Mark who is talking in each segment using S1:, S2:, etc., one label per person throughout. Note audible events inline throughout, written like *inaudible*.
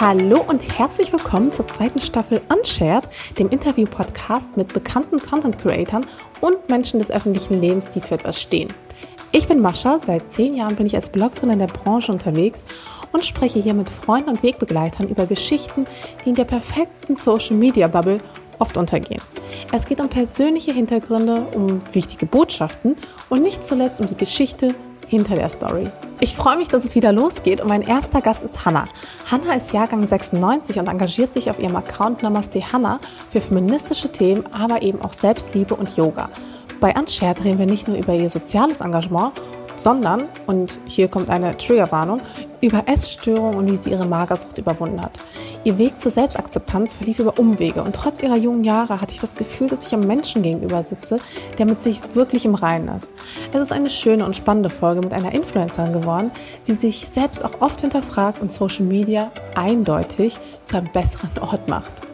S1: Hallo und herzlich willkommen zur zweiten Staffel Unshared, dem Interview-Podcast mit bekannten Content-Creatern und Menschen des öffentlichen Lebens, die für etwas stehen. Ich bin Mascha, seit zehn Jahren bin ich als Bloggerin in der Branche unterwegs und spreche hier mit Freunden und Wegbegleitern über Geschichten, die in der perfekten Social-Media-Bubble oft untergehen. Es geht um persönliche Hintergründe, um wichtige Botschaften und nicht zuletzt um die Geschichte hinter der Story. Ich freue mich, dass es wieder losgeht und mein erster Gast ist Hanna. Hanna ist Jahrgang 96 und engagiert sich auf ihrem Account Namaste Hanna für feministische Themen, aber eben auch Selbstliebe und Yoga. Bei Unshared reden wir nicht nur über ihr soziales Engagement, sondern, und hier kommt eine Triggerwarnung, über Essstörungen und wie sie ihre Magersucht überwunden hat. Ihr Weg zur Selbstakzeptanz verlief über Umwege und trotz ihrer jungen Jahre hatte ich das Gefühl, dass ich einem Menschen gegenüber sitze, der mit sich wirklich im Reinen ist. Es ist eine schöne und spannende Folge mit einer Influencerin geworden, die sich selbst auch oft hinterfragt und Social Media eindeutig zu einem besseren Ort macht.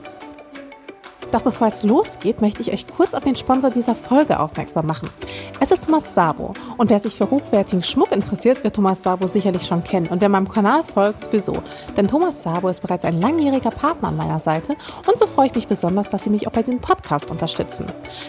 S1: Doch bevor es losgeht, möchte ich euch kurz auf den Sponsor dieser Folge aufmerksam machen. Es ist Thomas Sabo. Und wer sich für hochwertigen Schmuck interessiert, wird Thomas Sabo sicherlich schon kennen. Und wer meinem Kanal folgt, sowieso. Denn Thomas Sabo ist bereits ein langjähriger Partner an meiner Seite. Und so freue ich mich besonders, dass sie mich auch bei diesem Podcast unterstützen.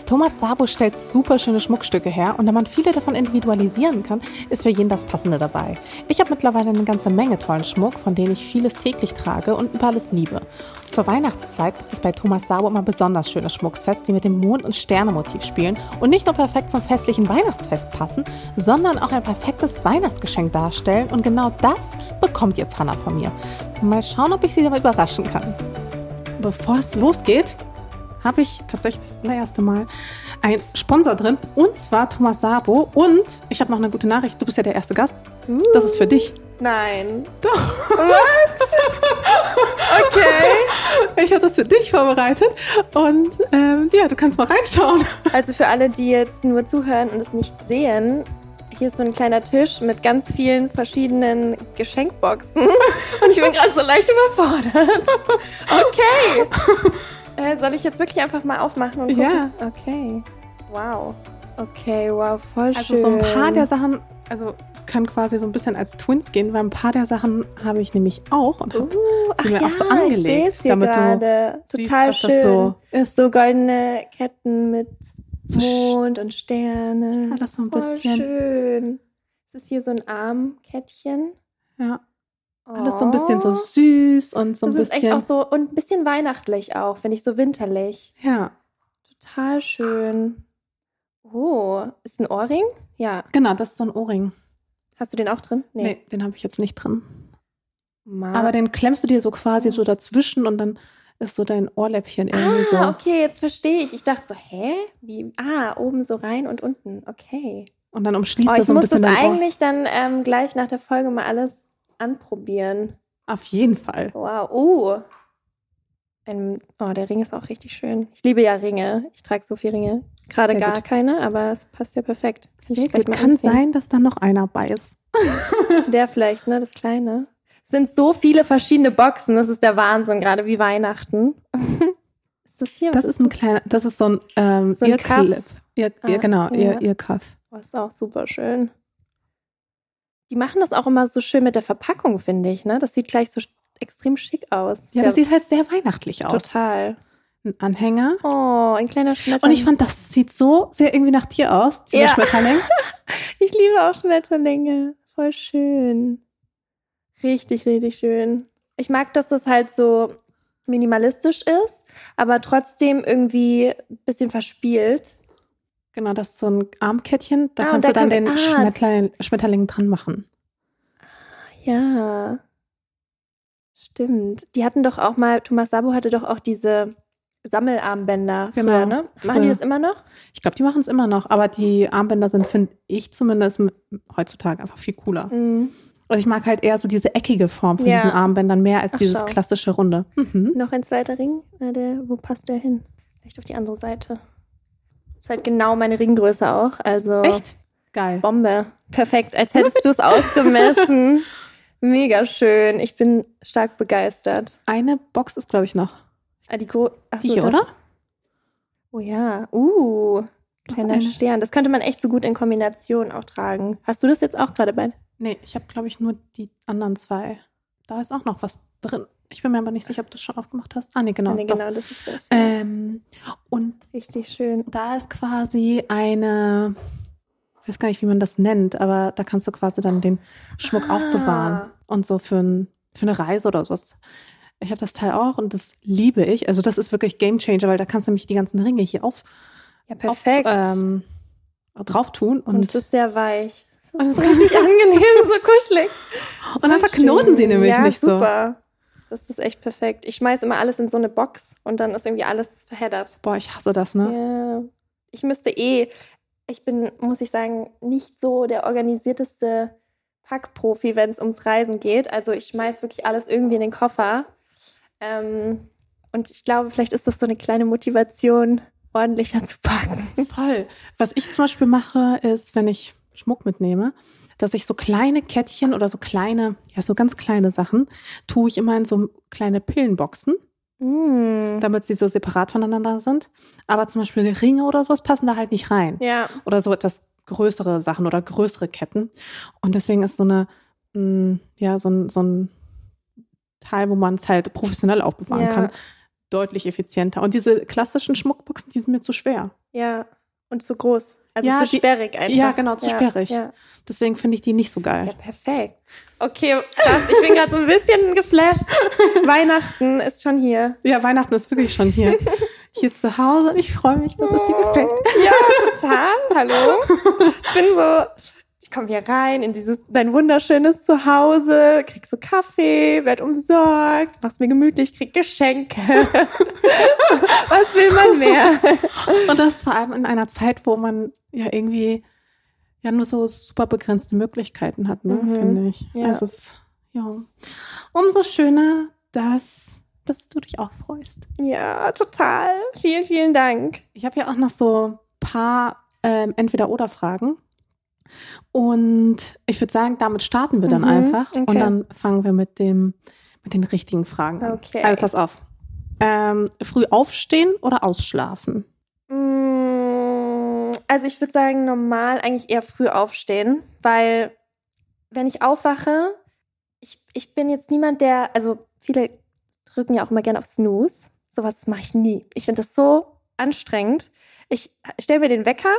S1: Thomas Sabo stellt super schöne Schmuckstücke her. Und da man viele davon individualisieren kann, ist für jeden das Passende dabei. Ich habe mittlerweile eine ganze Menge tollen Schmuck, von denen ich vieles täglich trage und über alles liebe. Zur Weihnachtszeit gibt es bei Thomas Sabo immer besonders schöne Schmucksets, die mit dem Mond- und Sternemotiv spielen und nicht nur perfekt zum festlichen Weihnachtsfest passen, sondern auch ein perfektes Weihnachtsgeschenk darstellen. Und genau das bekommt jetzt Hannah von mir. Mal schauen, ob ich sie dabei überraschen kann. Bevor es losgeht, habe ich tatsächlich das allererste Mal ein Sponsor drin und zwar Thomas Sabo. Und ich habe noch eine gute Nachricht. Du bist ja der erste Gast. Das ist für dich.
S2: Nein.
S1: Doch.
S2: Was? Okay.
S1: Ich habe das für dich vorbereitet und ähm, ja, du kannst mal reinschauen.
S2: Also für alle, die jetzt nur zuhören und es nicht sehen, hier ist so ein kleiner Tisch mit ganz vielen verschiedenen Geschenkboxen und ich bin gerade so leicht überfordert. Okay. Äh, soll ich jetzt wirklich einfach mal aufmachen und gucken?
S1: Ja.
S2: Okay. Wow. Okay, wow, voll schön.
S1: Also so ein paar der Sachen, also können quasi so ein bisschen als Twins gehen, weil ein paar der Sachen habe ich nämlich auch und habe
S2: Uh,
S1: sie mir
S2: ach
S1: auch so
S2: ja,
S1: angelegt, damit du
S2: gerade.
S1: siehst,
S2: Total
S1: was
S2: schön.
S1: das so ist.
S2: So goldene Ketten mit
S1: So
S2: Mond und Sterne.
S1: Ja, das so ein
S2: Voll
S1: bisschen.
S2: schön. Ist das hier so ein Armkettchen?
S1: Ja, alles so ein bisschen so
S2: Oh.
S1: süß und so ein
S2: das ist echt
S1: bisschen.
S2: auch so und ein bisschen weihnachtlich auch, finde ich, so winterlich.
S1: ja,
S2: Total schön. Oh, ist ein Ohrring? Ja.
S1: genau, das ist so ein Ohrring.
S2: Hast du den auch drin?
S1: Nee, den habe ich jetzt nicht drin.
S2: Ma-
S1: Aber den klemmst du dir so quasi so dazwischen und dann ist so dein Ohrläppchen irgendwie
S2: ah,
S1: so.
S2: okay, jetzt verstehe ich. Ich dachte so, hä? Wie? Ah, oben so rein und unten. Okay.
S1: Und dann umschließt
S2: Oh, ich
S1: so ein
S2: muss das
S1: bisschen dein Ohr.
S2: eigentlich dann ähm, gleich nach der Folge mal alles anprobieren.
S1: Auf jeden Fall.
S2: Wow. Uh. Ein, oh, der Ring ist auch richtig schön. Ich liebe ja Ringe. Ich trage so viele Ringe. Gerade gar
S1: gut.
S2: keine, aber es passt ja perfekt. Kann
S1: Sehr
S2: ich gleich
S1: gut.
S2: mal
S1: Kann
S2: anziehen.
S1: sein, dass da noch einer bei ist. *laughs*
S2: Der vielleicht, ne? Das kleine. Es sind so viele verschiedene Boxen. Das ist der Wahnsinn, gerade wie Weihnachten. *laughs* ist das hier?
S1: Das
S2: Was
S1: ist ein kleiner, das ist so ein, ähm,
S2: So ein
S1: Earclip. Ear,
S2: Ah,
S1: Ear, genau,
S2: ja.
S1: Ear, Earcuff.
S2: Oh, ist auch super schön. Die machen das auch immer so schön mit der Verpackung, finde ich, ne? Das sieht gleich so extrem schick aus.
S1: Ja, das sieht halt sehr weihnachtlich aus.
S2: total.
S1: Ein Anhänger.
S2: Oh, ein kleiner Schmetterling.
S1: Und ich fand, das sieht so sehr irgendwie nach dir aus, dieser
S2: Ja.
S1: Schmetterling. *laughs*
S2: Ich liebe auch Schmetterlinge. Voll schön. Richtig, richtig schön. Ich mag, dass das halt so minimalistisch ist, aber trotzdem irgendwie ein bisschen verspielt.
S1: Genau, das ist so ein Armkettchen. Da
S2: Ah,
S1: kannst
S2: da
S1: du dann
S2: kann-
S1: den
S2: ah.
S1: Schmetterling, Schmetterling dran machen.
S2: Ja. Stimmt. Die hatten doch auch mal, Thomas Sabo hatte doch auch diese Sammelarmbänder
S1: Genau,
S2: früher, ne? Machen die das immer noch?
S1: Ich glaube, die machen es immer noch, aber die Armbänder sind, finde ich zumindest mit, heutzutage einfach viel cooler.
S2: Mhm.
S1: Also ich mag halt eher so diese eckige Form von
S2: Ja.
S1: diesen Armbändern mehr als
S2: Ach,
S1: dieses
S2: schau.
S1: klassische Runde. Mhm.
S2: Noch ein zweiter Ring. Na, der, wo passt der hin? Vielleicht auf die andere Seite. Ist halt genau meine Ringgröße auch. Also
S1: Echt? Geil.
S2: Bombe. Perfekt, als hättest du es *laughs* ausgemessen. Mega schön. Ich bin stark begeistert.
S1: Eine Box ist, glaube ich, noch.
S2: Ah, die Gro Ach
S1: Die hier,
S2: das-
S1: oder?
S2: Oh ja. Uh. Kleiner
S1: eine.
S2: Stern. Das könnte man echt so gut in Kombination auch tragen. Hast du das jetzt auch gerade bei?
S1: Nee, ich habe, glaube ich, nur die anderen zwei. Da ist auch noch was drin. Ich bin mir aber nicht sicher, ob du es schon aufgemacht hast. Ah, nee, genau.
S2: Ah, nee,
S1: doch.
S2: genau, das ist das.
S1: Ähm, und
S2: Richtig schön.
S1: da ist quasi eine, ich weiß gar nicht, wie man das nennt, aber da kannst du quasi dann den Schmuck
S2: Ah.
S1: aufbewahren und so für, ein, für eine Reise oder sowas. Ich habe das Teil auch und das liebe ich. Also das ist wirklich Game Changer, weil da kannst du nämlich die ganzen Ringe hier auf,
S2: Ja, perfekt.
S1: auf ähm, drauf tun und,
S2: und es ist sehr weich.
S1: Und
S2: Das
S1: es
S2: ist richtig *laughs* angenehm, so kuschelig.
S1: und dann verknoten sie nämlich
S2: ja,
S1: nicht so.
S2: super. Das ist echt perfekt. Ich schmeiß immer alles in so eine Box und dann ist irgendwie alles verheddert.
S1: Boah, ich hasse das, ne?
S2: Ja. Ich müsste eh, ich bin, muss ich sagen, nicht so der organisierteste Packprofi, wenn es ums Reisen geht. Also ich schmeiß wirklich alles irgendwie in den Koffer. Ähm, und ich glaube, vielleicht ist das so eine kleine Motivation, ordentlicher zu packen.
S1: Voll. Was ich zum Beispiel mache, ist, wenn ich Schmuck mitnehme, dass ich so kleine Kettchen oder so kleine, ja, so ganz kleine Sachen, tue ich immer in so kleine Pillenboxen,
S2: Mm.
S1: damit sie so separat voneinander sind. Aber zum Beispiel Ringe oder sowas passen da halt nicht rein.
S2: Ja,
S1: Oder so etwas größere Sachen oder größere Ketten. Und deswegen ist so eine, mh, ja, so ein, so ein Teil, wo man es halt professionell aufbewahren
S2: Ja.
S1: kann, deutlich effizienter. Und diese klassischen Schmuckboxen, die sind mir zu schwer.
S2: ja. Und zu groß. Also
S1: Ja,
S2: zu sperrig einfach.
S1: ja, genau, zu
S2: ja,
S1: sperrig.
S2: Ja.
S1: Deswegen finde ich die nicht so geil.
S2: Ja, perfekt. Okay, krass. Ich bin gerade so ein bisschen geflasht. *laughs* Weihnachten ist schon hier.
S1: Ja, Weihnachten ist wirklich schon hier. hier zu Hause und ich freue mich, dass es dir *laughs* gefällt.
S2: Ja, total. Hallo. Ich bin so, ich komme hier rein in dieses dein wunderschönes Zuhause, krieg so Kaffee, werd umsorgt, mach's mir gemütlich, krieg Geschenke. *laughs* Was will man mehr?
S1: Und das vor allem in einer Zeit, wo man ja irgendwie ja nur so super begrenzte Möglichkeiten hat, ne,
S2: Mhm.
S1: finde ich.
S2: Ja.
S1: Also es ist, ja, umso schöner, dass, dass du dich auch freust.
S2: Ja, total. Vielen, vielen Dank.
S1: Ich habe ja auch noch so ein paar ähm, Entweder-Oder-Fragen. Und ich würde sagen, damit starten wir dann
S2: Mhm,
S1: einfach.
S2: okay.
S1: Und dann fangen wir mit, dem, mit den richtigen Fragen an.
S2: Okay.
S1: Also pass auf. Ähm, früh aufstehen oder ausschlafen?
S2: Mm, Also ich würde sagen, normal eigentlich eher früh aufstehen, weil wenn ich aufwache, ich, ich bin jetzt niemand, der, also viele drücken ja auch immer gerne auf Snooze. Sowas mache ich nie. Ich finde das so anstrengend. Ich stelle mir den Wecker.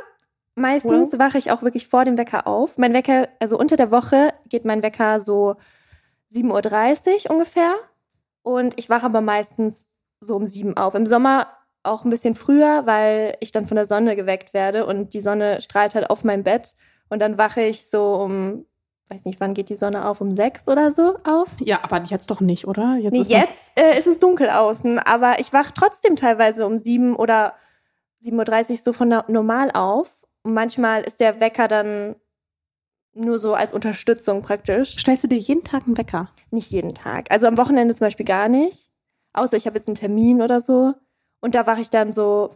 S2: Meistens wache ich auch wirklich vor dem Wecker auf. Mein Wecker, also unter der Woche geht mein Wecker so 7.30 Uhr ungefähr. Und ich wache aber meistens so um sieben auf. Im Sommer auch ein bisschen früher, weil ich dann von der Sonne geweckt werde und die Sonne strahlt halt auf mein Bett. Und dann wache ich so um, weiß nicht, wann geht die Sonne auf? Um sechs oder so auf?
S1: Ja, aber jetzt doch nicht, oder? Jetzt
S2: Nee,
S1: ist
S2: jetzt äh, ist es dunkel außen, aber ich wache trotzdem teilweise um sieben oder 7.30 Uhr so von normal auf. Und manchmal ist der Wecker dann nur so als Unterstützung praktisch.
S1: Stellst du dir jeden Tag einen Wecker?
S2: Nicht jeden Tag. Also am Wochenende zum Beispiel gar nicht. Außer ich habe jetzt einen Termin oder so. Und da wache ich dann so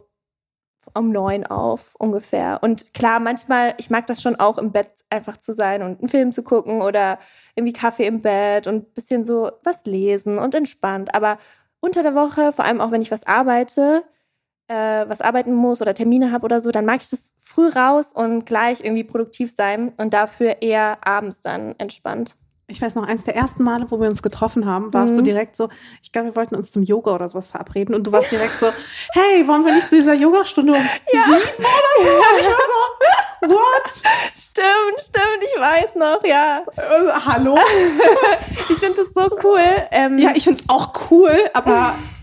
S2: um neun auf ungefähr. Und klar, manchmal, ich mag das schon auch im Bett einfach zu sein und einen Film zu gucken oder irgendwie Kaffee im Bett und ein bisschen so was lesen und entspannt. Aber unter der Woche, vor allem auch wenn ich was arbeite, äh, was arbeiten muss oder Termine habe oder so, dann mag ich das früh raus und gleich irgendwie produktiv sein und dafür eher abends dann entspannt.
S1: Ich weiß noch, eins der ersten Male, wo wir uns getroffen haben, warst
S2: Mhm.
S1: du direkt so, ich glaube, wir wollten uns zum Yoga oder sowas verabreden und du warst direkt so, hey, wollen wir nicht zu dieser Yogastunde um *laughs* sieben oder so? Und ich war so, what?
S2: Stimmt, stimmt, ich weiß noch, ja.
S1: Äh, hallo? *laughs*
S2: Ich finde das so cool. Ähm,
S1: Ja, ich find's auch cool, aber *laughs*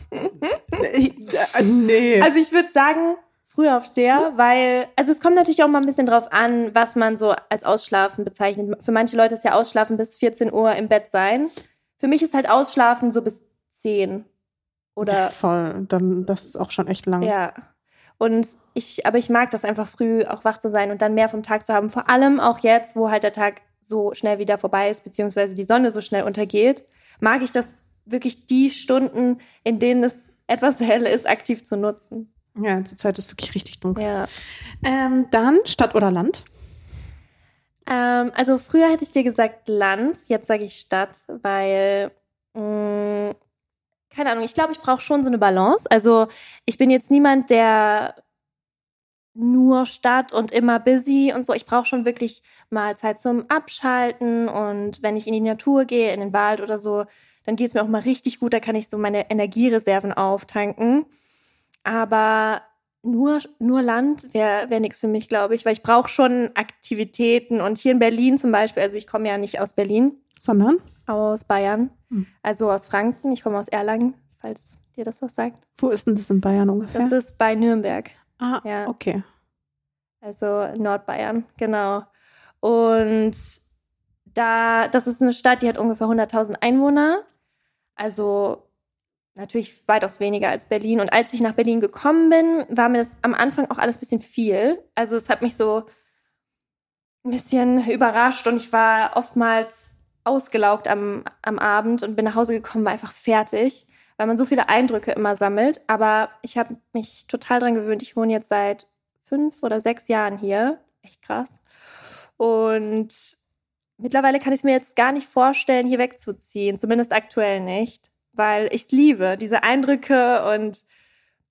S1: nee.
S2: also ich würde sagen, Frühaufsteher, weil, also es kommt natürlich auch mal ein bisschen drauf an, was man so als Ausschlafen bezeichnet. Für manche Leute ist ja Ausschlafen bis 14 Uhr im Bett sein. Für mich ist halt Ausschlafen so bis 10
S1: ja,
S2: oder
S1: voll, dann, das ist auch schon echt lang.
S2: Ja. Und ich, aber ich mag das einfach früh auch wach zu sein und dann mehr vom Tag zu haben. Vor allem auch jetzt, wo halt der Tag so schnell wieder vorbei ist, beziehungsweise die Sonne so schnell untergeht, mag ich das wirklich die Stunden, in denen es etwas *laughs* hell ist, aktiv zu nutzen.
S1: Ja, die Zeit ist wirklich richtig dunkel.
S2: Ja.
S1: Ähm, dann Stadt oder Land?
S2: Ähm, also früher hätte ich dir gesagt Land, jetzt sage ich Stadt, weil mh, keine Ahnung, ich glaube, ich brauche schon so eine Balance. Also ich bin jetzt niemand, der nur Stadt und immer busy und so. Ich brauche schon wirklich mal Zeit zum Abschalten und wenn ich in die Natur gehe, in den Wald oder so, dann geht es mir auch mal richtig gut, da kann ich so meine Energiereserven auftanken. Aber nur, nur Land wäre wär nichts für mich, glaube ich, weil ich brauche schon Aktivitäten. Und hier in Berlin zum Beispiel, also ich komme ja nicht aus Berlin.
S1: Sondern?
S2: Aus Bayern. Hm. Also aus Franken. Ich komme aus Erlangen, falls dir das was sagt.
S1: Wo ist denn das in Bayern ungefähr?
S2: Das ist bei Nürnberg.
S1: Ah, ja. okay.
S2: Also Nordbayern, genau. Und da, das ist eine Stadt, die hat ungefähr 100.000 Einwohner. Also natürlich weitaus weniger als Berlin. Und als ich nach Berlin gekommen bin, war mir das am Anfang auch alles ein bisschen viel. Also es hat mich so ein bisschen überrascht und ich war oftmals ausgelaugt am, am Abend und bin nach Hause gekommen, war einfach fertig, weil man so viele Eindrücke immer sammelt. Aber ich habe mich total dran gewöhnt. Ich wohne jetzt seit fünf oder sechs Jahren hier. Echt krass. Und mittlerweile kann ich mir jetzt gar nicht vorstellen, hier wegzuziehen. Zumindest aktuell nicht weil ich es liebe, diese Eindrücke und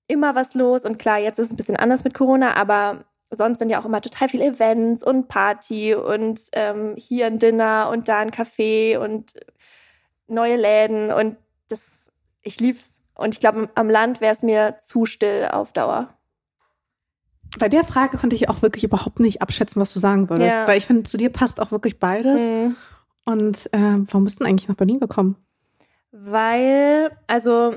S2: immer was los. Und klar, jetzt ist es ein bisschen anders mit Corona, aber sonst sind ja auch immer total viele Events und Party und ähm, hier ein Dinner und da ein Café und neue Läden und das, ich lieb's. Und ich glaube, am Land wäre es mir zu still auf Dauer.
S1: Bei der Frage konnte ich auch wirklich überhaupt nicht abschätzen, was du sagen würdest, ja. weil ich finde, zu dir passt auch wirklich beides. Mhm. Und äh, warum bist du denn eigentlich nach Berlin gekommen?
S2: weil, also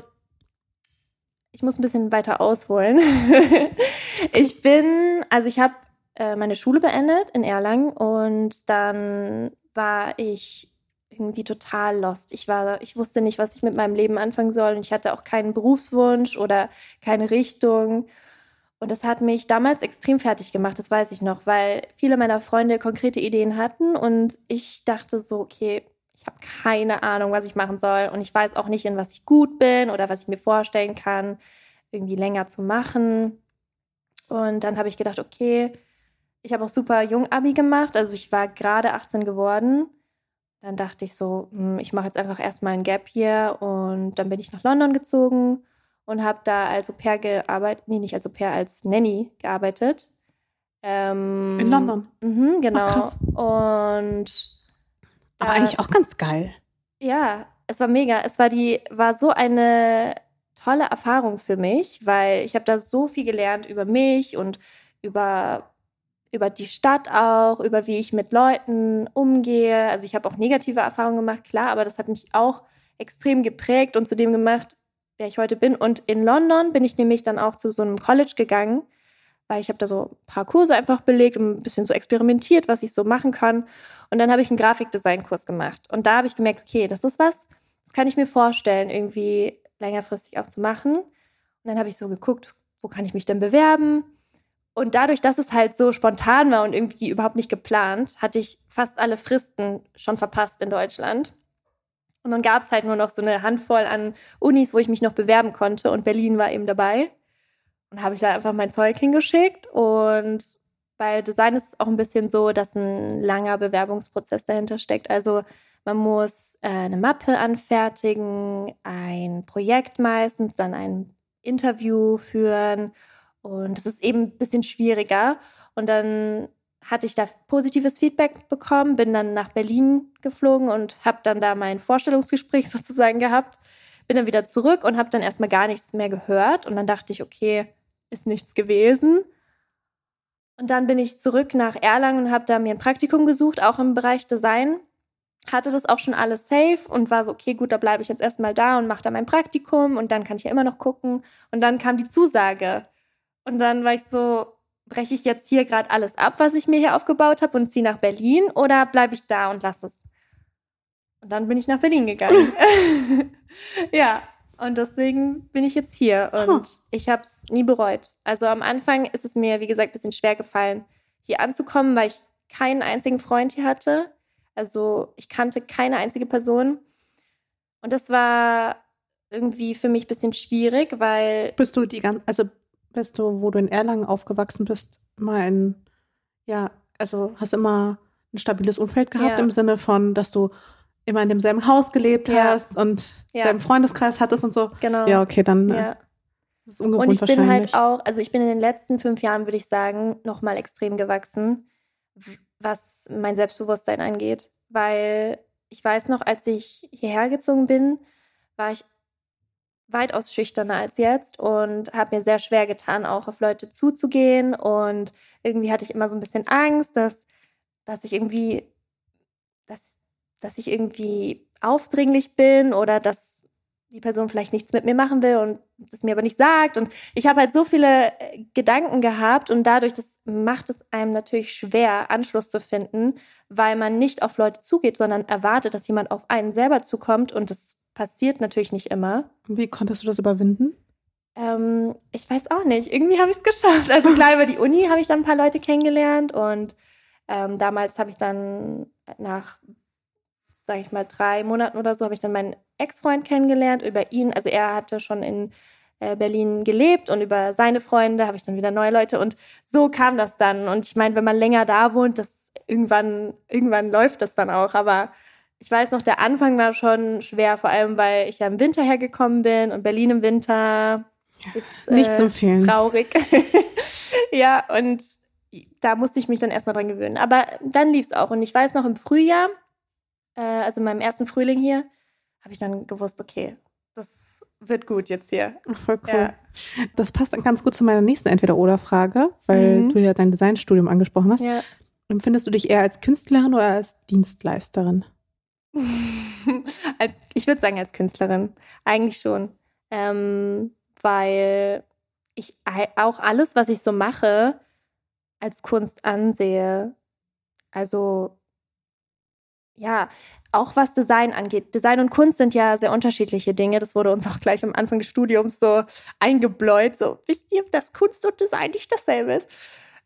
S2: ich muss ein bisschen weiter ausholen. *laughs* ich bin, also ich habe äh, meine Schule beendet in Erlangen und dann war ich irgendwie total lost. Ich war, ich wusste nicht, was ich mit meinem Leben anfangen soll und ich hatte auch keinen Berufswunsch oder keine Richtung. Und das hat mich damals extrem fertig gemacht, das weiß ich noch, weil viele meiner Freunde konkrete Ideen hatten und ich dachte so, okay, ich habe keine Ahnung, was ich machen soll und ich weiß auch nicht, in was ich gut bin oder was ich mir vorstellen kann, irgendwie länger zu machen. Und dann habe ich gedacht, okay, ich habe auch super jung Abi gemacht, also ich war gerade 18 geworden. Dann dachte ich so, hm, ich mache jetzt einfach erstmal ein Gap hier und dann bin ich nach London gezogen und habe da als Au pair gearbeitet, nee, nicht als Au pair, als Nanny gearbeitet.
S1: Ähm, In London?
S2: Mhm, genau. Oh, und
S1: aber eigentlich auch ganz geil.
S2: Ja, es war mega. Es war die, war so eine tolle Erfahrung für mich, weil ich habe da so viel gelernt über mich und über, über die Stadt auch, über wie ich mit Leuten umgehe. Also ich habe auch negative Erfahrungen gemacht, klar, aber das hat mich auch extrem geprägt und zu dem gemacht, wer ich heute bin. Und in London bin ich nämlich dann auch zu so einem College gegangen, weil ich habe da so ein paar Kurse einfach belegt und ein bisschen so experimentiert, was ich so machen kann. Und dann habe ich einen Grafikdesign-Kurs gemacht. Und da habe ich gemerkt, okay, das ist was, das kann ich mir vorstellen, irgendwie längerfristig auch zu machen. Und dann habe ich so geguckt, wo kann ich mich denn bewerben? Und dadurch, dass es halt so spontan war und irgendwie überhaupt nicht geplant, hatte ich fast alle Fristen schon verpasst in Deutschland. Und dann gab es halt nur noch so eine Handvoll an Unis, wo ich mich noch bewerben konnte. Und Berlin war eben dabei. Und habe ich da einfach mein Zeug hingeschickt. Und bei Design ist es auch ein bisschen so, dass ein langer Bewerbungsprozess dahinter steckt. Also man muss äh, eine Mappe anfertigen, ein Projekt meistens, dann ein Interview führen. Und das ist eben ein bisschen schwieriger. Und dann hatte ich da positives Feedback bekommen, bin dann nach Berlin geflogen und habe dann da mein Vorstellungsgespräch *laughs* sozusagen gehabt. Bin dann wieder zurück und habe dann erstmal gar nichts mehr gehört. Und dann dachte ich, okay, ist nichts gewesen. Und dann bin ich zurück nach Erlangen und habe da mir ein Praktikum gesucht, auch im Bereich Design. Hatte das auch schon alles safe und war so, okay, gut, da bleibe ich jetzt erstmal da und mache da mein Praktikum und dann kann ich ja immer noch gucken. Und dann kam die Zusage. Und dann war ich so, breche ich jetzt hier gerade alles ab, was ich mir hier aufgebaut habe und ziehe nach Berlin oder bleibe ich da und lasse es? Und dann bin ich nach Berlin gegangen. *laughs* ja, und deswegen bin ich jetzt hier und huh. ich habe es nie bereut. Also am Anfang ist es mir, wie gesagt, ein bisschen schwer gefallen, hier anzukommen, weil ich keinen einzigen Freund hier hatte. Also ich kannte keine einzige Person. Und das war irgendwie für mich ein bisschen schwierig, weil.
S1: Bist du die ganze, also bist du, wo du in Erlangen aufgewachsen bist, mal in, ja, also hast immer ein stabiles Umfeld gehabt ja. im Sinne von, dass du immer in demselben Haus gelebt ja. hast und ja. selben Freundeskreis hattest und so.
S2: Genau.
S1: Ja, okay, dann äh, ja.
S2: das ist ungewohnt Und ich bin halt auch, also ich bin in den letzten fünf Jahren, würde ich sagen, nochmal extrem gewachsen, was mein Selbstbewusstsein angeht. Weil ich weiß noch, als ich hierher gezogen bin, war ich weitaus schüchterner als jetzt und habe mir sehr schwer getan, auch auf Leute zuzugehen. Und irgendwie hatte ich immer so ein bisschen Angst, dass, dass ich irgendwie, dass, dass ich irgendwie aufdringlich bin oder dass die Person vielleicht nichts mit mir machen will und das mir aber nicht sagt. Und ich habe halt so viele äh, Gedanken gehabt und dadurch, das macht es einem natürlich schwer, Anschluss zu finden, weil man nicht auf Leute zugeht, sondern erwartet, dass jemand auf einen selber zukommt und das passiert natürlich nicht immer.
S1: Wie konntest du das überwinden?
S2: Ähm, ich weiß auch nicht. Irgendwie habe ich es geschafft. Also *laughs* klar, über die Uni habe ich dann ein paar Leute kennengelernt und ähm, damals habe ich dann nach sage ich mal, drei Monaten oder so, habe ich dann meinen Ex-Freund kennengelernt. Über ihn, also er hatte schon in äh, Berlin gelebt und über seine Freunde habe ich dann wieder neue Leute. Und so kam das dann. Und ich meine, wenn man länger da wohnt, das irgendwann, irgendwann läuft das dann auch. Aber ich weiß noch, der Anfang war schon schwer, vor allem weil ich ja im Winter hergekommen bin und Berlin im Winter ist
S1: äh, nicht zu empfehlen.
S2: traurig. *laughs* ja, und da musste ich mich dann erstmal dran gewöhnen. Aber dann lief es auch. Und ich weiß noch, im Frühjahr äh, also in meinem ersten Frühling hier, habe ich dann gewusst, okay, das wird gut jetzt hier.
S1: Voll cool. Ja. Das passt dann ganz gut zu meiner nächsten Entweder-Oder-Frage, weil mhm. du ja dein Designstudium angesprochen hast. Ja. Empfindest du dich eher als Künstlerin oder als Dienstleisterin? *laughs*
S2: als, ich würde sagen, als Künstlerin. Eigentlich schon. Ähm, weil ich auch alles, was ich so mache, als Kunst ansehe. Also ja, auch was Design angeht. Design und Kunst sind ja sehr unterschiedliche Dinge. Das wurde uns auch gleich am Anfang des Studiums so eingebläut. So, wisst ihr, dass Kunst und Design nicht dasselbe ist?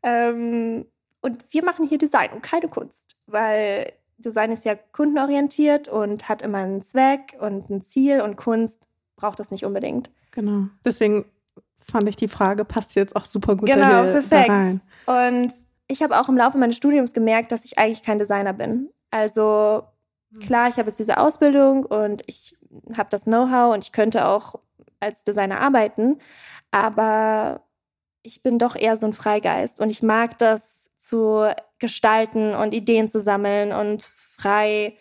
S2: Ähm, und wir machen hier Design und keine Kunst, weil Design ist ja kundenorientiert und hat immer einen Zweck und ein Ziel und Kunst braucht das nicht unbedingt.
S1: Genau. Deswegen fand ich die Frage passt jetzt auch super gut
S2: genau, perfekt. Und ich habe auch im Laufe meines Studiums gemerkt, dass ich eigentlich kein Designer bin. Also hm. klar, ich habe jetzt diese Ausbildung und ich habe das Know-how und ich könnte auch als Designer arbeiten, aber ich bin doch eher so ein Freigeist und ich mag das zu gestalten und Ideen zu sammeln und frei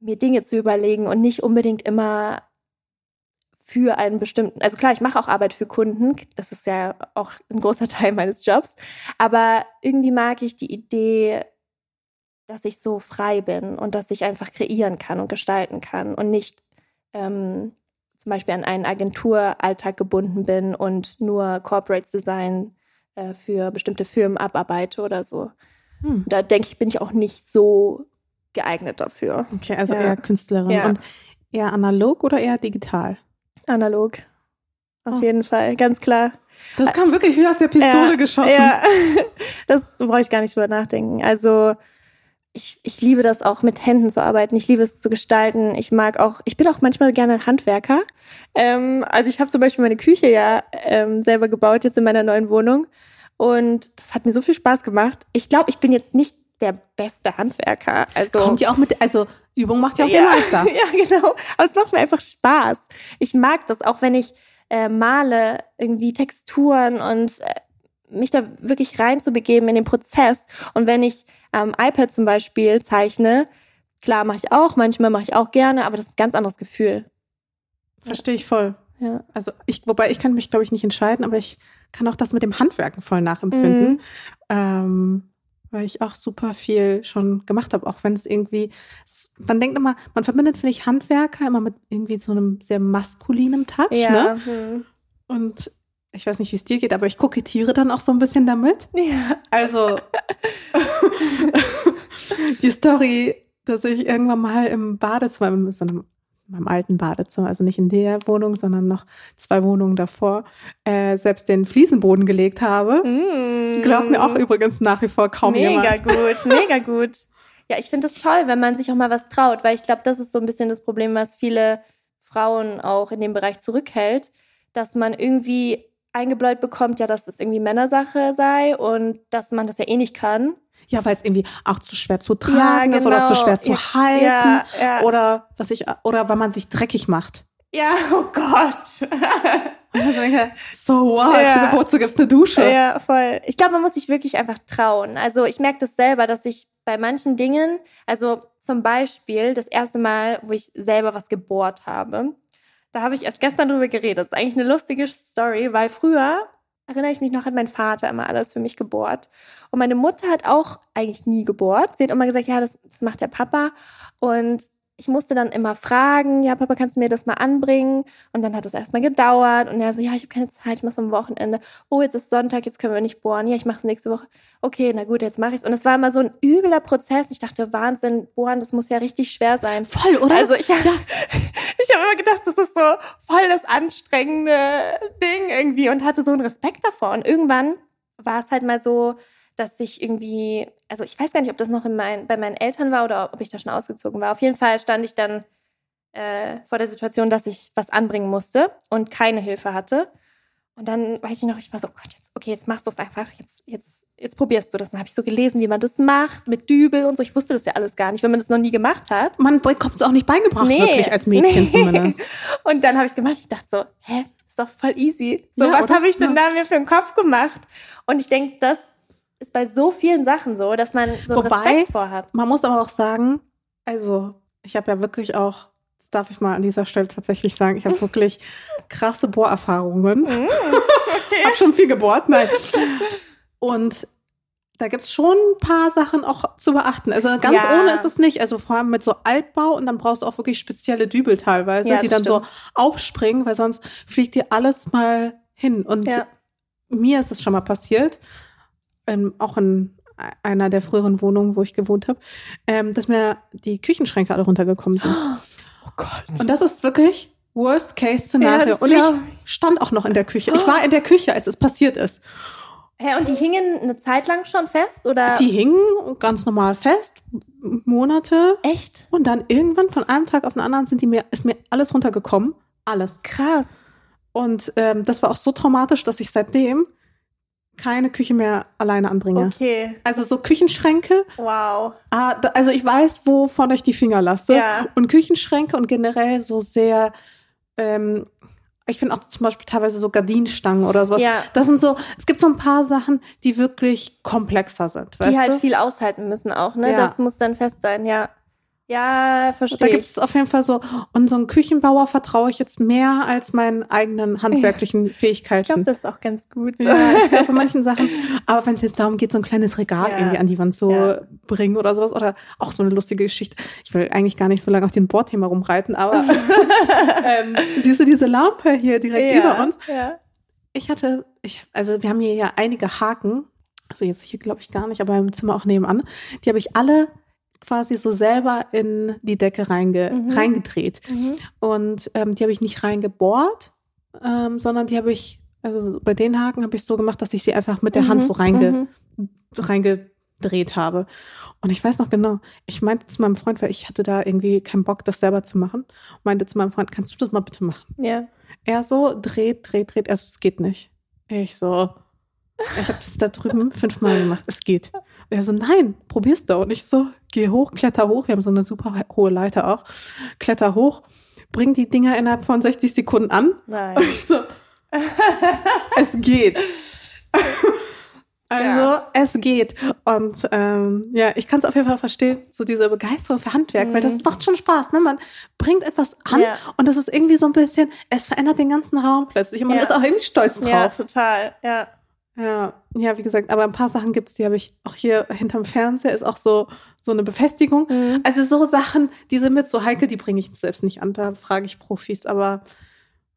S2: mir Dinge zu überlegen und nicht unbedingt immer für einen bestimmten, also klar, ich mache auch Arbeit für Kunden, das ist ja auch ein großer *laughs* Teil meines Jobs, aber irgendwie mag ich die Idee, dass ich so frei bin und dass ich einfach kreieren kann und gestalten kann und nicht ähm, zum Beispiel an einen Agenturalltag gebunden bin und nur Corporate Design äh, für bestimmte Firmen abarbeite oder so. Hm. Da denke ich, bin ich auch nicht so geeignet dafür.
S1: Okay, also ja. eher Künstlerin. Ja. Und eher analog oder eher digital?
S2: Analog. Auf oh. jeden Fall, ganz klar.
S1: Das kam wirklich wie aus der Pistole ja, geschossen. Ja, *laughs*
S2: das brauche ich gar nicht drüber nachdenken. Also ich, ich liebe das auch mit Händen zu arbeiten. Ich liebe es zu gestalten. Ich mag auch, ich bin auch manchmal gerne Handwerker. Ähm, also ich habe zum Beispiel meine Küche ja ähm, selber gebaut jetzt in meiner neuen Wohnung. Und das hat mir so viel Spaß gemacht. Ich glaube, ich bin jetzt nicht der beste Handwerker. Also
S1: kommt ja auch mit, also Übung macht ja auch *laughs* ja, den Meister. *laughs*
S2: Ja, genau. Aber es macht mir einfach Spaß. Ich mag das, auch wenn ich äh, male, irgendwie Texturen und äh, mich da wirklich reinzubegeben in den Prozess. Und wenn ich am iPad zum Beispiel zeichne, klar mache ich auch, manchmal mache ich auch gerne, aber das ist ein ganz anderes Gefühl.
S1: Verstehe ich voll. Ja. Also ich, wobei ich kann mich, glaube ich, nicht entscheiden, aber ich kann auch das mit dem Handwerken voll nachempfinden. Mhm. Ähm, weil ich auch super viel schon gemacht habe, auch wenn es irgendwie, man denkt immer, man verbindet, finde ich, Handwerker immer mit irgendwie so einem sehr maskulinen Touch, ja. ne? Mhm. Und ich weiß nicht, wie es dir geht, aber ich kokettiere dann auch so ein bisschen damit. Ja. Also *laughs* die Story, dass ich irgendwann mal im Badezimmer, in so einem, in meinem alten Badezimmer, also nicht in der Wohnung, sondern noch zwei Wohnungen davor, äh, selbst den Fliesenboden gelegt habe. Mm. Glaubt mir auch übrigens nach wie vor kaum
S2: mega
S1: jemand.
S2: Mega gut, *laughs* mega gut. Ja, ich finde das toll, wenn man sich auch mal was traut, weil ich glaube, das ist so ein bisschen das Problem, was viele Frauen auch in dem Bereich zurückhält, dass man irgendwie eingebläut bekommt, ja, dass das irgendwie Männersache sei und dass man das ja eh nicht kann.
S1: Ja, weil es irgendwie auch zu schwer zu tragen ja, genau. ist oder zu genau. schwer zu ja, halten ja, ja. oder was ich oder weil man sich dreckig macht.
S2: Ja, *laughs* oh Gott.
S1: so what? Ja. Wozu gibt's eine Dusche?
S2: Ja, voll. Ich glaube, man muss sich wirklich einfach trauen. Also ich merke das selber, dass ich bei manchen Dingen, also zum Beispiel das erste Mal, wo ich selber was gebohrt habe, da habe ich erst gestern drüber geredet. Das ist eigentlich eine lustige Story, weil früher, erinnere ich mich noch, hat mein Vater immer alles für mich gebohrt. Und meine Mutter hat auch eigentlich nie gebohrt. Sie hat immer gesagt, ja, das, das macht der Papa. Und ich musste dann immer fragen, ja, Papa, kannst du mir das mal anbringen? Und dann hat es erstmal gedauert. Und er so, ja, ich habe keine Zeit, ich mache es am Wochenende. Oh, jetzt ist Sonntag, jetzt können wir nicht bohren. Ja, ich mache es nächste Woche. Okay, na gut, jetzt mache ich es. Und es war immer so ein übler Prozess. Ich dachte, Wahnsinn, bohren, das muss ja richtig schwer sein.
S1: Voll, oder?
S2: Also ich habe ja. *laughs* ich hab immer gedacht, das ist so voll das anstrengende Ding irgendwie und hatte so einen Respekt davor. Und irgendwann war es halt mal so, dass ich irgendwie, also ich weiß gar nicht, ob das noch mein, bei meinen Eltern war oder ob ich da schon ausgezogen war. Auf jeden Fall stand ich dann äh, vor der Situation, dass ich was anbringen musste und keine Hilfe hatte. Und dann weiß ich noch, ich war so, oh Gott, jetzt, okay, jetzt machst du es einfach, jetzt, jetzt, jetzt probierst du das. Dann habe ich so gelesen, wie man das macht, mit Dübel und so. Ich wusste das ja alles gar nicht, wenn man das noch nie gemacht hat.
S1: Man bekommt es auch nicht beigebracht, nee, wirklich als Mädchen nee. zumindest. *laughs*
S2: Und dann habe ich es gemacht. Ich dachte so, hä, ist doch voll easy. So, ja, was habe ich denn ja. da mir für den Kopf gemacht? Und ich denke, das ist bei so vielen Sachen so, dass man so Wobei, Respekt vorhat.
S1: Man muss aber auch sagen, also ich habe ja wirklich auch, das darf ich mal an dieser Stelle tatsächlich sagen, ich habe *laughs* wirklich krasse Bohrerfahrungen. Mm, *laughs* okay. habe schon viel gebohrt, nein. Und da gibt's schon ein paar Sachen auch zu beachten. Also ganz ja. ohne ist es nicht. Also vor allem mit so Altbau und dann brauchst du auch wirklich spezielle Dübel teilweise, ja, die dann stimmt. so aufspringen, weil sonst fliegt dir alles mal hin. Und ja. mir ist es schon mal passiert ähm, auch in einer der früheren Wohnungen, wo ich gewohnt habe, ähm, dass mir die Küchenschränke alle runtergekommen sind.
S2: Oh Gott.
S1: Und das ist wirklich Worst-Case-Szenario. Ja, und ich stand auch noch in der Küche. Ich war in der Küche, als es passiert ist.
S2: Hä, hey, und die hingen eine Zeit lang schon fest, oder?
S1: Die hingen ganz normal fest, Monate.
S2: Echt?
S1: Und dann irgendwann von einem Tag auf den anderen sind die mir, ist mir alles runtergekommen. Alles.
S2: Krass.
S1: Und ähm, das war auch so traumatisch, dass ich seitdem keine Küche mehr alleine anbringe.
S2: Okay.
S1: Also so Küchenschränke.
S2: Wow.
S1: Ah, also ich weiß, wovon ich die Finger lasse.
S2: Ja.
S1: Und Küchenschränke und generell so sehr, ähm, ich finde auch zum Beispiel teilweise so Gardinenstangen oder sowas.
S2: Ja.
S1: Das sind so, es gibt so ein paar Sachen, die wirklich komplexer sind.
S2: Die halt
S1: du?
S2: viel aushalten müssen auch, ne?
S1: Ja.
S2: Das muss dann fest sein, ja. Ja, verstehe.
S1: Da gibt es auf jeden Fall so, und so einen Küchenbauer vertraue ich jetzt mehr als meinen eigenen handwerklichen Fähigkeiten. Ich
S2: glaube, das ist auch ganz gut.
S1: So. Ja, ich glaube bei manchen Sachen. Aber wenn es jetzt darum geht, so ein kleines Regal ja. irgendwie an die Wand zu ja. bringen oder sowas, oder auch so eine lustige Geschichte. Ich will eigentlich gar nicht so lange auf den Bordthema rumreiten, aber *laughs* ähm, siehst du diese Lampe hier direkt
S2: ja.
S1: über uns?
S2: Ja.
S1: Ich hatte, ich, also wir haben hier ja einige Haken, also jetzt hier glaube ich gar nicht, aber im Zimmer auch nebenan. Die habe ich alle quasi so selber in die Decke reinge mhm. reingedreht. Mhm. Und ähm, die habe ich nicht reingebohrt, ähm, sondern die habe ich, also bei den Haken habe ich so gemacht, dass ich sie einfach mit der mhm. Hand so reinge mhm. reingedreht habe. Und ich weiß noch genau, ich meinte zu meinem Freund, weil ich hatte da irgendwie keinen Bock, das selber zu machen, meinte zu meinem Freund, kannst du das mal bitte machen?
S2: Ja.
S1: Er so dreht, dreht, dreht, also es geht nicht. Ich so, ich habe das da drüben fünfmal gemacht, es geht. Und er so, nein, probier's doch. Und ich so, geh hoch, kletter hoch. Wir haben so eine super hohe Leiter auch. Kletter hoch, bring die Dinger innerhalb von 60 Sekunden an.
S2: Nein.
S1: Und ich so, *laughs* es geht. *laughs* Also, ja. es geht. Und ähm, ja, ich kann es auf jeden Fall verstehen, so diese Begeisterung für Handwerk, mhm. weil das mhm. macht schon Spaß. Ne? Man bringt etwas an ja. und das ist irgendwie so ein bisschen, es verändert den ganzen Raum plötzlich. Und man ja. ist auch irgendwie stolz drauf.
S2: Ja, total. Ja.
S1: Ja, ja, wie gesagt, aber ein paar Sachen gibt's, die habe ich auch hier hinterm Fernseher, ist auch so, so eine Befestigung. Mhm. Also so Sachen, die sind mit so heikel, die bringe ich selbst nicht an, da frage ich Profis, aber,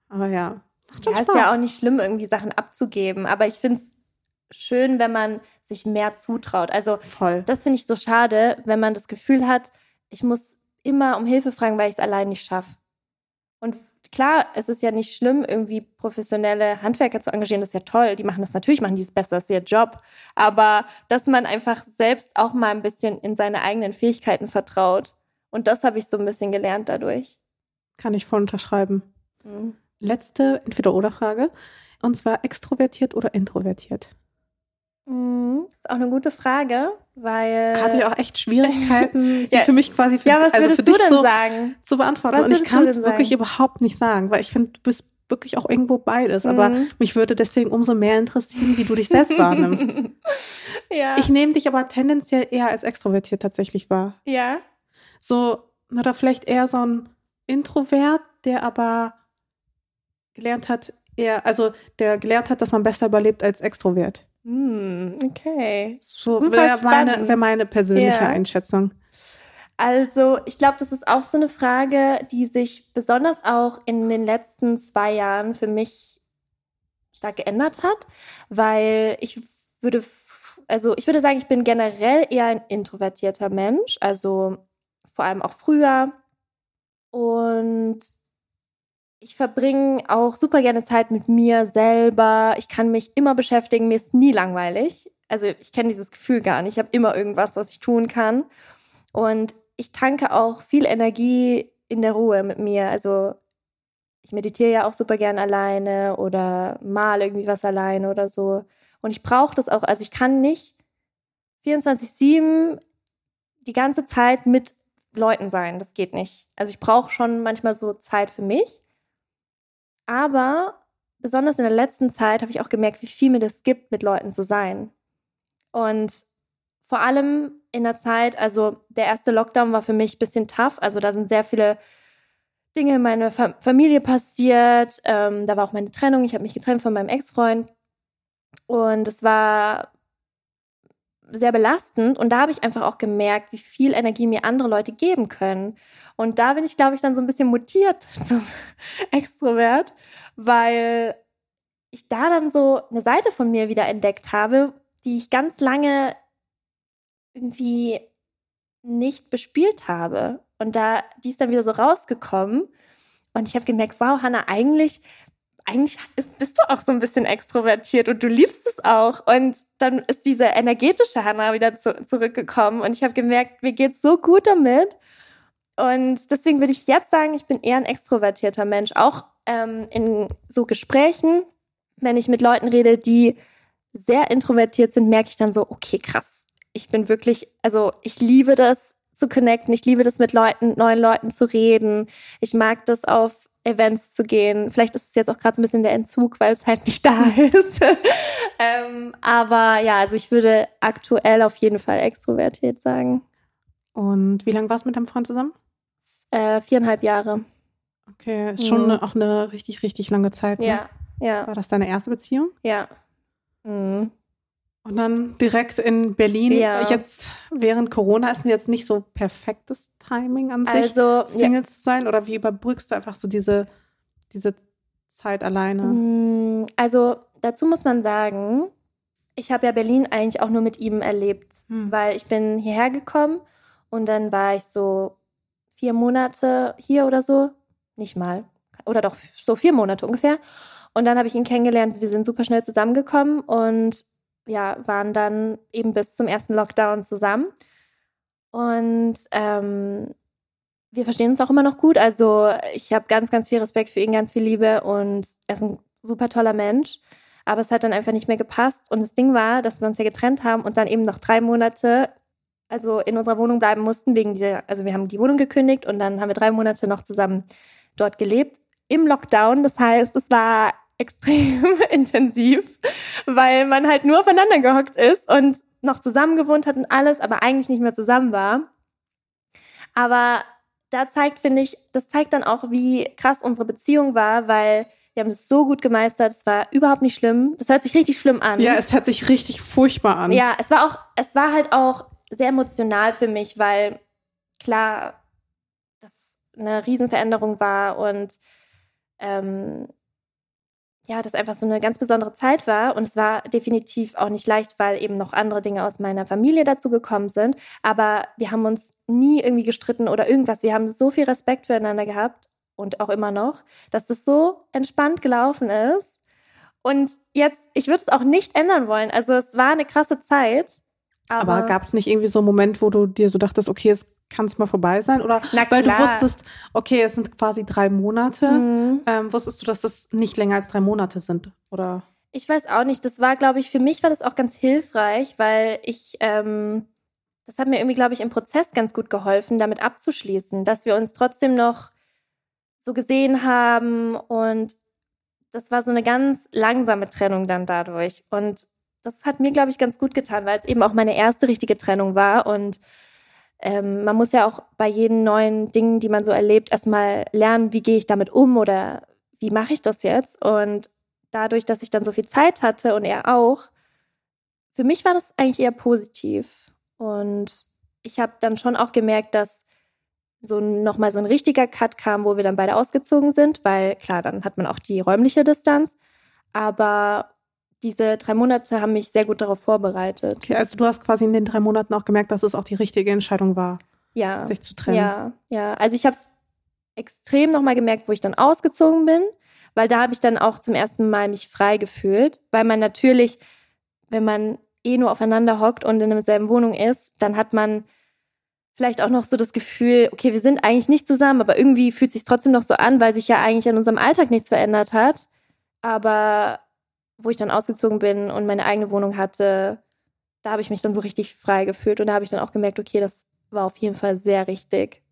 S1: aber ja.
S2: Macht ja, Spaß. ist ja auch nicht schlimm, irgendwie Sachen abzugeben, aber ich finde es schön, wenn man sich mehr zutraut. Also
S1: Voll.
S2: das finde ich so schade, wenn man das Gefühl hat, ich muss immer um Hilfe fragen, weil ich es allein nicht schaffe. Und klar, es ist ja nicht schlimm, irgendwie professionelle Handwerker zu engagieren. Das ist ja toll. Die machen das natürlich, machen die es besser, das ist ihr Job. Aber dass man einfach selbst auch mal ein bisschen in seine eigenen Fähigkeiten vertraut. Und das habe ich so ein bisschen gelernt dadurch.
S1: Kann ich voll unterschreiben. Mhm. Letzte Entweder-Oder-Frage. Und zwar extrovertiert oder introvertiert?
S2: Mhm. Ist auch eine gute Frage, weil.
S1: Hatte ich auch echt Schwierigkeiten, *laughs* sie ja. für mich quasi für,
S2: ja, was
S1: also für
S2: dich
S1: so
S2: sagen?
S1: zu beantworten. Was Und ich kann es wirklich überhaupt nicht sagen, weil ich finde, du bist wirklich auch irgendwo beides. Aber mhm. mich würde deswegen umso mehr interessieren, wie du dich selbst wahrnimmst. *laughs* ja. Ich nehme dich aber tendenziell eher als extrovertiert tatsächlich wahr.
S2: Ja.
S1: So, oder vielleicht eher so ein Introvert, der aber gelernt hat, eher, also der gelernt hat, dass man besser überlebt als Extrovert.
S2: Mm, okay.
S1: So wäre meine, wär meine persönliche ja. Einschätzung.
S2: Also, ich glaube, das ist auch so eine Frage, die sich besonders auch in den letzten zwei Jahren für mich stark geändert hat, weil ich würde, also ich würde sagen, ich bin generell eher ein introvertierter Mensch, also vor allem auch früher. Und ich verbringe auch super gerne Zeit mit mir selber. Ich kann mich immer beschäftigen. Mir ist nie langweilig. Also ich kenne dieses Gefühl gar nicht. Ich habe immer irgendwas, was ich tun kann. Und ich tanke auch viel Energie in der Ruhe mit mir. Also ich meditiere ja auch super gerne alleine oder mal irgendwie was alleine oder so. Und ich brauche das auch. Also ich kann nicht 24-7 die ganze Zeit mit Leuten sein. Das geht nicht. Also ich brauche schon manchmal so Zeit für mich. Aber besonders in der letzten Zeit habe ich auch gemerkt, wie viel mir das gibt, mit Leuten zu sein. Und vor allem in der Zeit, also der erste Lockdown war für mich ein bisschen tough. Also da sind sehr viele Dinge in meiner Fa Familie passiert. Ähm, da war auch meine Trennung. Ich habe mich getrennt von meinem Ex-Freund. Und es war sehr belastend. Und da habe ich einfach auch gemerkt, wie viel Energie mir andere Leute geben können. Und da bin ich, glaube ich, dann so ein bisschen mutiert *laughs* zum Extrovert, weil ich da dann so eine Seite von mir wieder entdeckt habe, die ich ganz lange irgendwie nicht bespielt habe. Und da, die ist dann wieder so rausgekommen. Und ich habe gemerkt, wow, Hannah, eigentlich eigentlich bist du auch so ein bisschen extrovertiert und du liebst es auch. Und dann ist diese energetische Hannah wieder zu, zurückgekommen und ich habe gemerkt, mir geht es so gut damit. Und deswegen würde ich jetzt sagen, ich bin eher ein extrovertierter Mensch. Auch ähm, in so Gesprächen, wenn ich mit Leuten rede, die sehr introvertiert sind, merke ich dann so, okay, krass. Ich bin wirklich, also ich liebe das zu connecten. Ich liebe das mit Leuten, neuen Leuten zu reden. Ich mag das auf Events zu gehen. Vielleicht ist es jetzt auch gerade so ein bisschen der Entzug, weil es halt nicht da *laughs* ist. ähm, aber ja, also ich würde aktuell auf jeden Fall extrovertiert sagen.
S1: Und wie lange warst du mit deinem Freund zusammen?
S2: Äh, viereinhalb Jahre.
S1: Okay, ist schon mhm. auch eine richtig, richtig lange Zeit. Ne?
S2: Ja, ja.
S1: War das deine erste Beziehung?
S2: Ja. Mhm.
S1: Und dann direkt in Berlin. Ja. Jetzt während Corona ist jetzt nicht so perfektes Timing an sich, also, Single ja. zu sein. Oder wie überbrückst du einfach so diese, diese Zeit alleine?
S2: Mm, also dazu muss man sagen, ich habe ja Berlin eigentlich auch nur mit ihm erlebt, hm. weil ich bin hierher gekommen und dann war ich so vier Monate hier oder so, nicht mal, oder doch so vier Monate ungefähr. Und dann habe ich ihn kennengelernt. Wir sind super schnell zusammengekommen und ja, waren dann eben bis zum ersten Lockdown zusammen. Und ähm, wir verstehen uns auch immer noch gut. Also ich habe ganz, ganz viel Respekt für ihn, ganz viel Liebe und er ist ein super toller Mensch. Aber es hat dann einfach nicht mehr gepasst. Und das Ding war, dass wir uns ja getrennt haben und dann eben noch drei Monate, also in unserer Wohnung bleiben mussten, wegen dieser, also wir haben die Wohnung gekündigt und dann haben wir drei Monate noch zusammen dort gelebt. Im Lockdown. Das heißt, es war extrem *laughs* intensiv, weil man halt nur aufeinander gehockt ist und noch zusammen gewohnt hat und alles, aber eigentlich nicht mehr zusammen war. Aber da zeigt, finde ich, das zeigt dann auch, wie krass unsere Beziehung war, weil wir haben es so gut gemeistert. Es war überhaupt nicht schlimm. Das hört sich richtig schlimm an.
S1: Ja, es hört sich richtig furchtbar an.
S2: Ja, es war auch, es war halt auch sehr emotional für mich, weil klar, das eine Riesenveränderung war und ähm, ja, das einfach so eine ganz besondere Zeit war. Und es war definitiv auch nicht leicht, weil eben noch andere Dinge aus meiner Familie dazu gekommen sind. Aber wir haben uns nie irgendwie gestritten oder irgendwas. Wir haben so viel Respekt füreinander gehabt und auch immer noch, dass das so entspannt gelaufen ist. Und jetzt, ich würde es auch nicht ändern wollen. Also es war eine krasse Zeit.
S1: Aber, aber gab es nicht irgendwie so einen Moment, wo du dir so dachtest, okay, es kann es mal vorbei sein? Oder weil du wusstest, okay, es sind quasi drei Monate. Mhm. Ähm, wusstest du, dass das nicht länger als drei Monate sind? Oder?
S2: Ich weiß auch nicht. Das war, glaube ich, für mich war das auch ganz hilfreich, weil ich, ähm, das hat mir irgendwie, glaube ich, im Prozess ganz gut geholfen, damit abzuschließen, dass wir uns trotzdem noch so gesehen haben und das war so eine ganz langsame Trennung dann dadurch. Und das hat mir, glaube ich, ganz gut getan, weil es eben auch meine erste richtige Trennung war. Und ähm, man muss ja auch bei jeden neuen Dingen, die man so erlebt, erstmal lernen, wie gehe ich damit um oder wie mache ich das jetzt? Und dadurch, dass ich dann so viel Zeit hatte und er auch, für mich war das eigentlich eher positiv. Und ich habe dann schon auch gemerkt, dass so nochmal so ein richtiger Cut kam, wo wir dann beide ausgezogen sind, weil klar, dann hat man auch die räumliche Distanz. Aber diese drei Monate haben mich sehr gut darauf vorbereitet.
S1: Okay, also du hast quasi in den drei Monaten auch gemerkt, dass es auch die richtige Entscheidung war,
S2: ja.
S1: sich zu trennen.
S2: Ja, ja. Also ich habe es extrem nochmal gemerkt, wo ich dann ausgezogen bin, weil da habe ich dann auch zum ersten Mal mich frei gefühlt, weil man natürlich, wenn man eh nur aufeinander hockt und in derselben Wohnung ist, dann hat man vielleicht auch noch so das Gefühl, okay, wir sind eigentlich nicht zusammen, aber irgendwie fühlt es sich trotzdem noch so an, weil sich ja eigentlich in unserem Alltag nichts verändert hat. Aber wo ich dann ausgezogen bin und meine eigene Wohnung hatte, da habe ich mich dann so richtig frei gefühlt und da habe ich dann auch gemerkt, okay, das war auf jeden Fall sehr richtig.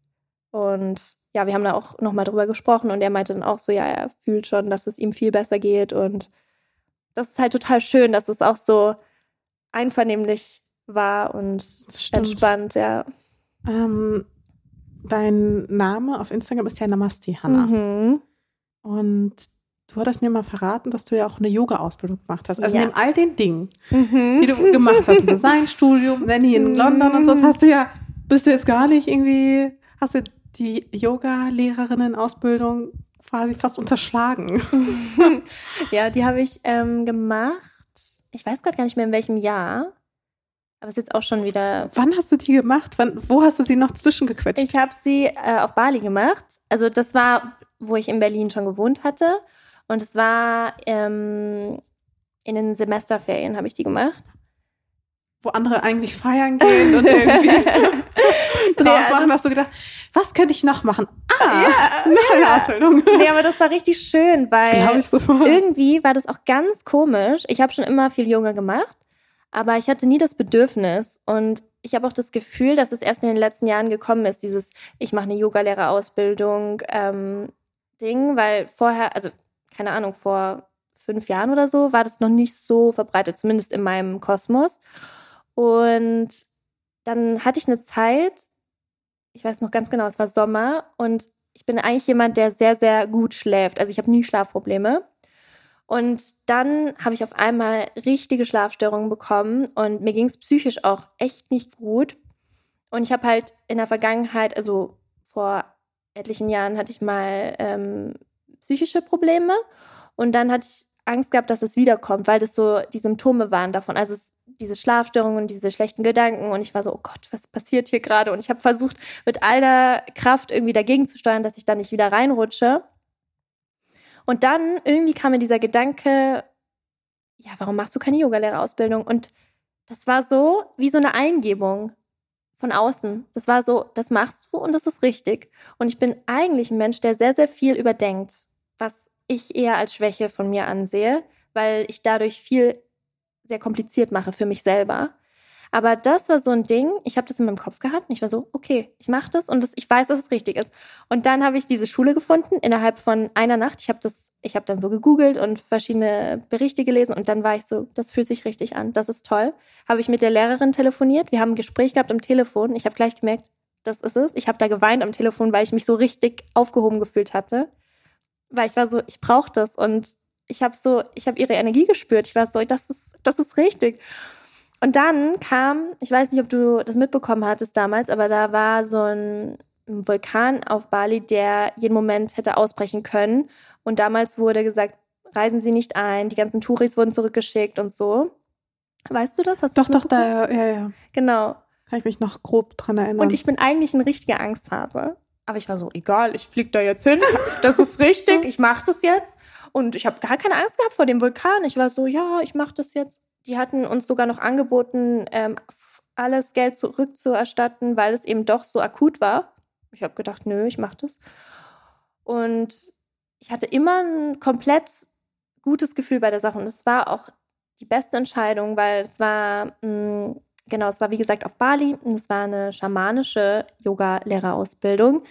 S2: Und ja, wir haben da auch nochmal drüber gesprochen und er meinte dann auch so, ja, er fühlt schon, dass es ihm viel besser geht und das ist halt total schön, dass es auch so einvernehmlich war und entspannt, ja.
S1: Ähm, dein Name auf Instagram ist ja Namaste Hanna. Mhm. Und du hattest mir mal verraten, dass du ja auch eine Yoga-Ausbildung gemacht hast. Also ja. neben all den Dingen, mhm. die du gemacht hast, ein *laughs* Designstudium, Nanny in London und so, das hast du ja, bist du jetzt gar nicht irgendwie, hast du die Yoga-Lehrerinnen-Ausbildung quasi fast unterschlagen. *laughs*
S2: ja, die habe ich ähm, gemacht. Ich weiß gerade gar nicht mehr in welchem Jahr. Aber es ist jetzt auch schon wieder.
S1: Wann hast du die gemacht? Wann, wo hast du sie noch zwischengequetscht?
S2: Ich habe sie äh, auf Bali gemacht. Also das war, wo ich in Berlin schon gewohnt hatte. Und es war ähm, in den Semesterferien habe ich die gemacht.
S1: Wo andere eigentlich feiern gehen und irgendwie *laughs* *laughs* drauf ja, machen, hast du gedacht, was könnte ich noch machen? Ah, ja, noch eine ja. Ausbildung.
S2: Nee, aber das war richtig schön, weil irgendwie war das auch ganz komisch. Ich habe schon immer viel Yoga gemacht aber ich hatte nie das Bedürfnis und ich habe auch das Gefühl, dass es erst in den letzten Jahren gekommen ist, dieses ich mache eine Yogalehrerausbildung ähm, Ding, weil vorher, also keine Ahnung, vor fünf Jahren oder so war das noch nicht so verbreitet, zumindest in meinem Kosmos. Und dann hatte ich eine Zeit, ich weiß noch ganz genau, es war Sommer und ich bin eigentlich jemand, der sehr, sehr gut schläft. Also ich habe nie Schlafprobleme. Und dann habe ich auf einmal richtige Schlafstörungen bekommen und mir ging es psychisch auch echt nicht gut. Und ich habe halt in der Vergangenheit, also vor etlichen Jahren, hatte ich mal ähm, psychische Probleme und dann hatte ich Angst gehabt, dass es wiederkommt, weil das so die Symptome waren davon. Also es, diese Schlafstörungen diese schlechten Gedanken und ich war so, oh Gott, was passiert hier gerade? Und ich habe versucht, mit all der Kraft irgendwie dagegen zu steuern, dass ich da nicht wieder reinrutsche. Und dann irgendwie kam mir dieser Gedanke, ja, warum machst du keine Yogalehrerausbildung? Und das war so wie so eine Eingebung von außen. Das war so, das machst du und das ist richtig. Und ich bin eigentlich ein Mensch, der sehr, sehr viel überdenkt, was ich eher als Schwäche von mir ansehe, weil ich dadurch viel sehr kompliziert mache für mich selber. Aber das war so ein Ding, ich habe das in meinem Kopf gehabt und ich war so, okay, ich mache das und das, ich weiß, dass es richtig ist. Und dann habe ich diese Schule gefunden innerhalb von einer Nacht. Ich habe das, ich habe dann so gegoogelt und verschiedene Berichte gelesen und dann war ich so, das fühlt sich richtig an, das ist toll. Habe ich mit der Lehrerin telefoniert, wir haben ein Gespräch gehabt am Telefon. Ich habe gleich gemerkt, das ist es. Ich habe da geweint am Telefon, weil ich mich so richtig aufgehoben gefühlt hatte. Weil ich war so, ich brauche das und ich habe so, ich habe ihre Energie gespürt. Ich war so, das ist, das ist richtig. Und dann kam, ich weiß nicht, ob du das mitbekommen hattest damals, aber da war so ein Vulkan auf Bali, der jeden Moment hätte ausbrechen können. Und damals wurde gesagt, reisen Sie nicht ein, die ganzen Touris wurden zurückgeschickt und so. Weißt du das?
S1: Hast doch, doch, da, ja, ja.
S2: Genau.
S1: Kann ich mich noch grob dran erinnern.
S2: Und ich bin eigentlich ein richtiger Angsthase. Aber ich war so, egal, ich fliege da jetzt hin. *laughs* Das ist richtig, ich mache das jetzt. Und ich habe gar keine Angst gehabt vor dem Vulkan. Ich war so, ja, ich mache das jetzt die hatten uns sogar noch angeboten, ähm, alles Geld zurückzuerstatten, weil es eben doch so akut war. Ich habe gedacht, nö, ich mache das. Und ich hatte immer ein komplett gutes Gefühl bei der Sache. Und es war auch die beste Entscheidung, weil es war, mh, mm, genau, es war wie gesagt auf Bali und es war eine schamanische Yoga-Lehrerausbildung.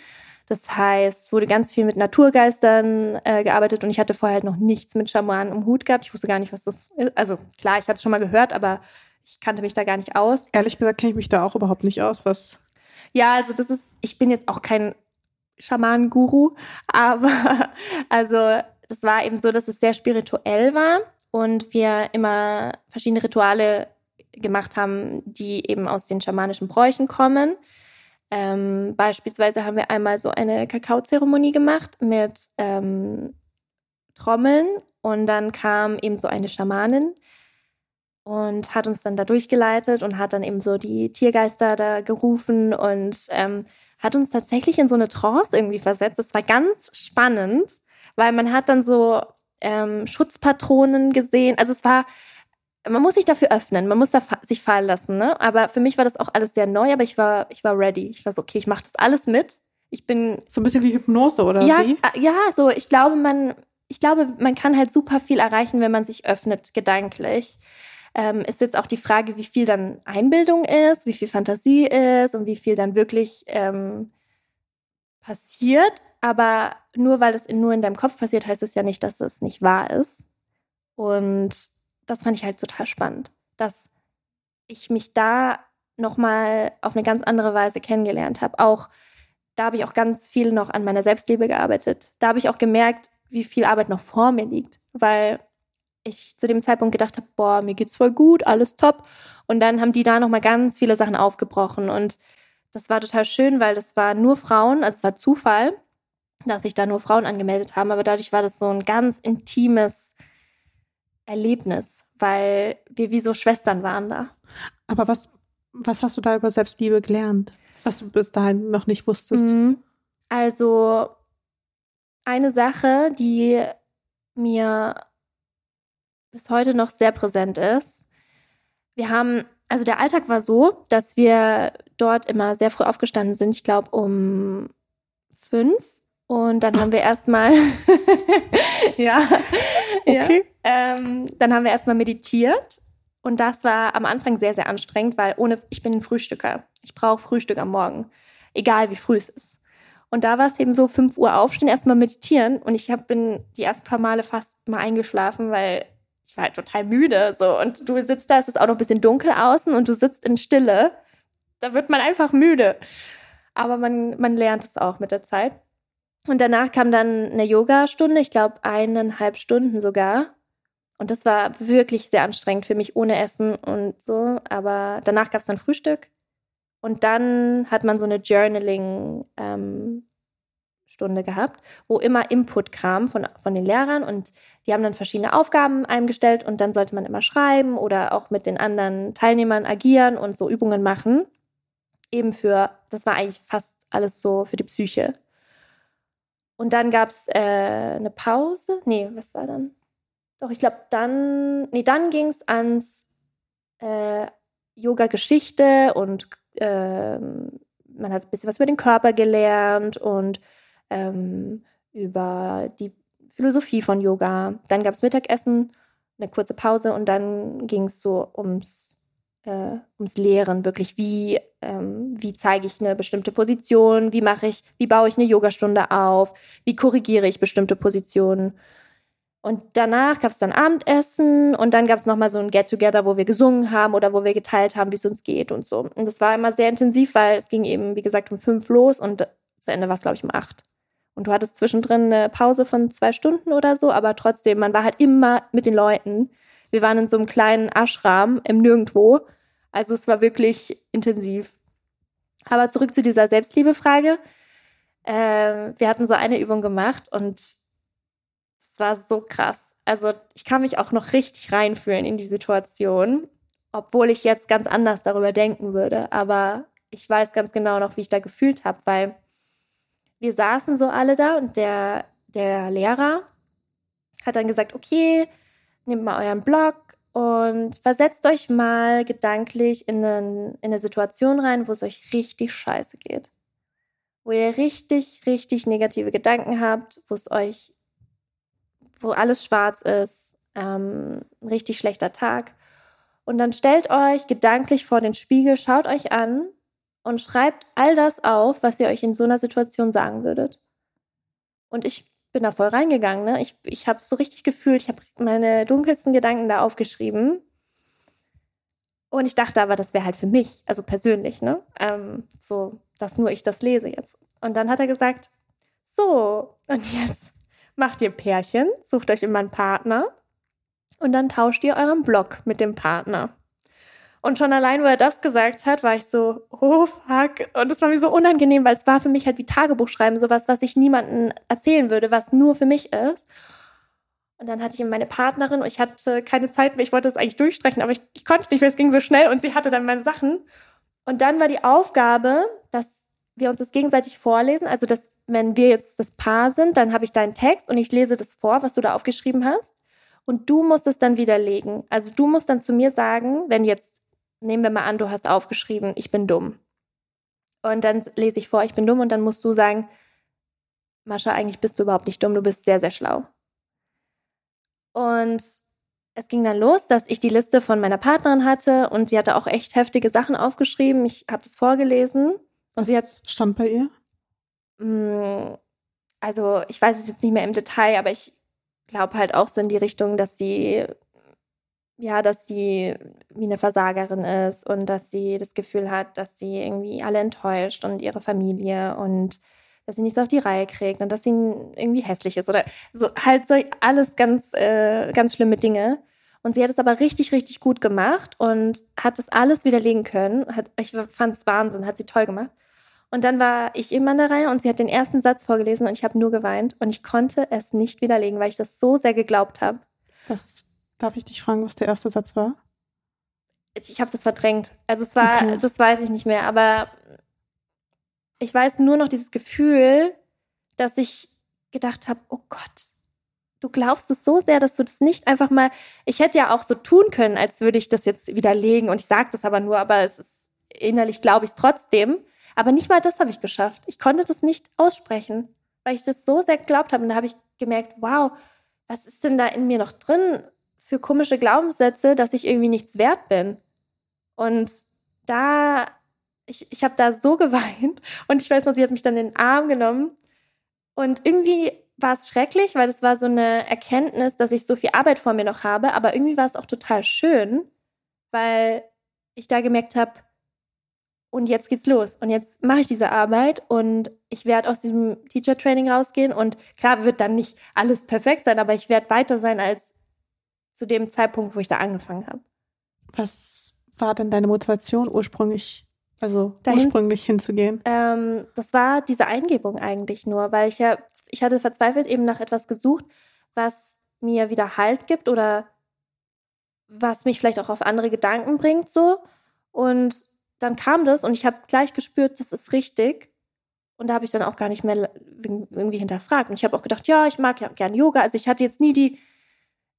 S2: Das heißt, es wurde ganz viel mit Naturgeistern äh, gearbeitet und ich hatte vorher halt noch nichts mit Schamanen im Hut gehabt. Ich wusste gar nicht, was das ist. Also klar, ich hatte es schon mal gehört, aber ich kannte mich da gar nicht aus.
S1: Ehrlich gesagt kenne ich mich da auch überhaupt nicht aus, was.
S2: Ja, also das ist, ich bin jetzt auch kein Schamanenguru, *laughs* aber also das war eben so, dass es sehr spirituell war und wir immer verschiedene Rituale gemacht haben, die eben aus den schamanischen Bräuchen kommen. Ähm, beispielsweise haben wir einmal so eine Kakaozeremonie gemacht mit ähm, Trommeln und dann kam eben so eine Schamanin und hat uns dann da durchgeleitet und hat dann eben so die Tiergeister da gerufen und ähm, hat uns tatsächlich in so eine Trance irgendwie versetzt. Das war ganz spannend, weil man hat dann so ähm, Schutzpatronen gesehen. Also es war man muss sich dafür öffnen, man muss da fa sich fallen lassen. Ne? Aber für mich war das auch alles sehr neu, aber ich war, ich war ready. Ich war so, okay, ich mache das alles mit. Ich bin.
S1: So ein bisschen wie Hypnose, oder?
S2: Ja,
S1: wie?
S2: Äh, ja, so, ich glaube, man, ich glaube, man kann halt super viel erreichen, wenn man sich öffnet, gedanklich. Ähm, ist jetzt auch die Frage, wie viel dann Einbildung ist, wie viel Fantasie ist und wie viel dann wirklich ähm, passiert. Aber nur weil es nur in deinem Kopf passiert, heißt es ja nicht, dass es nicht wahr ist. Und das fand ich halt total spannend, dass ich mich da nochmal auf eine ganz andere Weise kennengelernt habe. Auch da habe ich auch ganz viel noch an meiner Selbstliebe gearbeitet. Da habe ich auch gemerkt, wie viel Arbeit noch vor mir liegt, weil ich zu dem Zeitpunkt gedacht habe, boah, mir geht's voll gut, alles top. Und dann haben die da nochmal ganz viele Sachen aufgebrochen und das war total schön, weil das war nur Frauen, also es war Zufall, dass sich da nur Frauen angemeldet haben, aber dadurch war das so ein ganz intimes Erlebnis, weil wir wie so Schwestern waren da.
S1: Aber was, was hast du da über Selbstliebe gelernt, was du bis dahin noch nicht wusstest? Mhm.
S2: Also eine Sache, die mir bis heute noch sehr präsent ist. Wir haben, also der Alltag war so, dass wir dort immer sehr früh aufgestanden sind, ich glaube um fünf und dann haben wir erstmal, *laughs* ja, okay. ja ähm, dann haben wir erstmal meditiert. Und das war am Anfang sehr, sehr anstrengend, weil ohne, ich bin ein Frühstücker. Ich brauche Frühstück am Morgen. Egal wie früh es ist. Und da war es eben so 5 Uhr aufstehen, erstmal meditieren. Und ich hab, bin die ersten paar Male fast mal eingeschlafen, weil ich war halt total müde. So. Und du sitzt da, es ist auch noch ein bisschen dunkel außen und du sitzt in Stille. Da wird man einfach müde. Aber man, man lernt es auch mit der Zeit. Und danach kam dann eine Yoga-Stunde, ich glaube eineinhalb Stunden sogar. Und das war wirklich sehr anstrengend für mich ohne Essen und so. Aber danach gab es dann Frühstück. Und dann hat man so eine Journaling-Stunde ähm, gehabt, wo immer Input kam von, von den Lehrern. Und die haben dann verschiedene Aufgaben einem gestellt. Und dann sollte man immer schreiben oder auch mit den anderen Teilnehmern agieren und so Übungen machen. Eben für, das war eigentlich fast alles so für die Psyche. Und dann gab es äh, eine Pause. Nee, was war dann? Doch, ich glaube, dann, nee, dann ging es ans äh, Yoga-Geschichte und äh, man hat ein bisschen was über den Körper gelernt und ähm, über die Philosophie von Yoga. Dann gab es Mittagessen, eine kurze Pause und dann ging es so ums äh, ums Lehren, wirklich, wie, ähm, wie zeige ich eine bestimmte Position, wie mache ich, wie baue ich eine Yogastunde auf, wie korrigiere ich bestimmte Positionen. Und danach gab es dann Abendessen und dann gab es nochmal so ein Get-Together, wo wir gesungen haben oder wo wir geteilt haben, wie es uns geht und so. Und das war immer sehr intensiv, weil es ging eben, wie gesagt, um fünf los und zu Ende war es, glaube ich, um acht. Und du hattest zwischendrin eine Pause von zwei Stunden oder so, aber trotzdem, man war halt immer mit den Leuten. Wir waren in so einem kleinen Ashram im Nirgendwo also es war wirklich intensiv. Aber zurück zu dieser Selbstliebefrage. Äh, wir hatten so eine Übung gemacht und es war so krass. Also ich kann mich auch noch richtig reinfühlen in die Situation, obwohl ich jetzt ganz anders darüber denken würde. Aber ich weiß ganz genau noch, wie ich da gefühlt habe, weil wir saßen so alle da und der, der Lehrer hat dann gesagt, okay, nehmt mal euren Blog, und versetzt euch mal gedanklich in, einen, in eine Situation rein, wo es euch richtig scheiße geht. Wo ihr richtig, richtig negative Gedanken habt, wo es euch, wo alles schwarz ist, ähm, ein richtig schlechter Tag. Und dann stellt euch gedanklich vor den Spiegel, schaut euch an und schreibt all das auf, was ihr euch in so einer Situation sagen würdet. Und ich bin da voll reingegangen. Ne? Ich, ich habe es so richtig gefühlt. Ich habe meine dunkelsten Gedanken da aufgeschrieben. Und ich dachte aber, das wäre halt für mich, also persönlich, ne? Ähm, so, dass nur ich das lese jetzt. Und dann hat er gesagt, so, und jetzt macht ihr Pärchen, sucht euch immer einen Partner und dann tauscht ihr euren Blog mit dem Partner. Und schon allein, wo er das gesagt hat, war ich so, oh fuck. Und es war mir so unangenehm, weil es war für mich halt wie Tagebuchschreiben, sowas, was ich niemandem erzählen würde, was nur für mich ist. Und dann hatte ich meine Partnerin und ich hatte keine Zeit mehr. Ich wollte das eigentlich durchstreichen, aber ich, ich konnte nicht, weil es ging so schnell und sie hatte dann meine Sachen. Und dann war die Aufgabe, dass wir uns das gegenseitig vorlesen. Also, dass, wenn wir jetzt das Paar sind, dann habe ich deinen Text und ich lese das vor, was du da aufgeschrieben hast. Und du musst es dann widerlegen. Also, du musst dann zu mir sagen, wenn jetzt, nehmen wir mal an, du hast aufgeschrieben, ich bin dumm. Und dann lese ich vor, ich bin dumm und dann musst du sagen, Mascha, eigentlich bist du überhaupt nicht dumm, du bist sehr, sehr schlau. Und es ging dann los, dass ich die Liste von meiner Partnerin hatte und sie hatte auch echt heftige Sachen aufgeschrieben. Ich habe das vorgelesen und
S1: Was
S2: sie hat
S1: stand bei ihr?
S2: Mm, Also ich weiß es jetzt nicht mehr im Detail, aber ich glaube halt auch so in die Richtung, dass sie ja, dass sie wie eine Versagerin ist und dass sie das Gefühl hat, dass sie irgendwie alle enttäuscht und ihre Familie und dass sie nichts auf die Reihe kriegt und dass sie irgendwie hässlich ist oder so halt so alles ganz, äh, ganz schlimme Dinge. Und sie hat es aber richtig, richtig gut gemacht und hat das alles widerlegen können. Hat, ich fand es Wahnsinn, hat sie toll gemacht. Und dann war ich immer in der Reihe und sie hat den ersten Satz vorgelesen und ich habe nur geweint und ich konnte es nicht widerlegen, weil ich das so sehr geglaubt habe.
S1: Was darf ich dich fragen, was der erste Satz war?
S2: Ich habe das verdrängt. Also es war,
S1: Okay.
S2: das weiß ich nicht mehr, aber ich weiß nur noch dieses Gefühl, dass ich gedacht habe, oh Gott, du glaubst es so sehr, dass du das nicht einfach mal. Ich hätte ja auch so tun können, als würde ich das jetzt widerlegen und ich sage das aber nur, aber es ist innerlich glaube ich es trotzdem. Aber nicht mal das habe ich geschafft. Ich konnte das nicht aussprechen, weil ich das so sehr geglaubt habe. Und da habe ich gemerkt, wow, was ist denn da in mir noch drin für komische Glaubenssätze, dass ich irgendwie nichts wert bin? Und da, ich, ich habe da so *laughs* geweint und ich weiß noch, sie hat mich dann in den Arm genommen und irgendwie war es schrecklich, weil es war so eine Erkenntnis, dass ich so viel Arbeit vor mir noch habe, aber irgendwie war es auch total schön, weil ich da gemerkt habe, und jetzt geht's los. Und jetzt mache ich diese Arbeit und ich werde aus diesem Teacher Training rausgehen. Und klar wird dann nicht alles perfekt sein, aber ich werde weiter sein als zu dem Zeitpunkt, wo ich da angefangen habe.
S1: Was war denn deine Motivation ursprünglich, also
S2: Dahin-
S1: ursprünglich hinzugehen?
S2: Ähm, das war diese Eingebung eigentlich nur, weil ich ja, ich hatte verzweifelt eben nach etwas gesucht, was mir wieder Halt gibt oder was mich vielleicht auch auf andere Gedanken bringt, so. Und dann kam das und ich habe gleich gespürt, das ist richtig. Und da habe ich dann auch gar nicht mehr irgendwie hinterfragt. Und ich habe auch gedacht, ja, ich mag ja gern Yoga. Also ich hatte jetzt nie die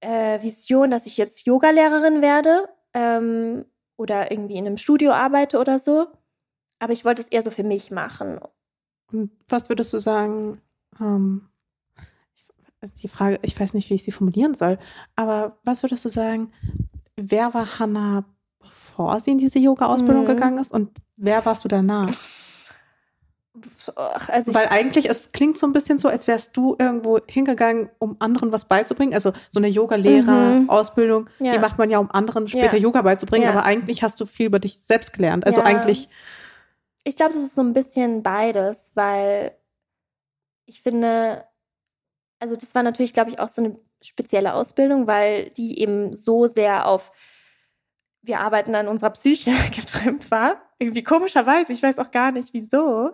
S2: äh, Vision, dass ich jetzt Yogalehrerin werde ähm, oder irgendwie in einem Studio arbeite oder so. Aber ich wollte es eher so für mich machen.
S1: Und was würdest du sagen, ähm, ich- die Frage, ich weiß nicht, wie ich sie formulieren soll, aber was würdest du sagen, wer war Hannah, bevor sie in diese Yoga-Ausbildung
S2: Mhm.
S1: gegangen ist und wer warst du danach?
S2: Also
S1: Weil eigentlich, es klingt so ein bisschen so, als wärst du irgendwo hingegangen, um anderen was beizubringen. Also so eine Yoga-Lehrer-Ausbildung,
S2: Ja.
S1: die macht man ja, um anderen später
S2: Ja.
S1: Yoga beizubringen,
S2: Ja.
S1: aber eigentlich hast du viel über dich selbst gelernt. Also eigentlich,
S2: ich glaube, das ist so ein bisschen beides, weil ich finde, also das war natürlich, glaube ich, auch so eine spezielle Ausbildung, weil die eben so sehr auf wir arbeiten an unserer Psyche *laughs* getrimmt war. Irgendwie komischerweise, ich weiß auch gar nicht wieso.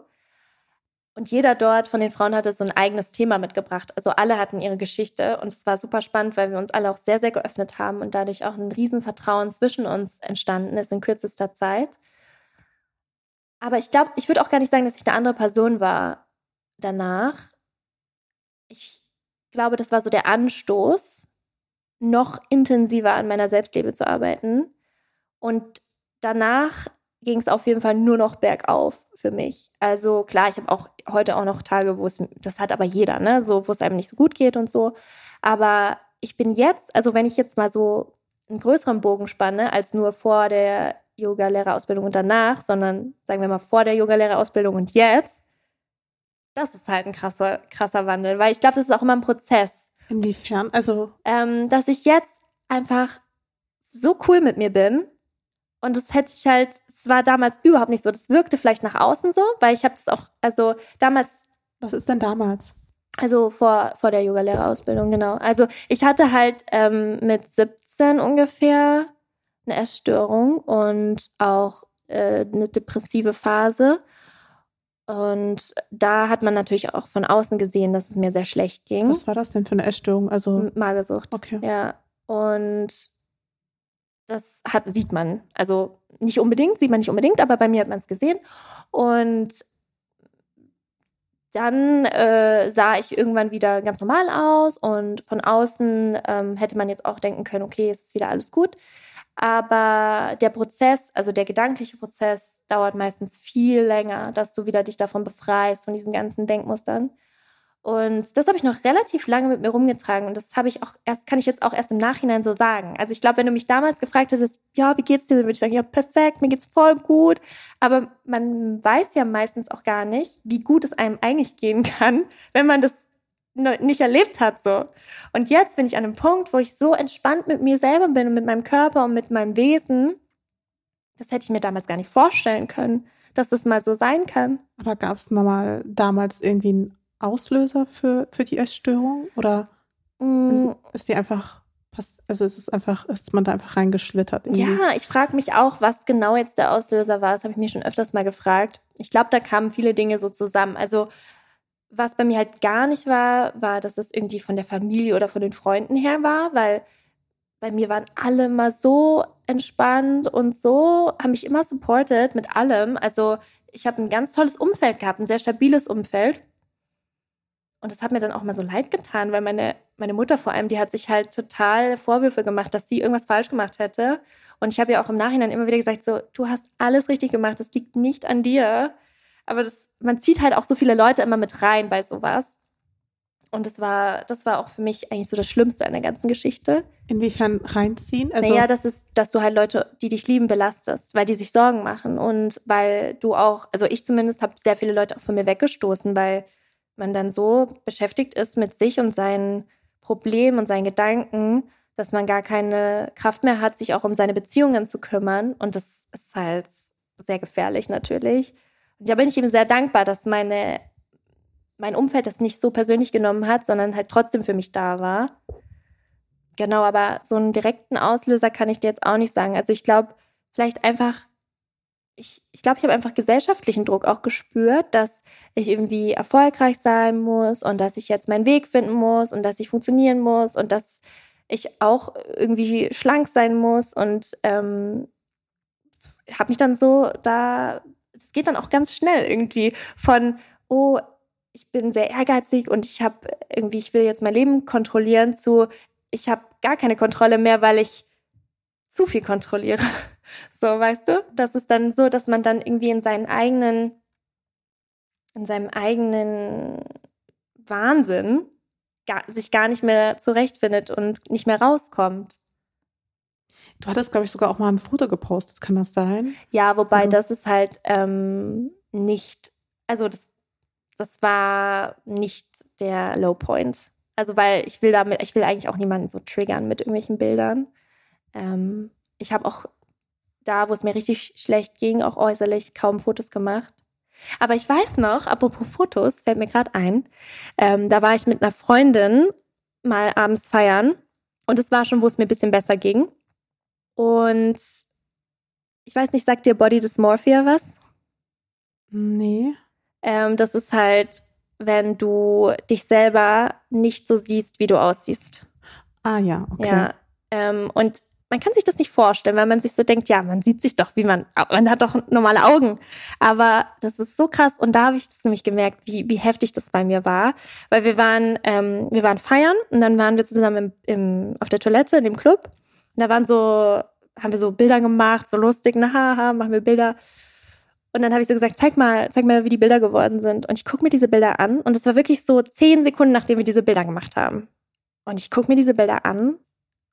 S2: Und jeder dort von den Frauen hatte so ein eigenes Thema mitgebracht. Also alle hatten ihre Geschichte und es war super spannend, weil wir uns alle auch sehr, sehr geöffnet haben und dadurch auch ein Riesenvertrauen zwischen uns entstanden ist in kürzester Zeit. Aber ich glaube, ich würde auch gar nicht sagen, dass ich eine andere Person war danach. Ich glaube, das war so der Anstoß, noch intensiver an meiner Selbstliebe zu arbeiten. Und danach ging es auf jeden Fall nur noch bergauf für mich. Also klar, ich habe auch heute auch noch Tage, wo es, das hat aber jeder, ne, so, wo es einem nicht so gut geht und so. Aber ich bin jetzt, also wenn ich jetzt mal so einen größeren Bogen spanne, als nur vor der Yoga-Lehrerausbildung und danach, sondern sagen wir mal vor der Yoga-Lehrerausbildung und jetzt, das ist halt ein krasser, krasser Wandel, weil ich glaube, das ist auch immer ein Prozess.
S1: Inwiefern? Also.
S2: Ähm, dass ich jetzt einfach so cool mit mir bin. Und das hätte ich halt, es war damals überhaupt nicht so. Das wirkte vielleicht nach außen so, weil ich habe das auch, also damals.
S1: Was ist denn damals?
S2: Also vor, vor der Yogalehrerausbildung, genau. Also ich hatte halt ähm, mit 17 ungefähr eine Essstörung und auch äh, eine depressive Phase. Und da hat man natürlich auch von außen gesehen, dass es mir sehr schlecht ging.
S1: Was war das denn für eine Essstörung? Also
S2: Magersucht.
S1: Okay.
S2: Ja. Und das hat, sieht man. Also nicht unbedingt, sieht man nicht unbedingt, aber bei mir hat man es gesehen. Und dann äh, sah ich irgendwann wieder ganz normal aus und von außen ähm, hätte man jetzt auch denken können, okay, es ist wieder alles gut. Aber der Prozess, also der gedankliche Prozess, dauert meistens viel länger, dass du wieder dich davon befreist, von diesen ganzen Denkmustern. Und das habe ich noch relativ lange mit mir rumgetragen. Und das habe ich auch erst, kann ich jetzt auch erst im Nachhinein so sagen. Also ich glaube, wenn du mich damals gefragt hättest, ja, wie geht's dir, dann würde ich sagen, ja, perfekt, mir geht's voll gut. Aber man weiß ja meistens auch gar nicht, wie gut es einem eigentlich gehen kann, *laughs* wenn man das nicht erlebt hat so. Und jetzt bin ich an einem Punkt, wo ich so entspannt mit mir selber bin und mit meinem Körper und mit meinem Wesen. Das hätte ich mir damals gar nicht vorstellen können, dass das mal so sein kann.
S1: Aber gab es mal damals irgendwie einen Auslöser für, für die Essstörung? Oder mm. ist die einfach, also ist es einfach, ist man da einfach reingeschlittert?
S2: Irgendwie? Ja, ich frage mich auch, was genau jetzt der Auslöser war. Das habe ich mir schon öfters mal gefragt. Ich glaube, da kamen viele Dinge so zusammen. Also was bei mir halt gar nicht war, war, dass es irgendwie von der Familie oder von den Freunden her war, weil bei mir waren alle mal so entspannt und so, haben mich immer supported mit allem. Also ich habe ein ganz tolles Umfeld gehabt, ein sehr stabiles Umfeld. Und das hat mir dann auch mal so leid getan, weil meine, meine Mutter vor allem, die hat sich halt total Vorwürfe gemacht, dass sie irgendwas falsch gemacht hätte. Und ich habe ja auch im Nachhinein immer wieder gesagt, so, du hast alles richtig gemacht, das liegt nicht an dir. Aber das, man zieht halt auch so viele Leute immer mit rein bei sowas. Und das war, das war auch für mich eigentlich so das Schlimmste an der ganzen Geschichte.
S1: Inwiefern reinziehen?
S2: Also naja, das ist, dass du halt Leute, die dich lieben, belastest, weil die sich Sorgen machen. Und weil du auch, also ich zumindest habe sehr viele Leute auch von mir weggestoßen, weil man dann so beschäftigt ist mit sich und seinen Problemen und seinen Gedanken, dass man gar keine Kraft mehr hat, sich auch um seine Beziehungen zu kümmern. Und das ist halt sehr gefährlich natürlich. Und da bin ich ihm sehr dankbar, dass meine, mein Umfeld das nicht so persönlich genommen hat, sondern halt trotzdem für mich da war. Genau, aber so einen direkten Auslöser kann ich dir jetzt auch nicht sagen. Also ich glaube, vielleicht einfach, ich, ich glaube, ich habe einfach gesellschaftlichen Druck auch gespürt, dass ich irgendwie erfolgreich sein muss und dass ich jetzt meinen Weg finden muss und dass ich funktionieren muss und dass ich auch irgendwie schlank sein muss und ähm, habe mich dann so da das geht dann auch ganz schnell irgendwie von, oh, ich bin sehr ehrgeizig und ich habe irgendwie, ich will jetzt mein Leben kontrollieren, zu, ich habe gar keine Kontrolle mehr, weil ich zu viel kontrolliere. So, weißt du? Das ist dann so, dass man dann irgendwie in seinen eigenen, in seinem eigenen Wahnsinn gar, sich gar nicht mehr zurechtfindet und nicht mehr rauskommt.
S1: Du hattest, glaube ich, sogar auch mal ein Foto gepostet, kann das sein?
S2: Ja, wobei also. das ist halt ähm, nicht, also das, das war nicht der Low Point. Also, weil ich will damit, ich will eigentlich auch niemanden so triggern mit irgendwelchen Bildern. Ähm, ich habe auch da, wo es mir richtig schlecht ging, auch äußerlich kaum Fotos gemacht. Aber ich weiß noch, apropos Fotos, fällt mir gerade ein, ähm, da war ich mit einer Freundin mal abends feiern und es war schon, wo es mir ein bisschen besser ging. Und ich weiß nicht, sagt dir Body Dysmorphia was?
S1: Nee.
S2: Ähm, das ist halt, wenn du dich selber nicht so siehst, wie du aussiehst.
S1: Ah ja, okay.
S2: Ja, ähm, und man kann sich das nicht vorstellen, weil man sich so denkt, ja, man sieht sich doch, wie man, man hat doch normale Augen. Aber das ist so krass. Und da habe ich das nämlich gemerkt, wie, wie heftig das bei mir war. Weil wir waren, ähm, wir waren feiern und dann waren wir zusammen im, im, auf der Toilette in dem Club. Und da waren so, haben wir so Bilder gemacht, so lustig, na haha, machen wir Bilder. Und dann habe ich so gesagt, zeig mal, zeig mal, wie die Bilder geworden sind. Und ich gucke mir diese Bilder an. Und es war wirklich so zehn Sekunden, nachdem wir diese Bilder gemacht haben. Und ich gucke mir diese Bilder an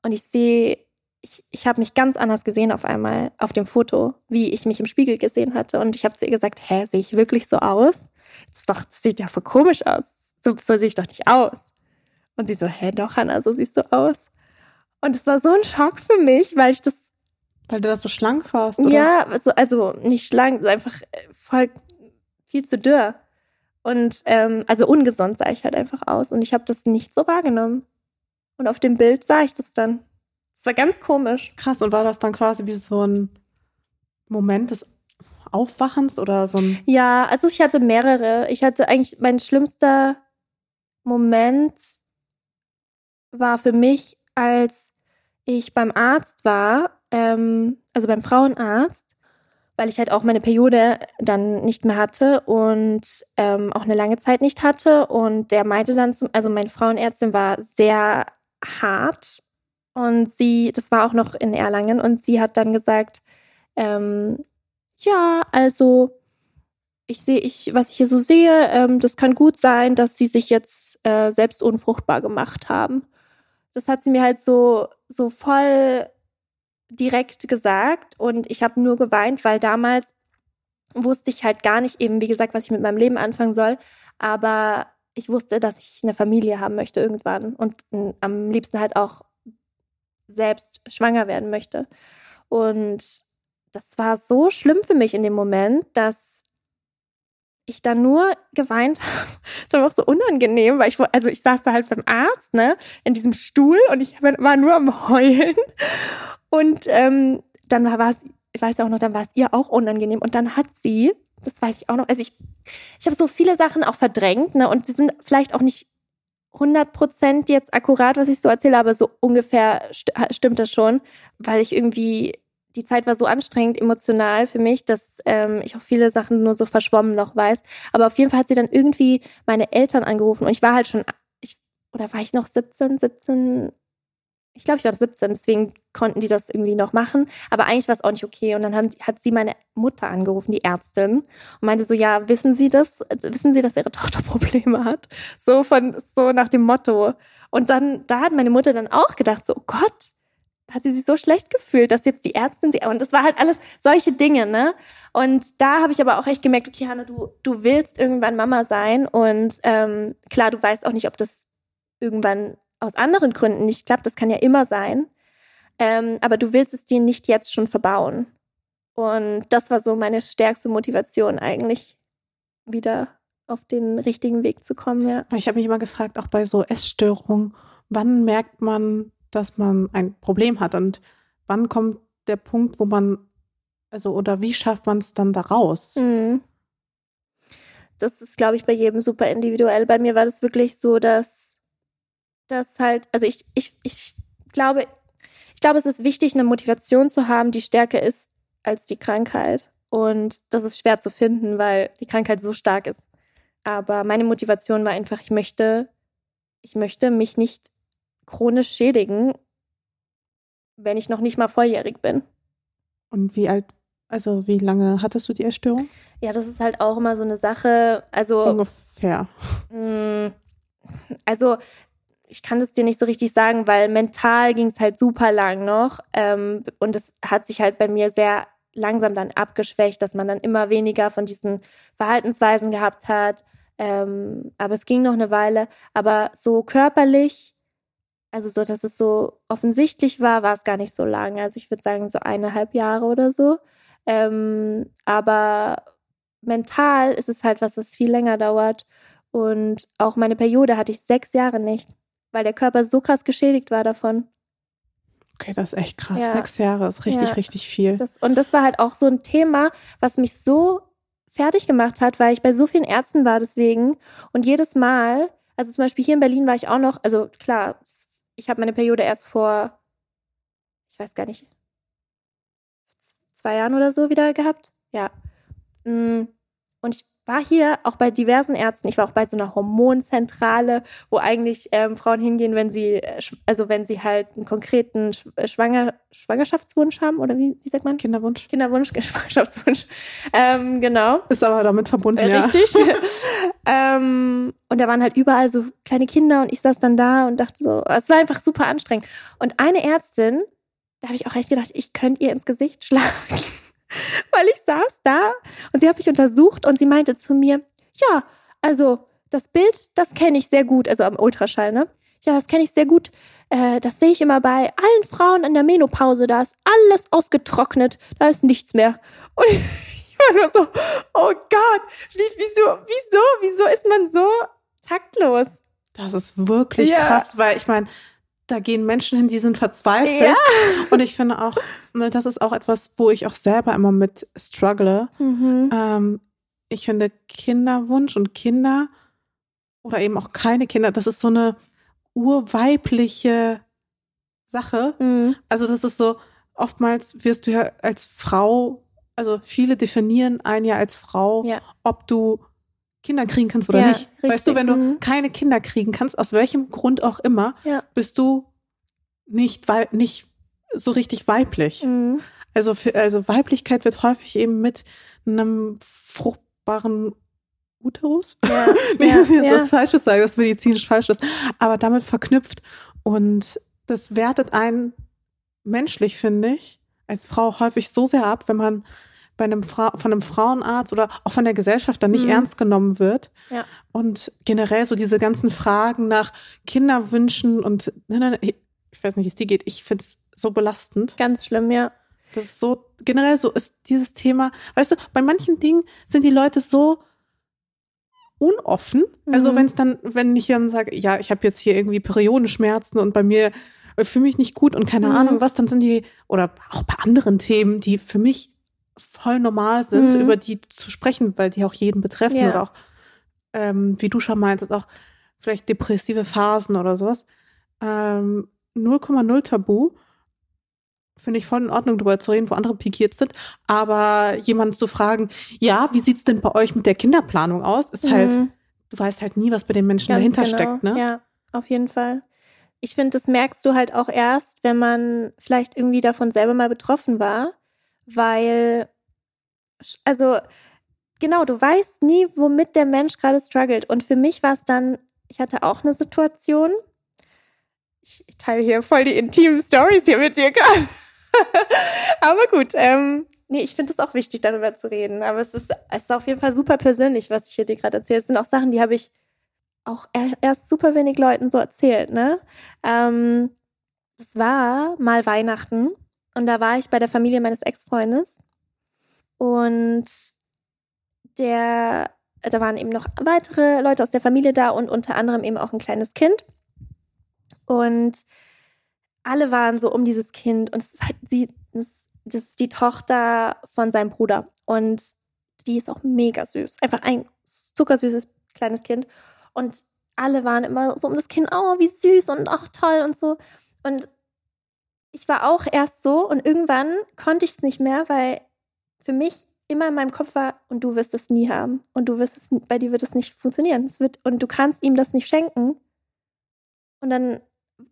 S2: und ich sehe ich, ich habe mich ganz anders gesehen auf einmal auf dem Foto, wie ich mich im Spiegel gesehen hatte. Und ich habe zu ihr gesagt, hä, sehe ich wirklich so aus? Das, doch, das sieht ja voll komisch aus. So, so sehe ich doch nicht aus. Und sie so, hä, doch, Hannah, so siehst du aus. Und es war so ein Schock für mich, weil ich das.
S1: Weil du das so schlank warst, oder?
S2: Ja, also, also nicht schlank, einfach äh, voll viel zu dürr. Und ähm, also ungesund sah ich halt einfach aus. Und ich habe das nicht so wahrgenommen. Und auf dem Bild sah ich das dann. Das war ganz komisch.
S1: Krass, und war das dann quasi wie so ein Moment des Aufwachens oder so ein.
S2: Ja, also ich hatte mehrere. Ich hatte eigentlich mein schlimmster Moment war für mich, als ich beim Arzt war, ähm, also beim Frauenarzt, weil ich halt auch meine Periode dann nicht mehr hatte und ähm, auch eine lange Zeit nicht hatte. Und der meinte dann, zum, also meine Frauenärztin war sehr hart und sie, das war auch noch in Erlangen, und sie hat dann gesagt, ähm, ja, also ich sehe, ich, was ich hier so sehe, ähm, das kann gut sein, dass sie sich jetzt äh, selbst unfruchtbar gemacht haben. Das hat sie mir halt so, so voll direkt gesagt und ich habe nur geweint, weil damals wusste ich halt gar nicht eben, wie gesagt, was ich mit meinem Leben anfangen soll, aber ich wusste, dass ich eine Familie haben möchte irgendwann und am liebsten halt auch selbst schwanger werden möchte. Und das war so schlimm für mich in dem Moment, dass ich dann nur geweint *laughs* habe. Es war auch so unangenehm, weil ich, also ich saß da halt beim Arzt, ne, in diesem Stuhl und ich war nur am Heulen. Und ähm, dann war es, ich weiß auch noch, dann war es ihr auch unangenehm. Und dann hat sie, das weiß ich auch noch, also ich, ich habe so viele Sachen auch verdrängt, ne, und sie sind vielleicht auch nicht 100% jetzt akkurat, was ich so erzähle, aber so ungefähr st stimmt das schon, weil ich irgendwie die Zeit war so anstrengend emotional für mich, dass ähm, ich auch viele Sachen nur so verschwommen noch weiß. Aber auf jeden Fall hat sie dann irgendwie meine Eltern angerufen und ich war halt schon, ich, oder war ich noch 17, 17, ich glaube, ich war 17, deswegen konnten die das irgendwie noch machen. Aber eigentlich war es auch nicht okay. Und dann hat, hat, sie meine Mutter angerufen, die Ärztin, und meinte so: Ja, wissen Sie das? Wissen Sie, dass Ihre Tochter *laughs* Probleme hat? So von so nach dem Motto. Und dann, da hat meine Mutter dann auch gedacht: so, Oh Gott, hat sie sich so schlecht gefühlt, dass jetzt die Ärztin sie. Und das war halt alles solche Dinge, ne? Und da habe ich aber auch echt gemerkt, okay, Hanna, du, du willst irgendwann Mama sein. Und ähm, klar, du weißt auch nicht, ob das irgendwann aus anderen Gründen nicht klappt. Das kann ja immer sein. Ähm, aber du willst es dir nicht jetzt schon verbauen. Und das war so meine stärkste Motivation eigentlich, wieder auf den richtigen Weg zu kommen, ja.
S1: Ich habe mich immer gefragt, auch bei so Essstörungen, wann merkt man, dass man ein Problem hat und wann kommt der Punkt, wo man, also oder wie schafft man es dann da raus?
S2: Mhm. Das ist, glaube ich, bei jedem super individuell. Bei mir war das wirklich so, dass das halt, also ich, ich, ich glaube, ich glaube, es ist wichtig, eine Motivation zu haben, die stärker ist als die Krankheit. Und das ist schwer zu finden, weil die Krankheit so stark ist. Aber meine Motivation war einfach, ich möchte, ich möchte mich nicht chronisch schädigen, wenn ich noch nicht mal volljährig bin.
S1: Und wie alt, also wie lange hattest du die Essstörung?
S2: Ja, das ist halt auch immer so eine Sache. Also
S1: ungefähr.
S2: Mh, mm, also ich kann das dir nicht so richtig sagen, weil mental ging es halt super lang noch ähm, und es hat sich halt bei mir sehr langsam dann abgeschwächt, dass man dann immer weniger von diesen Verhaltensweisen gehabt hat. Ähm, aber es ging noch eine Weile. Aber so körperlich also so, dass es so offensichtlich war, war es gar nicht so lange. Also ich würde sagen so eineinhalb Jahre oder so. Ähm, aber mental ist es halt was, was viel länger dauert. Und auch meine Periode hatte ich sechs Jahre nicht, weil der Körper so krass geschädigt war davon.
S1: Okay, das ist echt krass. Ja. Sechs Jahre ist richtig, ja. richtig viel.
S2: Das, und das war halt auch so ein Thema, was mich so fertig gemacht hat, weil ich bei so vielen Ärzten war deswegen. Und jedes Mal, also zum Beispiel hier in Berlin war ich auch noch, also klar, ich habe meine Periode erst vor, ich weiß gar nicht, zwei Jahren oder so wieder gehabt. Ja. Mm, und ich war hier auch bei diversen Ärzten. Ich war auch bei so einer Hormonzentrale, wo eigentlich ähm, Frauen hingehen, wenn sie, äh, also wenn sie halt einen konkreten äh, Schwanger, Schwangerschaftswunsch haben oder wie, wie sagt man?
S1: Kinderwunsch.
S2: Kinderwunsch, *laughs* Schwangerschaftswunsch. Ähm, genau.
S1: Ist aber damit verbunden,
S2: äh,
S1: ja.
S2: Richtig. *laughs* ähm, und da waren halt überall so kleine Kinder und ich saß dann da und dachte so, es war einfach super anstrengend. Und eine Ärztin, da habe ich auch echt gedacht, ich könnte ihr ins Gesicht schlagen. *laughs* Weil ich saß da und sie hat mich untersucht und sie meinte zu mir, ja, also das Bild, das kenne ich sehr gut, also am Ultraschall, ne? Ja, das kenne ich sehr gut. Äh, das sehe ich immer bei allen Frauen in der Menopause. Da ist alles ausgetrocknet, da ist nichts mehr. *laughs* Und ich war nur so, oh Gott, wie, wieso, wieso, wieso ist man so taktlos?
S1: Das ist wirklich
S2: Ja.
S1: krass, weil ich meine, da gehen Menschen hin, die sind verzweifelt.
S2: Ja. *laughs*
S1: Und ich finde auch, ne, das ist auch etwas, wo ich auch selber immer mit struggle.
S2: Mhm.
S1: Ähm, ich finde Kinderwunsch und Kinder oder eben auch keine Kinder, das ist so eine urweibliche Sache.
S2: Mhm.
S1: Also das ist so, oftmals wirst du ja als Frau, also viele definieren einen ja als Frau,
S2: Ja.
S1: ob du Kinder kriegen kannst oder
S2: Ja,
S1: nicht. Weißt
S2: richtig.
S1: du, wenn du
S2: Mhm.
S1: keine Kinder kriegen kannst, aus welchem Grund auch immer,
S2: Ja.
S1: bist du nicht, nicht so richtig weiblich.
S2: Mhm.
S1: Also, für, also Weiblichkeit wird häufig eben mit einem fruchtbaren Uterus.
S2: Ja. *laughs*
S1: Nicht,
S2: ja.
S1: ich jetzt
S2: ja.
S1: was Falsches sage, was medizinisch falsch ist, aber damit verknüpft. Und das wertet einen menschlich, finde ich, als Frau häufig so sehr ab, wenn man bei einem Fra von einem Frauenarzt oder auch von der Gesellschaft dann nicht
S2: Mhm.
S1: ernst genommen wird.
S2: Ja.
S1: Und generell so diese ganzen Fragen nach Kinderwünschen und ne, ne, ne, ich weiß nicht, wie es dir geht. Ich finde es so belastend.
S2: Ganz schlimm, ja.
S1: Das ist so, generell so ist dieses Thema, weißt du, bei manchen Dingen sind die Leute so unoffen. Also
S2: Mhm.
S1: wenn es dann, wenn ich dann sage, ja, ich habe jetzt hier irgendwie Periodenschmerzen und bei mir äh, fühle mich nicht gut und keine
S2: Mhm.
S1: Ahnung was, dann sind die, oder auch bei anderen Themen, die für mich voll normal sind,
S2: Mhm.
S1: über die zu sprechen, weil die auch jeden betreffen
S2: Ja.
S1: oder auch, ähm, wie du schon meintest, auch vielleicht depressive Phasen oder sowas. Ähm, 0,0 Tabu. Finde ich voll in Ordnung, darüber zu reden, wo andere pikiert sind. Aber jemanden zu fragen, ja, wie sieht's denn bei euch mit der Kinderplanung aus, ist halt,
S2: Mhm.
S1: du weißt halt nie, was bei den Menschen
S2: Ganz
S1: dahinter
S2: genau.
S1: steckt, ne?
S2: Ja, auf jeden Fall. Ich finde, das merkst du halt auch erst, wenn man vielleicht irgendwie davon selber mal betroffen war, weil, also, genau, du weißt nie, womit der Mensch gerade struggelt. Und für mich war es dann, ich hatte auch eine Situation. Ich, teile hier voll die intimen Stories hier mit dir gerade. *laughs* Aber gut, ähm, nee, ich finde es auch wichtig, darüber zu reden. Aber es ist, es ist auf jeden Fall super persönlich, was ich hier dir gerade erzähle. Es sind auch Sachen, die habe ich auch er- erst super wenig Leuten so erzählt, ne? Ähm, das war mal Weihnachten und da war ich bei der Familie meines Ex-Freundes und der, da waren eben noch weitere Leute aus der Familie da und unter anderem eben auch ein kleines Kind. Und alle waren so um dieses Kind und es ist halt sie, das, das ist die Tochter von seinem Bruder und die ist auch mega süß, einfach ein zuckersüßes kleines Kind. Und alle waren immer so um das Kind, oh, wie süß und ach, toll und so. Und ich war auch erst so und irgendwann konnte ich es nicht mehr, weil für mich immer in meinem Kopf war, und du wirst es nie haben. Und du wirst es, bei dir wird es nicht funktionieren. Es wird, und du kannst ihm das nicht schenken. Und dann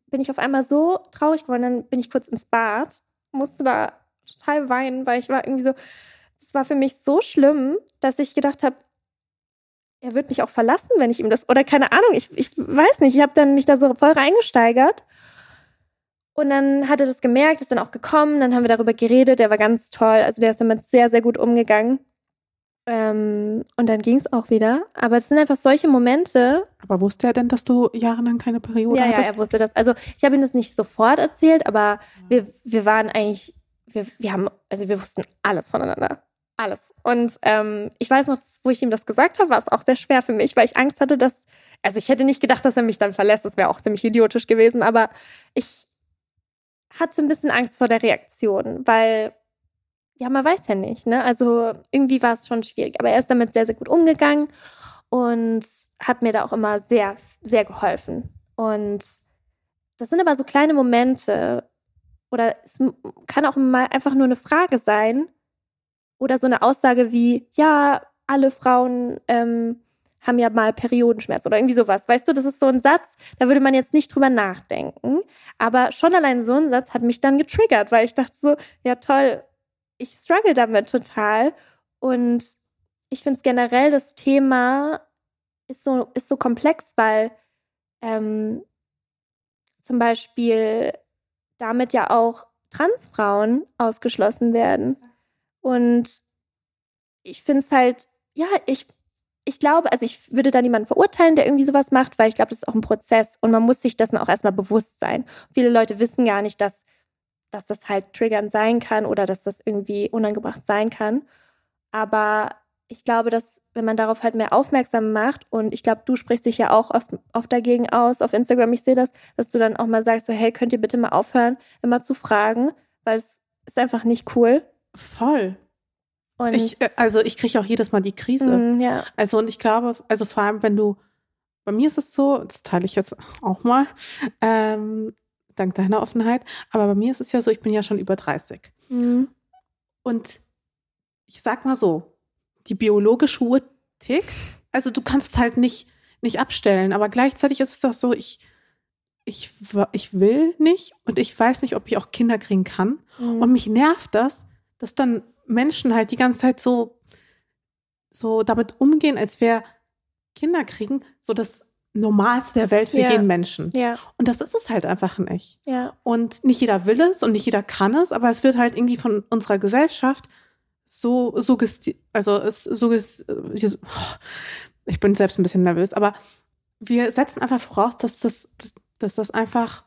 S2: bin ich auf einmal so traurig geworden, dann bin ich kurz ins Bad, musste da total weinen, weil ich war irgendwie so, das war für mich so schlimm, dass ich gedacht habe, er wird mich auch verlassen, wenn ich ihm das, oder keine Ahnung, ich, ich weiß nicht, ich habe dann mich da so voll reingesteigert. Und dann hat er das gemerkt, ist dann auch gekommen, dann haben wir darüber geredet, der war ganz toll, also der ist damit sehr, sehr gut umgegangen. Ähm, und dann ging es auch wieder. Aber es sind einfach solche Momente.
S1: Aber wusste er denn, dass du jahrelang keine Periode
S2: ja, ja,
S1: hattest?
S2: er wusste das. Also ich habe ihm das nicht sofort erzählt, aber wir, wir waren eigentlich, wir, wir haben, also wir wussten alles voneinander. Alles. Und ähm, ich weiß noch, wo ich ihm das gesagt habe, war es auch sehr schwer für mich, weil ich Angst hatte, dass, also ich hätte nicht gedacht, dass er mich dann verlässt. Das wäre auch ziemlich idiotisch gewesen, aber ich hatte ein bisschen Angst vor der Reaktion, weil, ja, man weiß ja nicht, ne? Also irgendwie war es schon schwierig. Aber er ist damit sehr, sehr gut umgegangen und hat mir da auch immer sehr, sehr geholfen. Und das sind aber so kleine Momente, oder es kann auch mal einfach nur eine Frage sein oder so eine Aussage wie, ja, alle Frauen ähm, haben ja mal Periodenschmerz oder irgendwie sowas. Weißt du, das ist so ein Satz, da würde man jetzt nicht drüber nachdenken. Aber schon allein so ein Satz hat mich dann getriggert, weil ich dachte so, ja toll, ich struggle damit total. Und ich finde es generell, das Thema ist so, ist so komplex, weil ähm, zum Beispiel damit ja auch Transfrauen ausgeschlossen werden. Und ich finde es halt, ja, ich, ich glaube, also ich würde da niemanden verurteilen, der irgendwie sowas macht, weil ich glaube, das ist auch ein Prozess und man muss sich dessen auch erstmal bewusst sein. Viele Leute wissen gar nicht, dass, dass das halt triggernd sein kann oder dass das irgendwie unangebracht sein kann. Aber ich glaube, dass wenn man darauf halt mehr aufmerksam macht und ich glaube, du sprichst dich ja auch oft, oft dagegen aus auf Instagram, ich sehe das, dass du dann auch mal sagst, so hey, könnt ihr bitte mal aufhören, immer zu fragen, weil es ist einfach nicht cool.
S1: Voll. Und ich, äh, also ich kriege auch jedes Mal die Krise.
S2: Mm, ja.
S1: Also und ich glaube, also vor allem, wenn du, bei mir ist es so, das teile ich jetzt auch mal, ähm, dank deiner Offenheit, aber bei mir ist es ja so, ich bin ja schon über 30.
S2: Mm.
S1: Und ich sag mal so, die biologische Uhr tickt. Also du kannst es halt nicht, nicht abstellen, aber gleichzeitig ist es doch so, ich, ich, ich will nicht und ich weiß nicht, ob ich auch Kinder kriegen kann. Mhm. Und mich nervt das, dass dann Menschen halt die ganze Zeit so, so damit umgehen, als wäre Kinder kriegen so das Normalste der Welt für ja. jeden Menschen.
S2: Ja.
S1: Und das ist es halt einfach nicht.
S2: Ja.
S1: Und nicht jeder will es und nicht jeder kann es, aber es wird halt irgendwie von unserer Gesellschaft so suggesti also es suggest ich bin selbst ein bisschen nervös, aber wir setzen einfach voraus, dass das, dass, dass das einfach,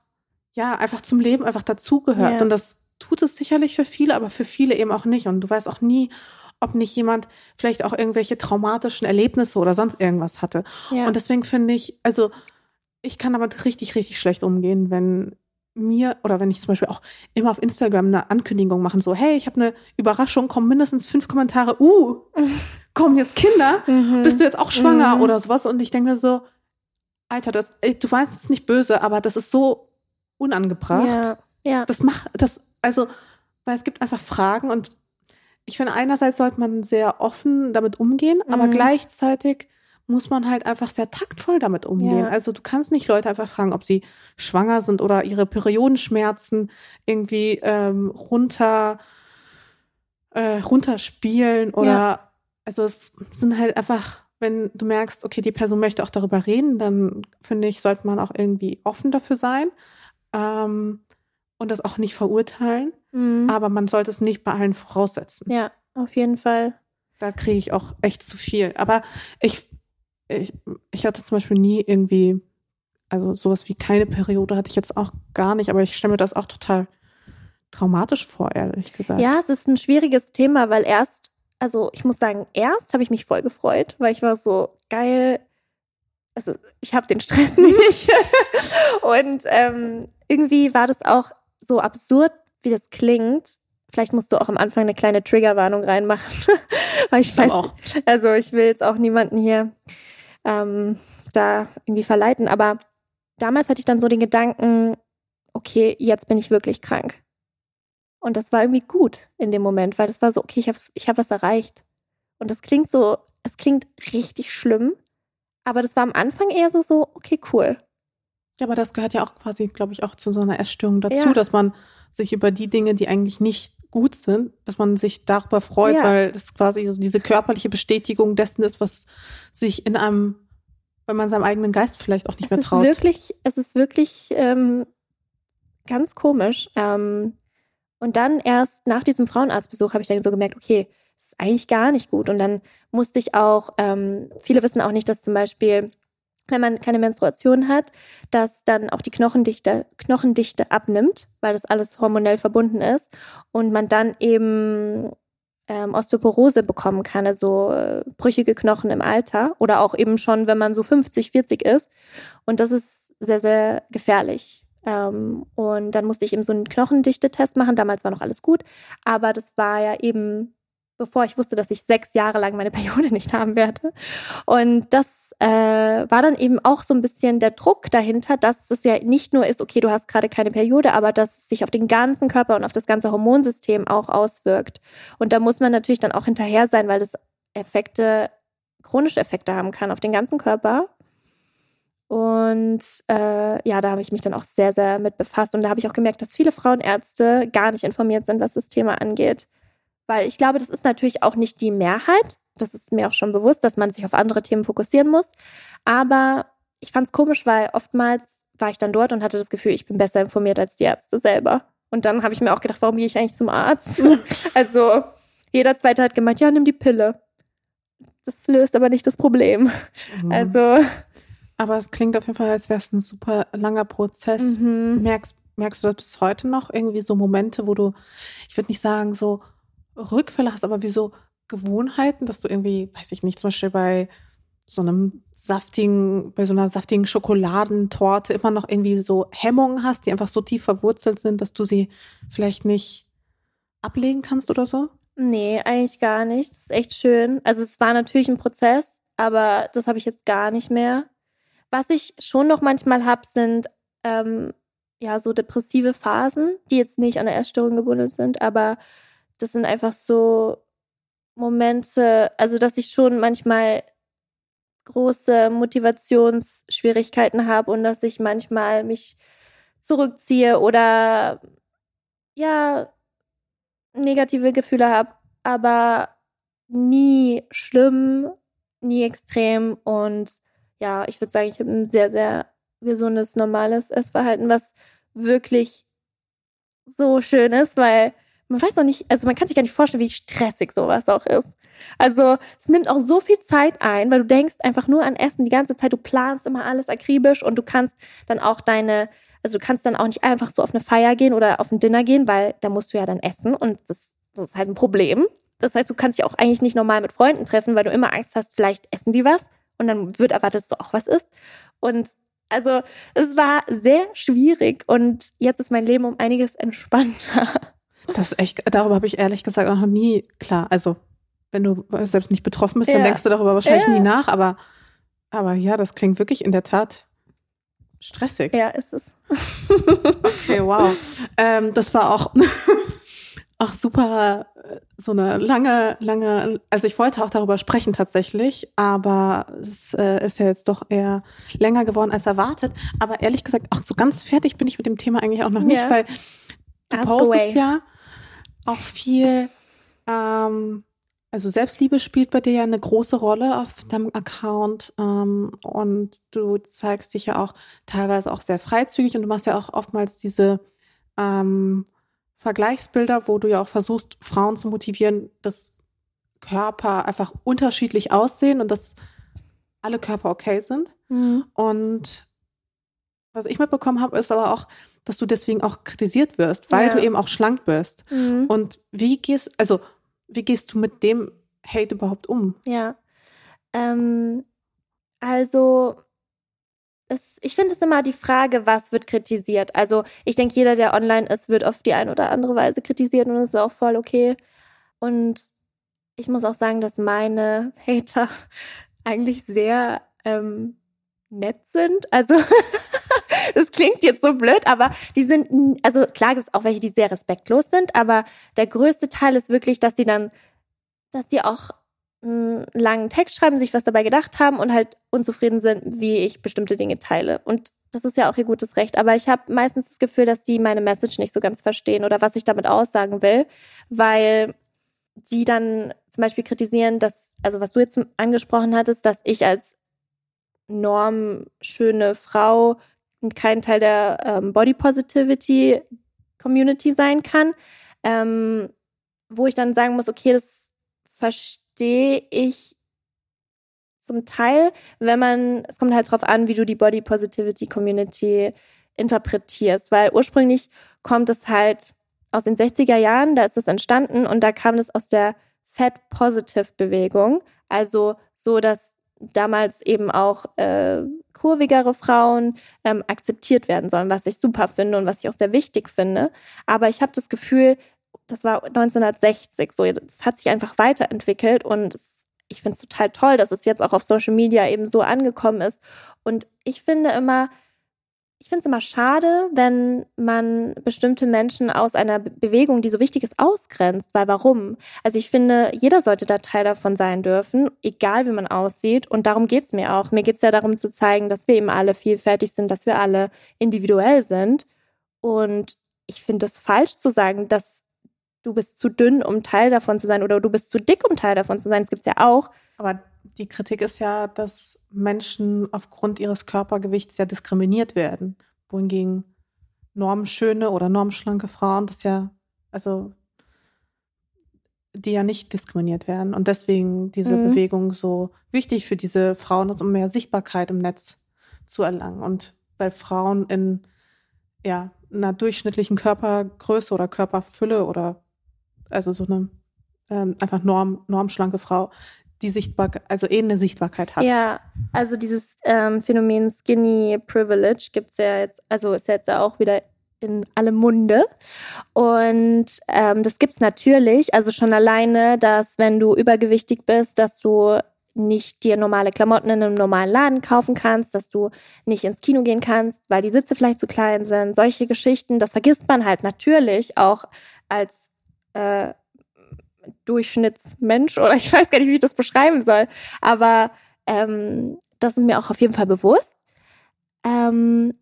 S1: ja, einfach zum Leben einfach dazugehört. Ja. Und das tut es sicherlich für viele, aber für viele eben auch nicht. Und du weißt auch nie, ob nicht jemand vielleicht auch irgendwelche traumatischen Erlebnisse oder sonst irgendwas hatte. Ja. Und deswegen finde ich, also ich kann damit richtig, richtig schlecht umgehen, wenn mir oder wenn ich zum Beispiel auch immer auf Instagram eine Ankündigung machen, so, hey, ich habe eine Überraschung, kommen mindestens fünf Kommentare, uh, *laughs* kommen jetzt Kinder, mhm. bist du jetzt auch schwanger mhm. oder sowas? Und ich denke mir so, Alter, das, du weißt es nicht böse, aber das ist so unangebracht.
S2: Ja. ja.
S1: Das macht, das, also, weil es gibt einfach Fragen und ich finde, einerseits sollte man sehr offen damit umgehen, mhm. aber gleichzeitig muss man halt einfach sehr taktvoll damit umgehen. Ja. Also du kannst nicht Leute einfach fragen, ob sie schwanger sind oder ihre Periodenschmerzen irgendwie ähm, runter äh, runterspielen oder ja. also es sind halt einfach, wenn du merkst, okay, die Person möchte auch darüber reden, dann finde ich, sollte man auch irgendwie offen dafür sein ähm, und das auch nicht verurteilen. Mhm. Aber man sollte es nicht bei allen voraussetzen.
S2: Ja, auf jeden Fall.
S1: Da kriege ich auch echt zu viel. Aber ich ich, ich hatte zum Beispiel nie irgendwie, also sowas wie keine Periode hatte ich jetzt auch gar nicht, aber ich stelle mir das auch total traumatisch vor, ehrlich gesagt.
S2: Ja, es ist ein schwieriges Thema, weil erst, also ich muss sagen, erst habe ich mich voll gefreut, weil ich war so geil. Also ich habe den Stress *laughs* nicht. Und ähm, irgendwie war das auch so absurd, wie das klingt. Vielleicht musst du auch am Anfang eine kleine Triggerwarnung reinmachen, *laughs* weil ich weiß, auch. also ich will jetzt auch niemanden hier ähm, da irgendwie verleiten. Aber damals hatte ich dann so den Gedanken, okay, jetzt bin ich wirklich krank. Und das war irgendwie gut in dem Moment, weil das war so, okay, ich habe ich hab was erreicht. Und das klingt so, es klingt richtig schlimm, aber das war am Anfang eher so, so, okay, cool.
S1: Ja, aber das gehört ja auch quasi, glaube ich, auch zu so einer Essstörung dazu, ja. dass man sich über die Dinge, die eigentlich nicht gut sind, dass man sich darüber freut, ja. weil das quasi so diese körperliche Bestätigung dessen ist, was sich in einem, wenn man seinem eigenen Geist vielleicht auch nicht es mehr traut.
S2: Ist wirklich, es ist wirklich ähm, ganz komisch. Ähm, und dann erst nach diesem Frauenarztbesuch habe ich dann so gemerkt, okay, das ist eigentlich gar nicht gut. Und dann musste ich auch, ähm, viele wissen auch nicht, dass zum Beispiel wenn man keine Menstruation hat, dass dann auch die Knochendichte, Knochendichte abnimmt, weil das alles hormonell verbunden ist und man dann eben ähm, Osteoporose bekommen kann, also äh, brüchige Knochen im Alter oder auch eben schon, wenn man so 50, 40 ist. Und das ist sehr, sehr gefährlich. Ähm, und dann musste ich eben so einen Knochendichtetest machen. Damals war noch alles gut, aber das war ja eben bevor ich wusste, dass ich sechs Jahre lang meine Periode nicht haben werde. Und das äh, war dann eben auch so ein bisschen der Druck dahinter, dass es ja nicht nur ist, okay, du hast gerade keine Periode, aber dass es sich auf den ganzen Körper und auf das ganze Hormonsystem auch auswirkt. Und da muss man natürlich dann auch hinterher sein, weil das Effekte, chronische Effekte haben kann auf den ganzen Körper. Und äh, ja, da habe ich mich dann auch sehr, sehr mit befasst. Und da habe ich auch gemerkt, dass viele Frauenärzte gar nicht informiert sind, was das Thema angeht. Weil ich glaube, das ist natürlich auch nicht die Mehrheit. Das ist mir auch schon bewusst, dass man sich auf andere Themen fokussieren muss. Aber ich fand es komisch, weil oftmals war ich dann dort und hatte das Gefühl, ich bin besser informiert als die Ärzte selber. Und dann habe ich mir auch gedacht, warum gehe ich eigentlich zum Arzt? *laughs* also jeder zweite hat gemeint, ja, nimm die Pille. Das löst aber nicht das Problem. Mhm. Also.
S1: Aber es klingt auf jeden Fall, als wäre es ein super langer Prozess. Mhm. Merkst, merkst du das bis heute noch irgendwie so Momente, wo du, ich würde nicht sagen, so Rückfälle hast, aber wie so Gewohnheiten, dass du irgendwie, weiß ich nicht, zum Beispiel bei so einem saftigen, bei so einer saftigen Schokoladentorte immer noch irgendwie so Hemmungen hast, die einfach so tief verwurzelt sind, dass du sie vielleicht nicht ablegen kannst oder so?
S2: Nee, eigentlich gar nicht. Das ist echt schön. Also es war natürlich ein Prozess, aber das habe ich jetzt gar nicht mehr. Was ich schon noch manchmal habe, sind ähm, ja so depressive Phasen, die jetzt nicht an der Essstörung gebunden sind, aber das sind einfach so Momente, also dass ich schon manchmal große Motivationsschwierigkeiten habe und dass ich manchmal mich zurückziehe oder ja negative Gefühle habe, aber nie schlimm, nie extrem und ja, ich würde sagen, ich habe ein sehr, sehr gesundes, normales Essverhalten, was wirklich so schön ist, weil man weiß auch nicht, also man kann sich gar nicht vorstellen, wie stressig sowas auch ist. Also es nimmt auch so viel Zeit ein, weil du denkst einfach nur an Essen die ganze Zeit, du planst immer alles akribisch und du kannst dann auch deine, also du kannst dann auch nicht einfach so auf eine Feier gehen oder auf ein Dinner gehen, weil da musst du ja dann essen und das, das ist halt ein Problem. Das heißt, du kannst dich auch eigentlich nicht normal mit Freunden treffen, weil du immer Angst hast, vielleicht essen die was und dann wird erwartet, dass du auch was isst. Und also es war sehr schwierig und jetzt ist mein Leben um einiges entspannter.
S1: Das ist echt, darüber habe ich ehrlich gesagt noch nie, klar, also wenn du selbst nicht betroffen bist, ja. dann denkst du darüber wahrscheinlich ja. nie nach, aber, aber ja, das klingt wirklich in der Tat stressig.
S2: Ja, ist es.
S1: okay, wow. Ähm, das war auch, *laughs* auch super, so eine lange, lange, also ich wollte auch darüber sprechen tatsächlich, aber es äh, ist ja jetzt doch eher länger geworden als erwartet. Aber ehrlich gesagt, auch so ganz fertig bin ich mit dem Thema eigentlich auch noch nicht, ja. weil du Ask postest away. ja auch viel, ähm, also Selbstliebe spielt bei dir ja eine große Rolle auf deinem Account ähm, und du zeigst dich ja auch teilweise auch sehr freizügig und du machst ja auch oftmals diese ähm, Vergleichsbilder, wo du ja auch versuchst, Frauen zu motivieren, dass Körper einfach unterschiedlich aussehen und dass alle Körper okay sind. Mhm. Und was ich mitbekommen habe, ist aber auch, dass du deswegen auch kritisiert wirst, weil ja. du eben auch schlank bist. Mhm. Und wie gehst, also wie gehst du mit dem Hate überhaupt um?
S2: Ja. Ähm, also es, ich finde es immer die Frage, was wird kritisiert. Also ich denke, jeder, der online ist, wird auf die eine oder andere Weise kritisiert und das ist auch voll okay. Und ich muss auch sagen, dass meine Hater *laughs* eigentlich sehr ähm, nett sind. Also *laughs* *laughs* das klingt jetzt so blöd, aber die sind, also klar gibt es auch welche, die sehr respektlos sind, aber der größte Teil ist wirklich, dass sie dann, dass sie auch einen langen Text schreiben, sich was dabei gedacht haben und halt unzufrieden sind, wie ich bestimmte Dinge teile. Und das ist ja auch ihr gutes Recht. Aber ich habe meistens das Gefühl, dass sie meine Message nicht so ganz verstehen oder was ich damit aussagen will, weil die dann zum Beispiel kritisieren, dass, also was du jetzt angesprochen hattest, dass ich als normschöne Frau kein Teil der ähm, Body Positivity Community sein kann, ähm, wo ich dann sagen muss, okay, das verstehe ich zum Teil, wenn man, es kommt halt drauf an, wie du die Body Positivity Community interpretierst, weil ursprünglich kommt es halt aus den 60er Jahren, da ist es entstanden und da kam es aus der Fat Positive Bewegung, also so, dass damals eben auch äh, kurvigere Frauen ähm, akzeptiert werden sollen, was ich super finde und was ich auch sehr wichtig finde. Aber ich habe das Gefühl, das war 1960 so, das hat sich einfach weiterentwickelt und es, ich finde es total toll, dass es jetzt auch auf Social Media eben so angekommen ist. Und ich finde immer, ich finde es immer schade, wenn man bestimmte Menschen aus einer Bewegung, die so wichtig ist, ausgrenzt. Weil warum? Also ich finde, jeder sollte da Teil davon sein dürfen, egal wie man aussieht. Und darum geht es mir auch. Mir geht es ja darum zu zeigen, dass wir eben alle vielfältig sind, dass wir alle individuell sind. Und ich finde es falsch zu sagen, dass du bist zu dünn, um Teil davon zu sein oder du bist zu dick, um Teil davon zu sein. Das gibt es ja auch.
S1: Aber die Kritik ist ja, dass Menschen aufgrund ihres Körpergewichts ja diskriminiert werden. Wohingegen normschöne oder normschlanke Frauen, das ja, also die ja nicht diskriminiert werden. Und deswegen diese mhm. Bewegung so wichtig für diese Frauen ist, um mehr Sichtbarkeit im Netz zu erlangen. Und weil Frauen in ja, einer durchschnittlichen Körpergröße oder Körperfülle oder also so eine ähm, einfach norm, normschlanke Frau, die Sichtbarkeit, also eh eine Sichtbarkeit hat.
S2: Ja, also dieses ähm, Phänomen Skinny Privilege gibt es ja jetzt, also ist jetzt auch wieder in allem Munde. Und ähm, das gibt es natürlich, also schon alleine, dass wenn du übergewichtig bist, dass du nicht dir normale Klamotten in einem normalen Laden kaufen kannst, dass du nicht ins Kino gehen kannst, weil die Sitze vielleicht zu klein sind. Solche Geschichten, das vergisst man halt natürlich auch als äh, Durchschnittsmensch oder *laughs* ich weiß gar nicht, wie ich das beschreiben soll. Aber ähm, das ist mir auch auf jeden Fall bewusst. Ähm,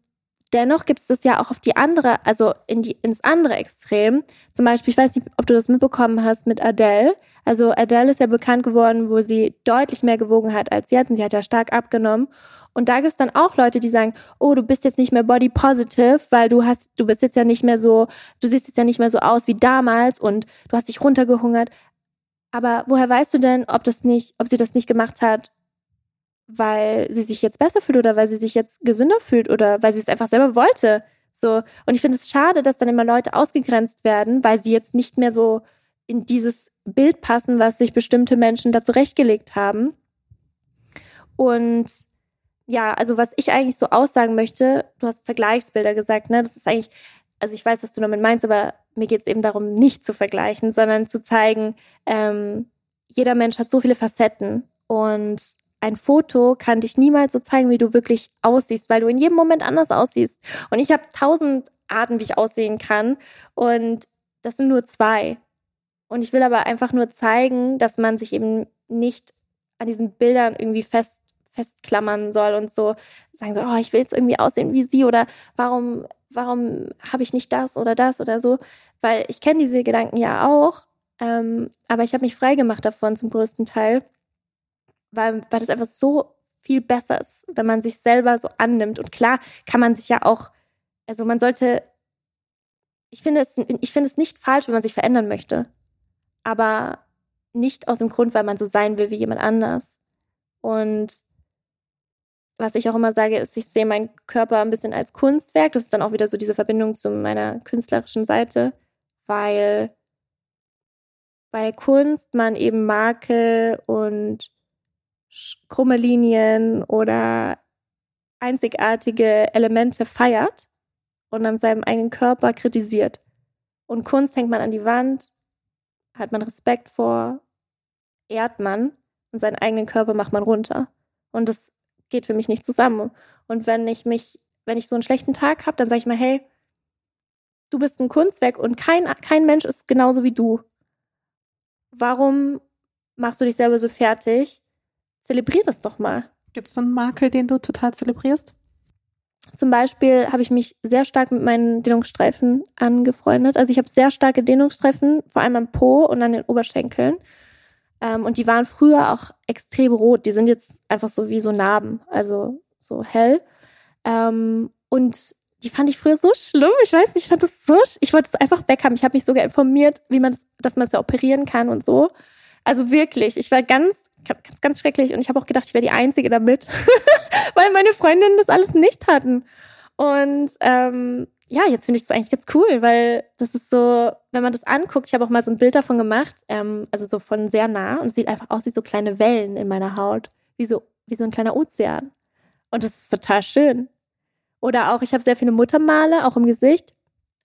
S2: dennoch gibt es das ja auch auf die andere, also in die, ins andere Extrem. Zum Beispiel, ich weiß nicht, ob du das mitbekommen hast mit Adele. Also Adele ist ja bekannt geworden, wo sie deutlich mehr gewogen hat als jetzt und sie hat ja stark abgenommen. Und da gibt es dann auch Leute, die sagen, oh, du bist jetzt nicht mehr body positive, weil du hast, du bist jetzt ja nicht mehr so, du siehst jetzt ja nicht mehr so aus wie damals und du hast dich runtergehungert. Aber woher weißt du denn, ob das nicht, ob sie das nicht gemacht hat, weil sie sich jetzt besser fühlt oder weil sie sich jetzt gesünder fühlt oder weil sie es einfach selber wollte? So. Und ich finde es schade, dass dann immer Leute ausgegrenzt werden, weil sie jetzt nicht mehr so in dieses Bild passen, was sich bestimmte Menschen da zurechtgelegt haben. Und ja, also was ich eigentlich so aussagen möchte, du hast Vergleichsbilder gesagt, ne? Das ist eigentlich, also ich weiß, was du damit meinst, aber mir geht es eben darum, nicht zu vergleichen, sondern zu zeigen, ähm, jeder Mensch hat so viele Facetten und ein Foto kann dich niemals so zeigen, wie du wirklich aussiehst, weil du in jedem Moment anders aussiehst. Und ich habe tausend Arten, wie ich aussehen kann und das sind nur zwei. Und ich will aber einfach nur zeigen, dass man sich eben nicht an diesen Bildern irgendwie fest festklammern soll und so sagen so, oh, ich will jetzt irgendwie aussehen wie sie oder warum, warum habe ich nicht das oder das oder so, weil ich kenne diese Gedanken ja auch, ähm, aber ich habe mich frei gemacht davon zum größten Teil, weil, weil das einfach so viel besser ist, wenn man sich selber so annimmt und klar kann man sich ja auch, also man sollte, ich finde es, ich finde es nicht falsch, wenn man sich verändern möchte, aber nicht aus dem Grund, weil man so sein will wie jemand anders. Und was ich auch immer sage, ist, ich sehe meinen Körper ein bisschen als Kunstwerk. Das ist dann auch wieder so diese Verbindung zu meiner künstlerischen Seite, weil bei Kunst man eben Makel und krumme Linien oder einzigartige Elemente feiert und an seinem eigenen Körper kritisiert. Und Kunst hängt man an die Wand, hat man Respekt vor, ehrt man und seinen eigenen Körper macht man runter. Und das geht für mich nicht zusammen. Und wenn ich mich, wenn ich so einen schlechten Tag habe, dann sage ich mal, hey, du bist ein Kunstwerk und kein, kein Mensch ist genauso wie du. Warum machst du dich selber so fertig? Zelebrier das doch mal.
S1: Gibt es einen Makel, den du total zelebrierst?
S2: Zum Beispiel habe ich mich sehr stark mit meinen Dehnungsstreifen angefreundet. Also ich habe sehr starke Dehnungsstreifen, vor allem am Po und an den Oberschenkeln. Ähm, und die waren früher auch extrem rot. Die sind jetzt einfach so wie so Narben, also so hell. Ähm, und die fand ich früher so schlimm. Ich weiß nicht, ich fand das so, ich wollte es einfach weghaben. Ich habe mich sogar informiert, wie man das, dass man es ja operieren kann und so. Also wirklich, ich war ganz, ganz, ganz schrecklich und ich habe auch gedacht, ich wäre die Einzige damit, *laughs* weil meine Freundinnen das alles nicht hatten. Und ähm, ja, jetzt finde ich das eigentlich ganz cool, weil das ist so, wenn man das anguckt, ich habe auch mal so ein Bild davon gemacht, ähm, also so von sehr nah und es sieht einfach aus wie so kleine Wellen in meiner Haut, wie so, wie so ein kleiner Ozean. Und das ist total schön. Oder auch, ich habe sehr viele Muttermale, auch im Gesicht.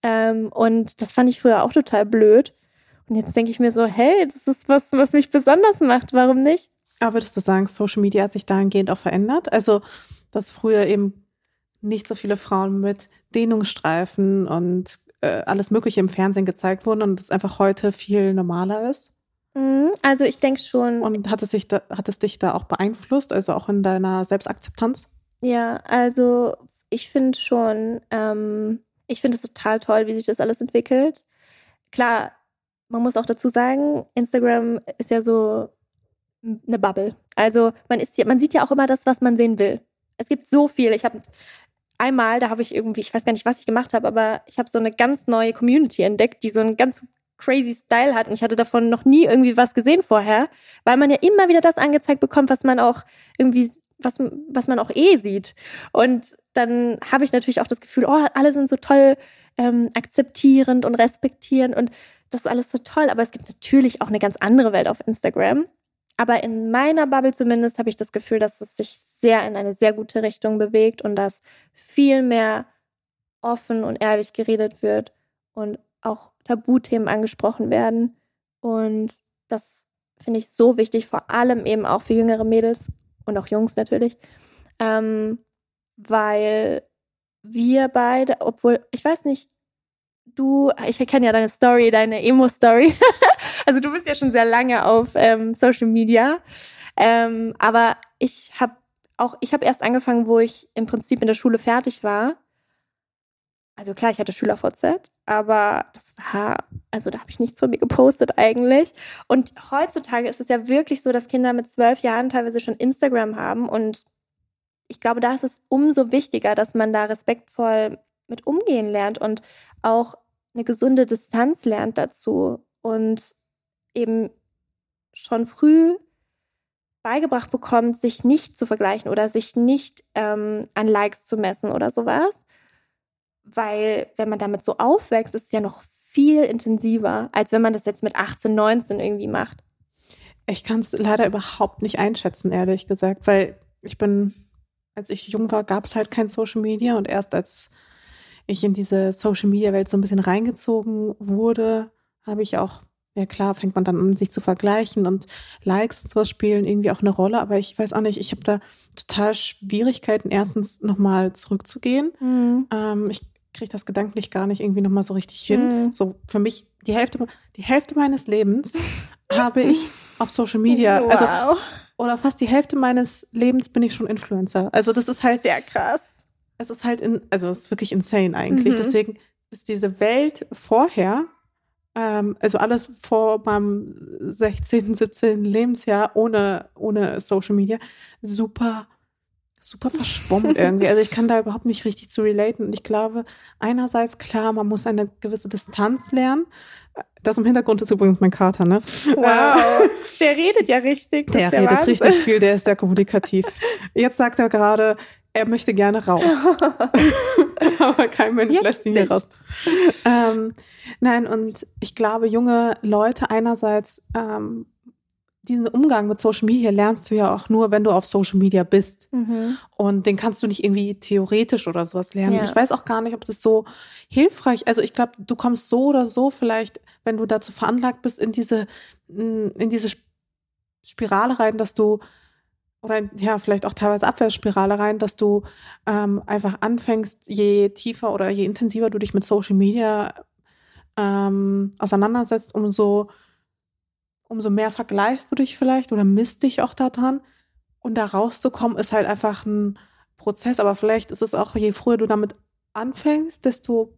S2: Ähm, und das fand ich früher auch total blöd. Und jetzt denke ich mir so, hey, das ist was, was mich besonders macht. Warum nicht?
S1: Aber würdest du sagen, Social Media hat sich dahingehend auch verändert? Also, dass früher eben nicht so viele Frauen mit Dehnungsstreifen und äh, alles Mögliche im Fernsehen gezeigt wurden und es einfach heute viel normaler ist?
S2: Mhm, also ich denke schon.
S1: Und hat es, sich da, hat es dich da auch beeinflusst, also auch in deiner Selbstakzeptanz?
S2: Ja, also ich finde schon, ähm, ich finde es total toll, wie sich das alles entwickelt. Klar, man muss auch dazu sagen, Instagram ist ja so eine Bubble. Also man ist man sieht ja auch immer das, was man sehen will. Es gibt so viel. Ich habe einmal, da habe ich irgendwie, ich weiß gar nicht, was ich gemacht habe, aber ich habe so eine ganz neue Community entdeckt, die so einen ganz crazy Style hat und ich hatte davon noch nie irgendwie was gesehen vorher, weil man ja immer wieder das angezeigt bekommt, was man auch irgendwie was, was man auch eh sieht. Und dann habe ich natürlich auch das Gefühl, oh, alle sind so toll ähm, akzeptierend und respektierend und das ist alles so toll. Aber es gibt natürlich auch eine ganz andere Welt auf Instagram. Aber in meiner Bubble zumindest habe ich das Gefühl, dass es sich sehr in eine sehr gute Richtung bewegt und dass viel mehr offen und ehrlich geredet wird und auch Tabuthemen angesprochen werden. Und das finde ich so wichtig, vor allem eben auch für jüngere Mädels und auch Jungs natürlich, ähm, weil wir beide, obwohl, ich weiß nicht, du, ich kenne ja deine Story, deine Emo-Story. *laughs* also du bist ja schon sehr lange auf ähm, Social Media. Ähm, aber ich habe auch, ich habe erst angefangen, wo ich im Prinzip in der Schule fertig war. Also klar, ich hatte Schüler-VZ, aber das war, also da habe ich nichts von mir gepostet eigentlich. Und heutzutage ist es ja wirklich so, dass Kinder mit zwölf Jahren teilweise schon Instagram haben. Und ich glaube, da ist es umso wichtiger, dass man da respektvoll mit umgehen lernt und auch eine gesunde Distanz lernt dazu und eben schon früh beigebracht bekommt, sich nicht zu vergleichen oder sich nicht ähm, an Likes zu messen oder sowas. Weil wenn man damit so aufwächst, ist es ja noch viel intensiver, als wenn man das jetzt mit 18, 19 irgendwie macht.
S1: Ich kann es leider überhaupt nicht einschätzen, ehrlich gesagt, weil ich bin, als ich jung war, gab es halt kein Social Media und erst als ich in diese Social Media Welt so ein bisschen reingezogen wurde, habe ich auch, ja klar, fängt man dann an, sich zu vergleichen und Likes und sowas spielen irgendwie auch eine Rolle, aber ich weiß auch nicht, ich habe da total Schwierigkeiten, erstens nochmal zurückzugehen. Mhm. Ähm, ich kriege das gedanklich gar nicht irgendwie nochmal so richtig hin. Mhm. So für mich, die Hälfte, die Hälfte meines Lebens *laughs* habe ich auf Social Media, wow. also oder fast die Hälfte meines Lebens bin ich schon Influencer. Also das ist halt
S2: sehr krass
S1: es ist halt, in, also es ist wirklich insane eigentlich. Mhm. Deswegen ist diese Welt vorher, also alles vor meinem 16., 17. Lebensjahr ohne, ohne Social Media, super, super verschwommen *laughs* irgendwie. Also ich kann da überhaupt nicht richtig zu relaten. Und ich glaube, einerseits, klar, man muss eine gewisse Distanz lernen. Das im Hintergrund ist übrigens mein Kater, ne?
S2: Wow, der redet ja richtig.
S1: Der, der redet Wahnsinn. richtig viel, der ist sehr kommunikativ. *laughs* Jetzt sagt er gerade, er möchte gerne raus. *laughs* Aber kein Mensch Jetzt lässt ihn hier raus. Ähm, nein, und ich glaube, junge Leute einerseits, ähm, diesen Umgang mit Social Media lernst du ja auch nur, wenn du auf Social Media bist. Mhm. Und den kannst du nicht irgendwie theoretisch oder sowas lernen. Ja. Ich weiß auch gar nicht, ob das so hilfreich, also ich glaube, du kommst so oder so vielleicht, wenn du dazu veranlagt bist, in diese, in diese Spirale rein, dass du oder ja, vielleicht auch teilweise Abwärtsspirale rein, dass du ähm, einfach anfängst, je tiefer oder je intensiver du dich mit Social Media ähm, auseinandersetzt, umso, umso mehr vergleichst du dich vielleicht oder misst dich auch daran. Und da rauszukommen, ist halt einfach ein Prozess. Aber vielleicht ist es auch, je früher du damit anfängst, desto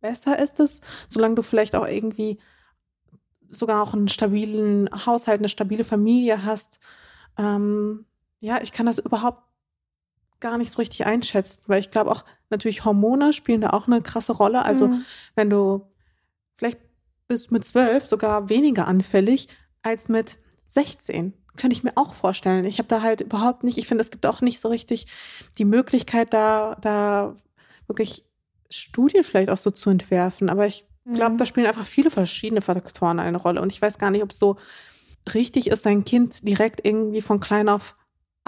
S1: besser ist es, solange du vielleicht auch irgendwie sogar auch einen stabilen Haushalt, eine stabile Familie hast, ähm, ja, ich kann das überhaupt gar nicht so richtig einschätzen, weil ich glaube auch natürlich Hormone spielen da auch eine krasse Rolle. Also mhm. wenn du vielleicht bist mit zwölf sogar weniger anfällig als mit 16. Könnte ich mir auch vorstellen. Ich habe da halt überhaupt nicht, ich finde, es gibt auch nicht so richtig die Möglichkeit, da, da wirklich Studien vielleicht auch so zu entwerfen. Aber ich glaube, mhm. da spielen einfach viele verschiedene Faktoren eine Rolle. Und ich weiß gar nicht, ob es so richtig ist, sein Kind direkt irgendwie von klein auf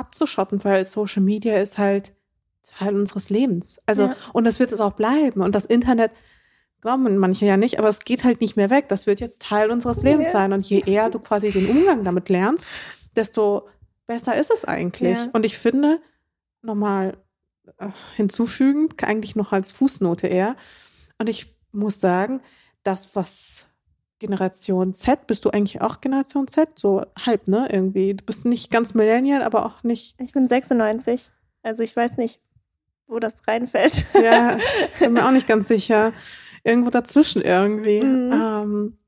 S1: abzuschotten, weil Social Media ist halt Teil unseres Lebens. Also, ja. und das wird es auch bleiben. Und das Internet, glauben manche ja nicht, aber es geht halt nicht mehr weg. Das wird jetzt Teil unseres Lebens ja. sein. Und je eher du quasi den Umgang damit lernst, desto besser ist es eigentlich. Ja. Und ich finde, nochmal äh, hinzufügend, eigentlich noch als Fußnote eher. Und ich muss sagen, das, was Generation Z. Bist du eigentlich auch Generation Z? So halb, ne? Irgendwie. Du bist nicht ganz Millennial, aber auch nicht.
S2: Ich bin 96. Also ich weiß nicht, wo das reinfällt. *laughs*
S1: Ja, *laughs* bin mir auch nicht ganz sicher. Irgendwo dazwischen irgendwie. Mhm. Ähm,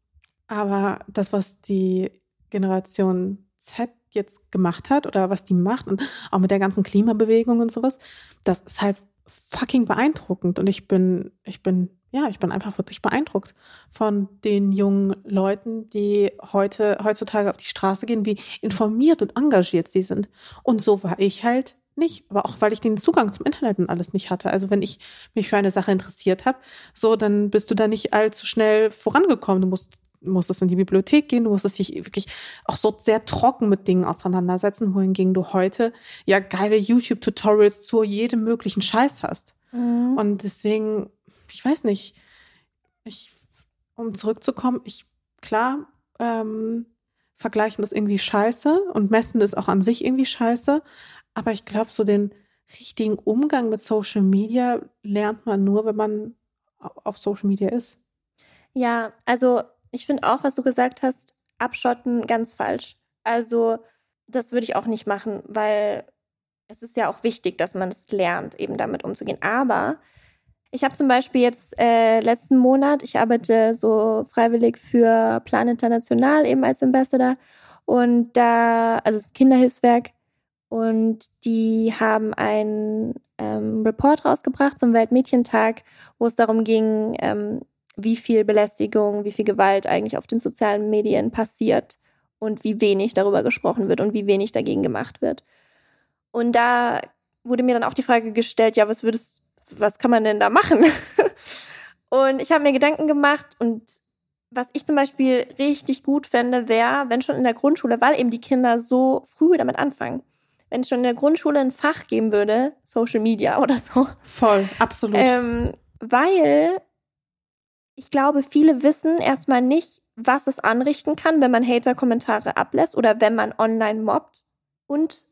S1: aber das, was die Generation Z jetzt gemacht hat oder was die macht und auch mit der ganzen Klimabewegung und sowas, das ist halt fucking beeindruckend und ich bin, ich bin, ja, ich bin einfach wirklich beeindruckt von den jungen Leuten, die heute, heutzutage auf die Straße gehen, wie informiert und engagiert sie sind. Und so war ich halt nicht, aber auch weil ich den Zugang zum Internet und alles nicht hatte. Also wenn ich mich für eine Sache interessiert habe, so dann bist du da nicht allzu schnell vorangekommen. Du musst musstest in die Bibliothek gehen, du musstest dich wirklich auch so sehr trocken mit Dingen auseinandersetzen, wohingegen du heute ja geile YouTube-Tutorials zu jedem möglichen Scheiß hast. Mhm. Und deswegen, ich weiß nicht, ich, um zurückzukommen, ich, klar, ähm, vergleichen ist irgendwie scheiße und messen ist auch an sich irgendwie scheiße. Aber ich glaube, so den richtigen Umgang mit Social Media lernt man nur, wenn man auf Social Media ist.
S2: Ja, also ich finde auch, was du gesagt hast, abschotten ganz falsch. Also das würde ich auch nicht machen, weil es ist ja auch wichtig, dass man es lernt, eben damit umzugehen. Aber ich habe zum Beispiel jetzt äh, letzten Monat, ich arbeite so freiwillig für Plan International eben als Ambassador und da, also das Kinderhilfswerk und die haben einen ähm, Report rausgebracht zum Weltmädchentag, wo es darum ging, ähm, wie viel Belästigung, wie viel Gewalt eigentlich auf den sozialen Medien passiert und wie wenig darüber gesprochen wird und wie wenig dagegen gemacht wird. Und da wurde mir dann auch die Frage gestellt, ja, was würdest, was kann man denn da machen? *laughs* und ich habe mir Gedanken gemacht und was ich zum Beispiel richtig gut fände, wäre, wenn schon in der Grundschule, weil eben die Kinder so früh damit anfangen, wenn es schon in der Grundschule ein Fach geben würde, Social Media *laughs* oder so.
S1: Voll, absolut.
S2: Ähm, weil ich glaube, viele wissen erstmal nicht, was es anrichten kann, wenn man Hater-Kommentare ablässt oder wenn man online mobbt. Und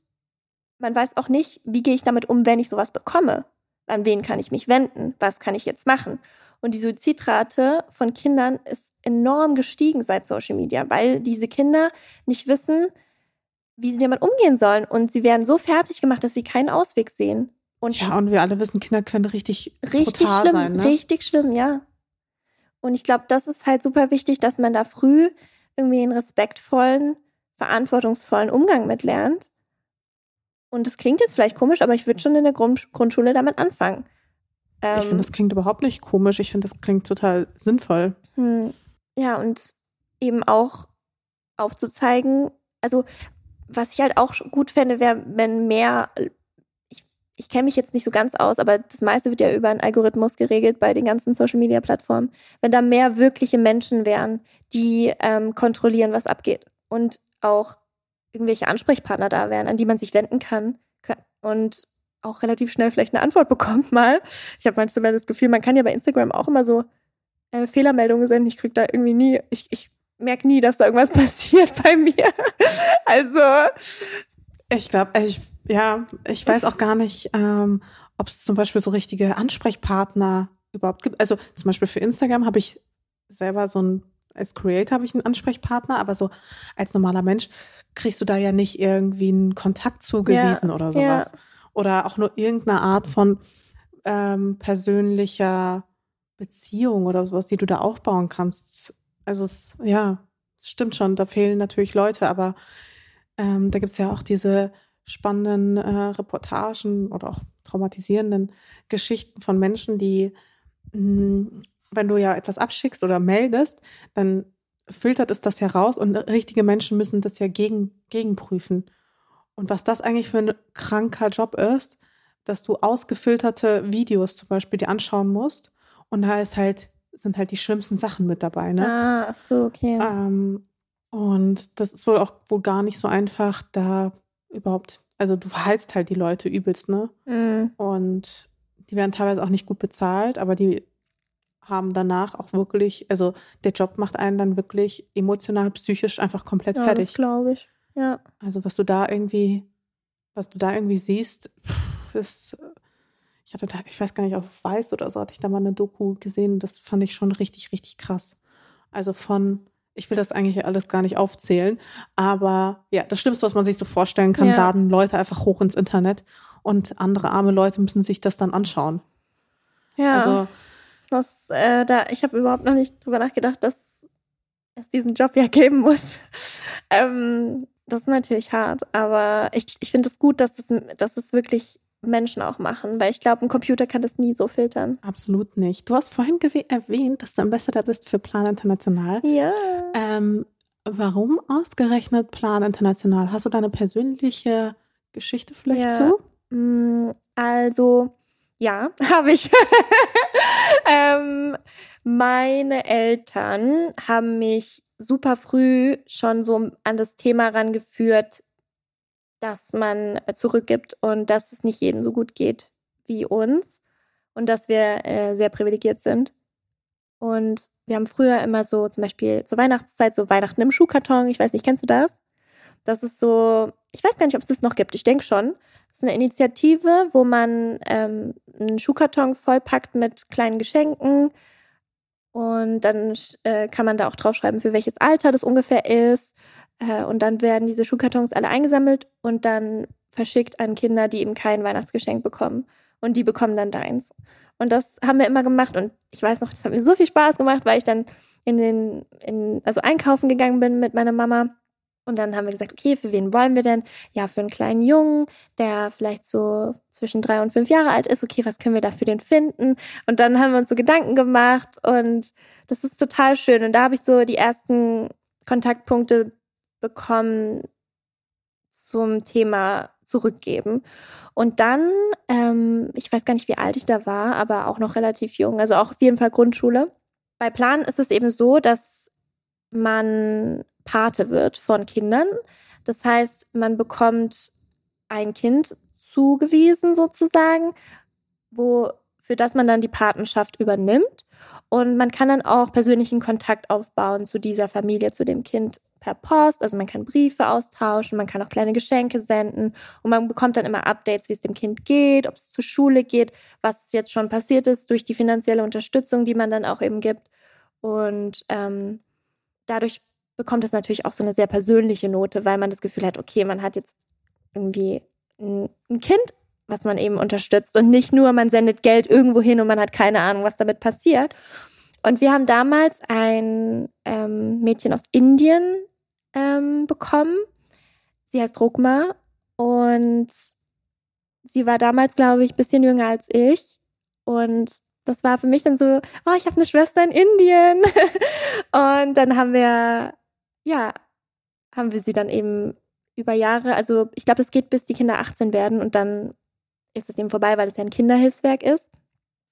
S2: man weiß auch nicht, wie gehe ich damit um, wenn ich sowas bekomme. An wen kann ich mich wenden? Was kann ich jetzt machen? Und die Suizidrate von Kindern ist enorm gestiegen seit Social Media, weil diese Kinder nicht wissen, wie sie damit umgehen sollen. Und sie werden so fertig gemacht, dass sie keinen Ausweg sehen.
S1: Und ja, und wir alle wissen, Kinder können richtig,
S2: richtig schlimm, sein. Ne? Richtig schlimm, ja. Und ich glaube, das ist halt super wichtig, dass man da früh irgendwie einen respektvollen, verantwortungsvollen Umgang mit lernt. Und das klingt jetzt vielleicht komisch, aber ich würde schon in der Grund Grundschule damit anfangen.
S1: Ähm, ich finde, das klingt überhaupt nicht komisch. Ich finde, das klingt total sinnvoll.
S2: Hm, ja, und eben auch aufzuzeigen, also was ich halt auch gut fände, wäre, wenn mehr ich kenne mich jetzt nicht so ganz aus, aber das meiste wird ja über einen Algorithmus geregelt bei den ganzen Social-Media-Plattformen. Wenn da mehr wirkliche Menschen wären, die ähm, kontrollieren, was abgeht und auch irgendwelche Ansprechpartner da wären, an die man sich wenden kann und auch relativ schnell vielleicht eine Antwort *laughs* bekommt mal. Ich habe manchmal das Gefühl, man kann ja bei Instagram auch immer so äh, Fehlermeldungen senden. Ich kriege da irgendwie nie, ich, ich merke nie, dass da irgendwas *laughs* passiert bei mir. *laughs* also
S1: ich glaube, ich, ja, ich weiß auch gar nicht, ähm, ob es zum Beispiel so richtige Ansprechpartner überhaupt gibt. Also zum Beispiel für Instagram habe ich selber so ein, als Creator habe ich einen Ansprechpartner, aber so als normaler Mensch kriegst du da ja nicht irgendwie einen Kontakt zugewiesen ja, oder sowas. Ja. Oder auch nur irgendeine Art von ähm, persönlicher Beziehung oder sowas, die du da aufbauen kannst. Also es, ja, es stimmt schon, da fehlen natürlich Leute, aber ähm, da gibt es ja auch diese spannenden äh, Reportagen oder auch traumatisierenden Geschichten von Menschen, die, mh, hm, wenn du ja etwas abschickst oder meldest, dann filtert es das ja raus und richtige Menschen müssen das ja gegen, gegenprüfen. Und was das eigentlich für ein kranker Job ist, dass du ausgefilterte Videos zum Beispiel dir anschauen musst und da ist halt, sind halt die schlimmsten Sachen mit dabei, ne?
S2: Ah, ach so, okay.
S1: Ähm, und das ist wohl auch wohl gar nicht so einfach, da überhaupt, also du verheizt halt die Leute übelst, ne? Mhm. Und die werden teilweise auch nicht gut bezahlt, aber die haben danach auch wirklich, also der Job macht einen dann wirklich emotional, psychisch einfach komplett ja, fertig.
S2: glaube ich. Ja.
S1: Also was du da irgendwie, was du da irgendwie siehst, ist, ich hatte da, ich weiß gar nicht, auf Weiß oder so hatte ich da mal eine Doku gesehen, das fand ich schon richtig, richtig krass. Also von ich will das eigentlich alles gar nicht aufzählen. Aber ja, das Schlimmste, was man sich so vorstellen kann, ja. laden Leute einfach hoch ins Internet und andere arme Leute müssen sich das dann anschauen.
S2: Ja. Also, das, äh, da, ich habe überhaupt noch nicht drüber nachgedacht, dass es diesen Job ja *laughs* geben muss. ähm, das ist natürlich hart, aber ich, ich finde es gut, dass es, dass es wirklich Menschen auch machen, weil ich glaube, ein Computer kann das nie so filtern.
S1: Absolut nicht. Du hast vorhin erwähnt, dass du Ambassador bist für Plan International.
S2: Ja.
S1: Ähm, warum ausgerechnet Plan International? Hast du da eine persönliche Geschichte vielleicht
S2: Ja.
S1: zu?
S2: Mm, Also, ja, *laughs* habe ich. ähm, meine Eltern haben mich super früh schon so an das Thema rangeführt, dass man zurückgibt und dass es nicht jedem so gut geht wie uns und dass wir äh, sehr privilegiert sind. Und wir haben früher immer so zum Beispiel zur Weihnachtszeit so Weihnachten im Schuhkarton. Ich weiß nicht, kennst du das? Das ist so, ich weiß gar nicht, ob es das noch gibt. Ich denke schon. Das ist eine Initiative, wo man ähm, einen Schuhkarton vollpackt mit kleinen Geschenken. Und dann äh, kann man da auch draufschreiben, für welches Alter das ungefähr ist. Äh, und dann werden diese Schuhkartons alle eingesammelt und dann verschickt an Kinder, die eben kein Weihnachtsgeschenk bekommen. Und die bekommen dann deins. Und das haben wir immer gemacht. Und ich weiß noch, das hat mir so viel Spaß gemacht, weil ich dann in den, in, also einkaufen gegangen bin mit meiner Mama. Und dann haben wir gesagt, okay, für wen wollen wir denn? Ja, für einen kleinen Jungen, der vielleicht so zwischen drei und fünf Jahre alt ist. Okay, was können wir da für den finden? Und dann haben wir uns so Gedanken gemacht und das ist total schön. Und da habe ich so die ersten Kontaktpunkte bekommen zum Thema zurückgeben. Und dann, ähm, ich weiß gar nicht, wie alt ich da war, aber auch noch relativ jung, also auch auf jeden Fall Grundschule. Bei Plan ist es eben so, dass man Pate wird von Kindern. Das heißt, man bekommt ein Kind zugewiesen sozusagen, wo für das man dann die Patenschaft übernimmt und man kann dann auch persönlichen Kontakt aufbauen zu dieser Familie, zu dem Kind per Post. Also man kann Briefe austauschen, man kann auch kleine Geschenke senden und man bekommt dann immer Updates, wie es dem Kind geht, ob es zur Schule geht, was jetzt schon passiert ist durch die finanzielle Unterstützung, die man dann auch eben gibt. Und ähm, dadurch bekommt es natürlich auch so eine sehr persönliche Note, weil man das Gefühl hat, okay, man hat jetzt irgendwie ein, Kind, was man eben unterstützt und nicht nur, man sendet Geld irgendwo hin und man hat keine Ahnung, was damit passiert. Und wir haben damals ein ähm, Mädchen aus Indien ähm, bekommen. Sie heißt Rukma und sie war damals, glaube ich, ein bisschen jünger als ich. Und das war für mich dann so, oh, ich habe eine Schwester in Indien. *laughs* und dann haben wir, ja, haben wir sie dann eben über Jahre, also ich glaube, es geht bis die Kinder 18 werden und dann ist es eben vorbei, weil es ja ein Kinderhilfswerk ist.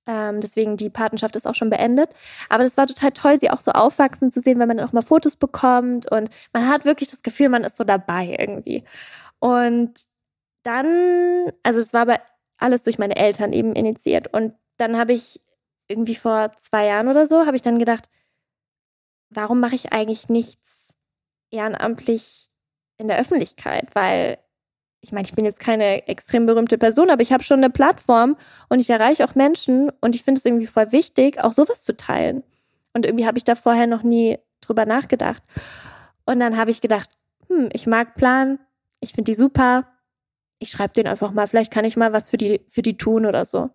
S2: Ähm, deswegen die Patenschaft ist auch schon beendet. Aber das war total toll, sie auch so aufwachsen zu sehen, wenn man dann auch mal Fotos bekommt und man hat wirklich das Gefühl, man ist so dabei irgendwie. Und dann, also es war aber alles durch meine Eltern eben initiiert. Und dann habe ich irgendwie vor zwei Jahren oder so, habe ich dann gedacht, warum mache ich eigentlich nichts ehrenamtlich in der Öffentlichkeit? Weil ich meine, ich bin jetzt keine extrem berühmte Person, aber ich habe schon eine Plattform und ich erreiche auch Menschen und ich finde es irgendwie voll wichtig, auch sowas zu teilen. Und irgendwie habe ich da vorher noch nie drüber nachgedacht. Und dann habe ich gedacht, hm, ich mag Plan, ich finde die super. Ich schreibe den einfach mal, vielleicht kann ich mal was für die, für die tun oder so.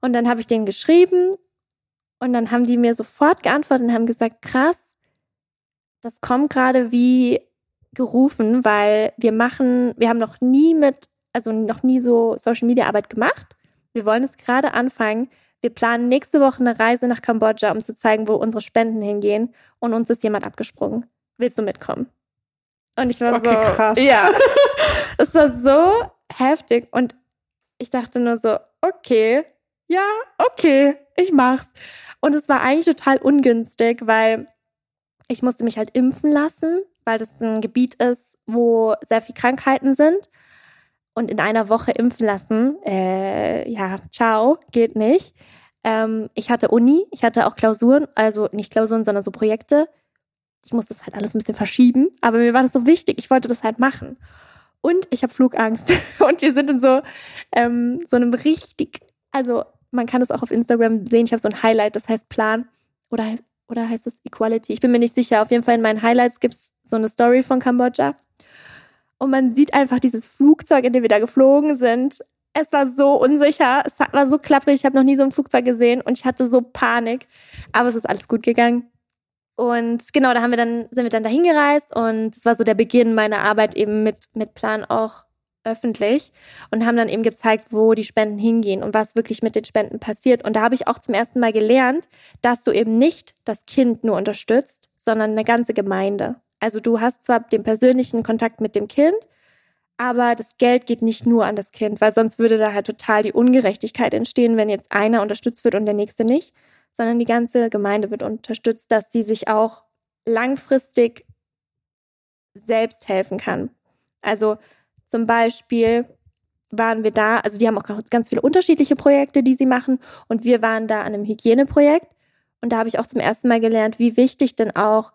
S2: Und dann habe ich den geschrieben und dann haben die mir sofort geantwortet und haben gesagt, krass, das kommt gerade wie gerufen, weil wir machen, wir haben noch nie mit, also noch nie so Social Media Arbeit gemacht. Wir wollen es gerade anfangen. Wir planen nächste Woche eine Reise nach Kambodscha, um zu zeigen, wo unsere Spenden hingehen. Und uns ist jemand abgesprungen. Willst du mitkommen? Und ich war
S1: Okay,
S2: so,
S1: krass. *laughs*
S2: ja, es war so heftig. Und ich dachte nur so, okay, ja, okay, ich mach's. Und es war eigentlich total ungünstig, weil ich musste mich halt impfen lassen, weil das ein Gebiet ist, wo sehr viele Krankheiten sind. Und in einer Woche impfen lassen, äh, ja, ciao, geht nicht. Ähm, ich hatte Uni, ich hatte auch Klausuren, also nicht Klausuren, sondern so Projekte. Ich musste das halt alles ein bisschen verschieben, aber mir war das so wichtig, ich wollte das halt machen. Und ich habe Flugangst. *laughs* Und wir sind in so, ähm, so einem richtig, also man kann es auch auf Instagram sehen, ich habe so ein Highlight, das heißt Plan. Oder heißt, oder heißt es Equality? Ich bin mir nicht sicher. Auf jeden Fall in meinen Highlights gibt es so eine Story von Kambodscha. Und man sieht einfach dieses Flugzeug, in dem wir da geflogen sind. Es war so unsicher, es war so klapprig, ich habe noch nie so ein Flugzeug gesehen und ich hatte so Panik. Aber es ist alles gut gegangen. Und genau, da haben wir dann, sind wir dann dahin gereist und es war so der Beginn meiner Arbeit eben mit, mit Plan auch öffentlich und haben dann eben gezeigt, wo die Spenden hingehen und was wirklich mit den Spenden passiert. Und da habe ich auch zum ersten Mal gelernt, dass du eben nicht das Kind nur unterstützt, sondern eine ganze Gemeinde. Also du hast zwar den persönlichen Kontakt mit dem Kind, aber das Geld geht nicht nur an das Kind, weil sonst würde da halt total die Ungerechtigkeit entstehen, wenn jetzt einer unterstützt wird und der nächste nicht, sondern die ganze Gemeinde wird unterstützt, dass sie sich auch langfristig selbst helfen kann. Also zum Beispiel waren wir da, also die haben auch ganz viele unterschiedliche Projekte, die sie machen und wir waren da an einem Hygieneprojekt und da habe ich auch zum ersten Mal gelernt, wie wichtig denn auch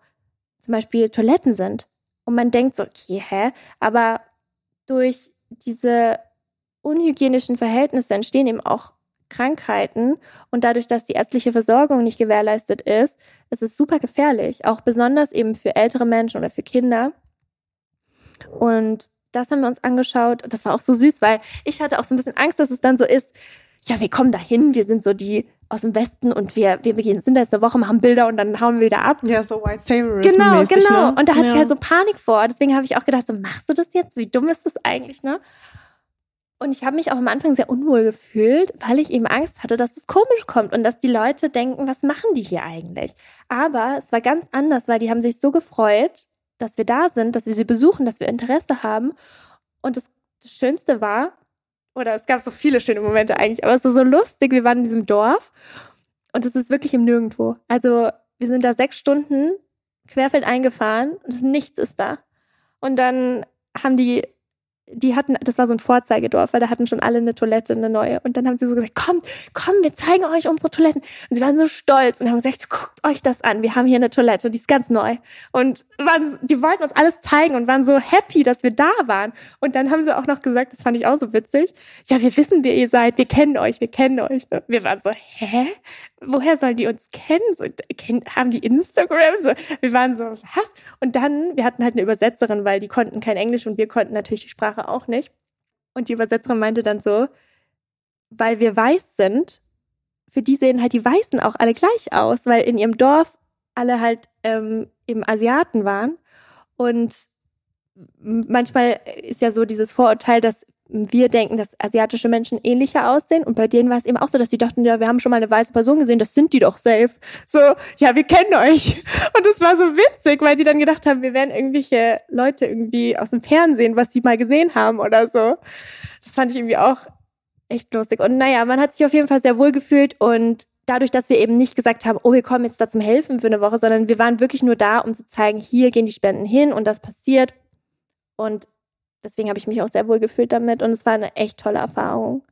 S2: zum Beispiel Toiletten sind. Und man denkt so, okay, hä? Aber durch diese unhygienischen Verhältnisse entstehen eben auch Krankheiten und dadurch, dass die ärztliche Versorgung nicht gewährleistet ist, ist es super gefährlich, auch besonders eben für ältere Menschen oder für Kinder. Und das haben wir uns angeschaut. Das war auch so süß, weil ich hatte auch so ein bisschen Angst, dass es dann so ist, ja, wir kommen dahin, wir sind so die aus dem Westen und wir, wir sind da jetzt eine Woche, machen Bilder und dann hauen wir wieder ab.
S1: Ja, so White Saviorism.
S2: Genau, genau.
S1: Ne?
S2: Und da hatte
S1: ja.
S2: ich halt so Panik vor. Deswegen habe ich auch gedacht, so machst du das jetzt? Wie dumm ist das eigentlich, ne? Und ich habe mich auch am Anfang sehr unwohl gefühlt, weil ich eben Angst hatte, dass es komisch kommt und dass die Leute denken, was machen die hier eigentlich? Aber es war ganz anders, weil die haben sich so gefreut, dass wir da sind, dass wir sie besuchen, dass wir Interesse haben. Und das, das Schönste war, oder es gab so viele schöne Momente eigentlich, aber es war so lustig. Wir waren in diesem Dorf und es ist wirklich im Nirgendwo. Also wir sind da sechs Stunden querfeld eingefahren und nichts ist da. Und dann haben die die hatten, das war so ein Vorzeigedorf, weil da hatten schon alle eine Toilette, eine neue. Und dann haben sie so gesagt, kommt, komm, wir zeigen euch unsere Toiletten. Und sie waren so stolz und haben gesagt, guckt euch das an, wir haben hier eine Toilette, die ist ganz neu. Und waren, die wollten uns alles zeigen und waren so happy, dass wir da waren. Und dann haben sie auch noch gesagt, das fand ich auch so witzig, ja, wir wissen, wer ihr seid, wir kennen euch, wir kennen euch. Wir waren so, hä? Woher sollen die uns kennen? So, haben die Instagram? So, wir waren so, was? Und dann, wir hatten halt eine Übersetzerin, weil die konnten kein Englisch und wir konnten natürlich die Sprache auch nicht. Und die Übersetzerin meinte dann so, weil wir weiß sind, für die sehen halt die Weißen auch alle gleich aus, weil in ihrem Dorf alle halt ähm, eben Asiaten waren. Und manchmal ist ja so dieses Vorurteil, dass wir denken, dass asiatische Menschen ähnlicher aussehen. Und bei denen war es eben auch so, dass die dachten, ja, wir haben schon mal eine weiße Person gesehen, das sind die doch safe. So, ja, wir kennen euch. Und es war so witzig, weil die dann gedacht haben, wir wären irgendwelche Leute irgendwie aus dem Fernsehen, was die mal gesehen haben oder so. Das fand ich irgendwie auch echt lustig. Und naja, man hat sich auf jeden Fall sehr wohl gefühlt und dadurch, dass wir eben nicht gesagt haben, oh, wir kommen jetzt da zum Helfen für eine Woche, sondern wir waren wirklich nur da, um zu zeigen, hier gehen die Spenden hin und das passiert. Und deswegen habe ich mich auch sehr wohl gefühlt damit und es war eine echt tolle Erfahrung.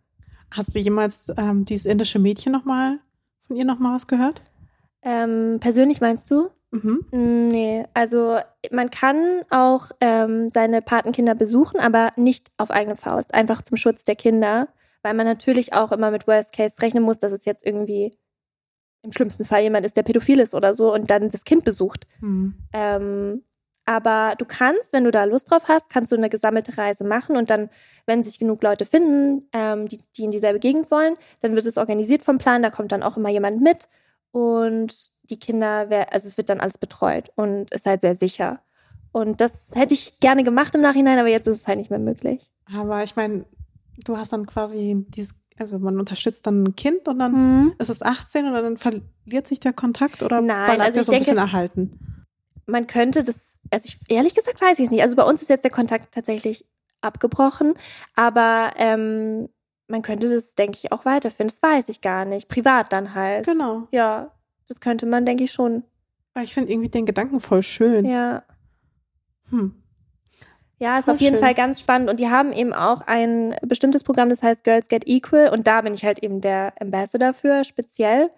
S1: Hast du jemals ähm, dieses indische Mädchen nochmal, von ihr nochmal was gehört?
S2: Ähm, persönlich meinst du?
S1: Mhm.
S2: Nee, also man kann auch ähm, seine Patenkinder besuchen, aber nicht auf eigene Faust, einfach zum Schutz der Kinder, weil man natürlich auch immer mit Worst Case rechnen muss, dass es jetzt irgendwie im schlimmsten Fall jemand ist, der pädophil ist oder so und dann das Kind besucht.
S1: Mhm.
S2: Ähm, aber du kannst, wenn du da Lust drauf hast, kannst du eine gesammelte Reise machen und dann, wenn sich genug Leute finden, ähm, die, die in dieselbe Gegend wollen, dann wird es organisiert vom Plan, da kommt dann auch immer jemand mit und die Kinder, also es wird dann alles betreut und ist halt sehr sicher. Und das hätte ich gerne gemacht im Nachhinein, aber jetzt ist es halt nicht mehr möglich.
S1: Aber ich meine, du hast dann quasi dieses, also man unterstützt dann ein Kind und dann
S2: Mhm.
S1: ist es 18 oder dann verliert sich der Kontakt oder
S2: Nein,
S1: bleibt
S2: also ich
S1: so ein bisschen
S2: denke-
S1: erhalten?
S2: Man könnte das, also ich, ehrlich gesagt weiß ich es nicht. Also bei uns ist jetzt der Kontakt tatsächlich abgebrochen, aber ähm, man könnte das, denke ich, auch weiterführen. Das weiß ich gar nicht. Privat dann halt.
S1: Genau.
S2: Ja, das könnte man, denke ich, schon.
S1: Aber ich finde irgendwie den Gedanken voll schön.
S2: Ja.
S1: Hm.
S2: Ja, ist
S1: Voll
S2: auf jeden
S1: schön.
S2: Fall ganz spannend. Und die haben eben auch ein bestimmtes Programm, das heißt Girls Get Equal. Und da bin ich halt eben der Ambassador für speziell.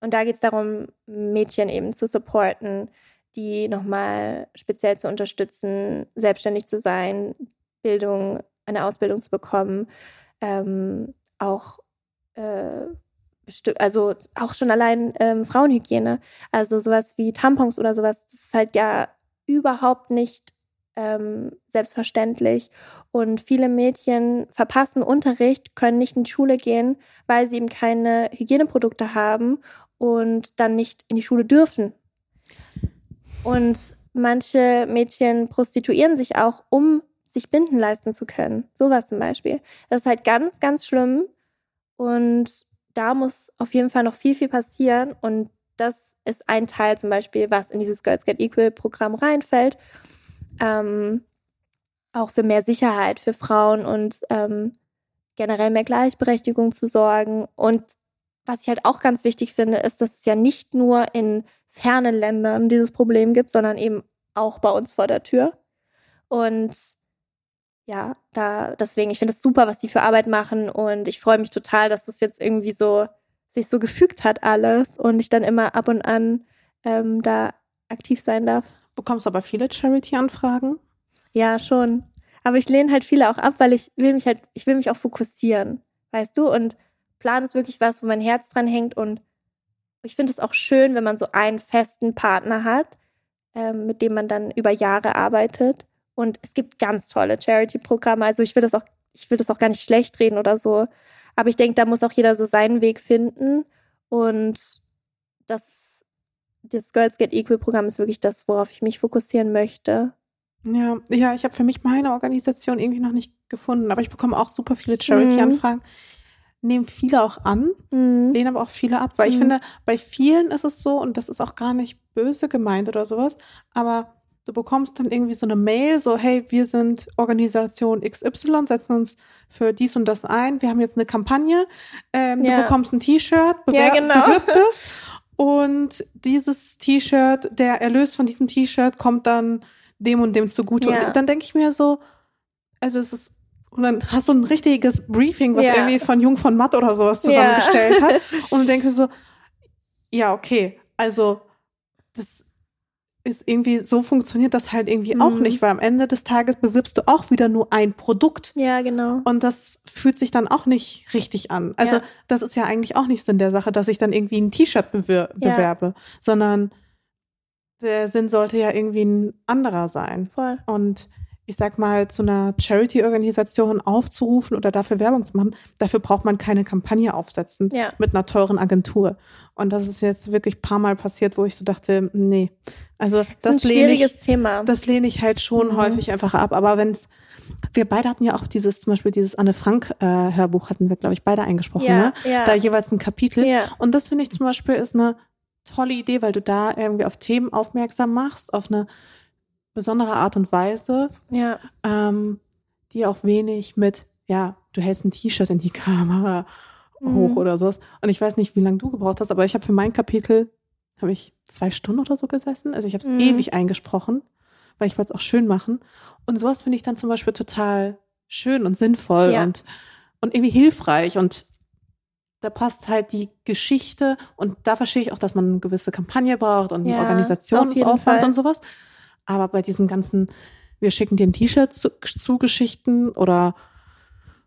S2: Und da geht es darum, Mädchen eben zu supporten, die nochmal speziell zu unterstützen, selbstständig zu sein, Bildung, eine Ausbildung zu bekommen, ähm, auch äh, also auch schon allein ähm, Frauenhygiene, also sowas wie Tampons oder sowas, das ist halt ja überhaupt nicht ähm, selbstverständlich. Und viele Mädchen verpassen Unterricht, können nicht in die Schule gehen, weil sie eben keine Hygieneprodukte haben und dann nicht in die Schule dürfen. Und manche Mädchen prostituieren sich auch, um sich Binden leisten zu können. Sowas zum Beispiel. Das ist halt ganz, ganz schlimm. Und da muss auf jeden Fall noch viel, viel passieren. Und das ist ein Teil zum Beispiel, was in dieses Girls Get Equal Programm reinfällt. Ähm, auch für mehr Sicherheit für Frauen und ähm, generell mehr Gleichberechtigung zu sorgen. Und was ich halt auch ganz wichtig finde, ist, dass es ja nicht nur in fernen Ländern dieses Problem gibt, sondern eben auch bei uns vor der Tür. Und ja, da deswegen, ich finde es super, was die für Arbeit machen und ich freue mich total, dass das jetzt irgendwie so sich so gefügt hat alles und ich dann immer ab und an ähm, da aktiv sein darf.
S1: Bekommst du aber viele Charity-Anfragen?
S2: Ja, schon. Aber ich lehne halt viele auch ab, weil ich will mich halt, ich will mich auch fokussieren, weißt du? Und Plan ist wirklich was, wo mein Herz dran hängt und ich finde es auch schön, wenn man so einen festen Partner hat, ähm, mit dem man dann über Jahre arbeitet. Und es gibt ganz tolle Charity-Programme. Also ich will das auch, ich will das auch gar nicht schlecht reden oder so. Aber ich denke, da muss auch jeder so seinen Weg finden. Und das, das Girls Get Equal Programm ist wirklich das, worauf ich mich fokussieren möchte.
S1: Ja, ja, ich habe für mich meine Organisation irgendwie noch nicht gefunden, aber ich bekomme auch super viele Charity-Anfragen. Mhm nehmen viele auch an, mhm. lehnen aber auch viele ab, weil mhm. ich finde, bei vielen ist es so, und das ist auch gar nicht böse gemeint oder sowas, aber du bekommst dann irgendwie so eine Mail, so, hey, wir sind Organisation XY, setzen uns für dies und das ein, wir haben jetzt eine Kampagne, ähm, ja. du bekommst ein T-Shirt,
S2: ja, genau.
S1: bewirb *laughs* es und dieses T-Shirt, der Erlös von diesem T-Shirt kommt dann dem und dem zugute. Ja. Und dann denke ich mir so, also es ist und dann hast du ein richtiges Briefing, was ja. irgendwie von Jung von Matt oder sowas zusammengestellt ja. hat. *laughs* Und du denkst so, ja, okay, also das ist irgendwie, so funktioniert das halt irgendwie mhm. auch nicht, weil am Ende des Tages bewirbst du auch wieder nur ein Produkt.
S2: Ja, genau.
S1: Und das fühlt sich dann auch nicht richtig an. Also ja. das ist ja eigentlich auch nicht Sinn der Sache, dass ich dann irgendwie ein T-Shirt bewir bewerbe, sondern der Sinn sollte ja irgendwie ein anderer sein.
S2: Voll.
S1: Und ich sag mal, zu einer Charity-Organisation aufzurufen oder dafür Werbung zu machen, dafür braucht man keine Kampagne aufsetzen
S2: ja.
S1: mit einer teuren Agentur. Und das ist jetzt wirklich ein paar Mal passiert, wo ich so dachte, nee. Also das, das lehne ich,
S2: Thema.
S1: Das lehne ich halt schon mhm. häufig einfach ab. Aber wenn's, wir beide hatten ja auch dieses, zum Beispiel dieses Anne Frank äh, Hörbuch hatten wir, glaube ich, beide eingesprochen,
S2: ja,
S1: ne?
S2: Ja.
S1: Da jeweils ein Kapitel.
S2: Ja.
S1: Und das finde ich zum Beispiel ist eine tolle Idee, weil du da irgendwie auf Themen aufmerksam machst, auf eine besondere Art und Weise,
S2: ja.
S1: ähm, die auch wenig mit, ja, du hältst ein T-Shirt in die Kamera mhm. hoch oder sowas. Und ich weiß nicht, wie lange du gebraucht hast, aber ich habe für mein Kapitel, habe ich zwei Stunden oder so gesessen. Also ich habe es mhm. ewig eingesprochen, weil ich wollte es auch schön machen. Und sowas finde ich dann zum Beispiel total schön und sinnvoll
S2: ja.
S1: und, und irgendwie hilfreich. Und da passt halt die Geschichte und da verstehe ich auch, dass man eine gewisse Kampagne braucht und ja, Organisationsaufwand und sowas. Aber bei diesen ganzen, wir schicken dir ein T-Shirt zu, zu Geschichten oder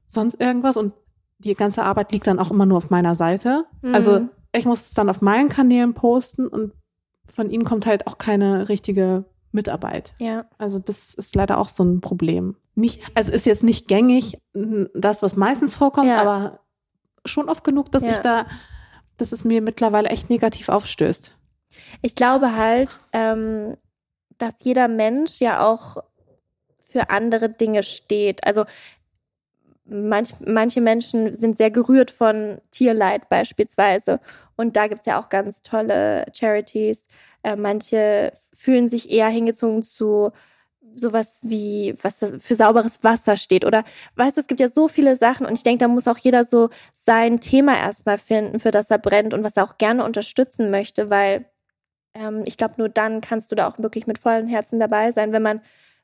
S1: sonst irgendwas und die ganze Arbeit liegt dann auch immer nur auf meiner Seite. Mhm. Also ich muss es dann auf meinen Kanälen posten und von ihnen kommt halt auch keine richtige Mitarbeit.
S2: Ja.
S1: Also das ist leider auch so ein Problem. Nicht, also ist jetzt nicht gängig das, was meistens vorkommt,
S2: ja.
S1: aber schon oft genug, dass
S2: ja.
S1: ich da, dass es mir mittlerweile echt negativ aufstößt.
S2: Ich glaube halt, ähm, dass jeder Mensch ja auch für andere Dinge steht. Also manch, manche Menschen sind sehr gerührt von Tierleid beispielsweise. Und da gibt es ja auch ganz tolle Charities. Äh, manche fühlen sich eher hingezogen zu sowas wie, was für sauberes Wasser steht. Oder weißt du, es gibt ja so viele Sachen und ich denke, da muss auch jeder so sein Thema erstmal finden, für das er brennt und was er auch gerne unterstützen möchte, weil ähm, ich glaube, nur dann kannst du da auch wirklich mit vollem Herzen dabei sein, wenn man,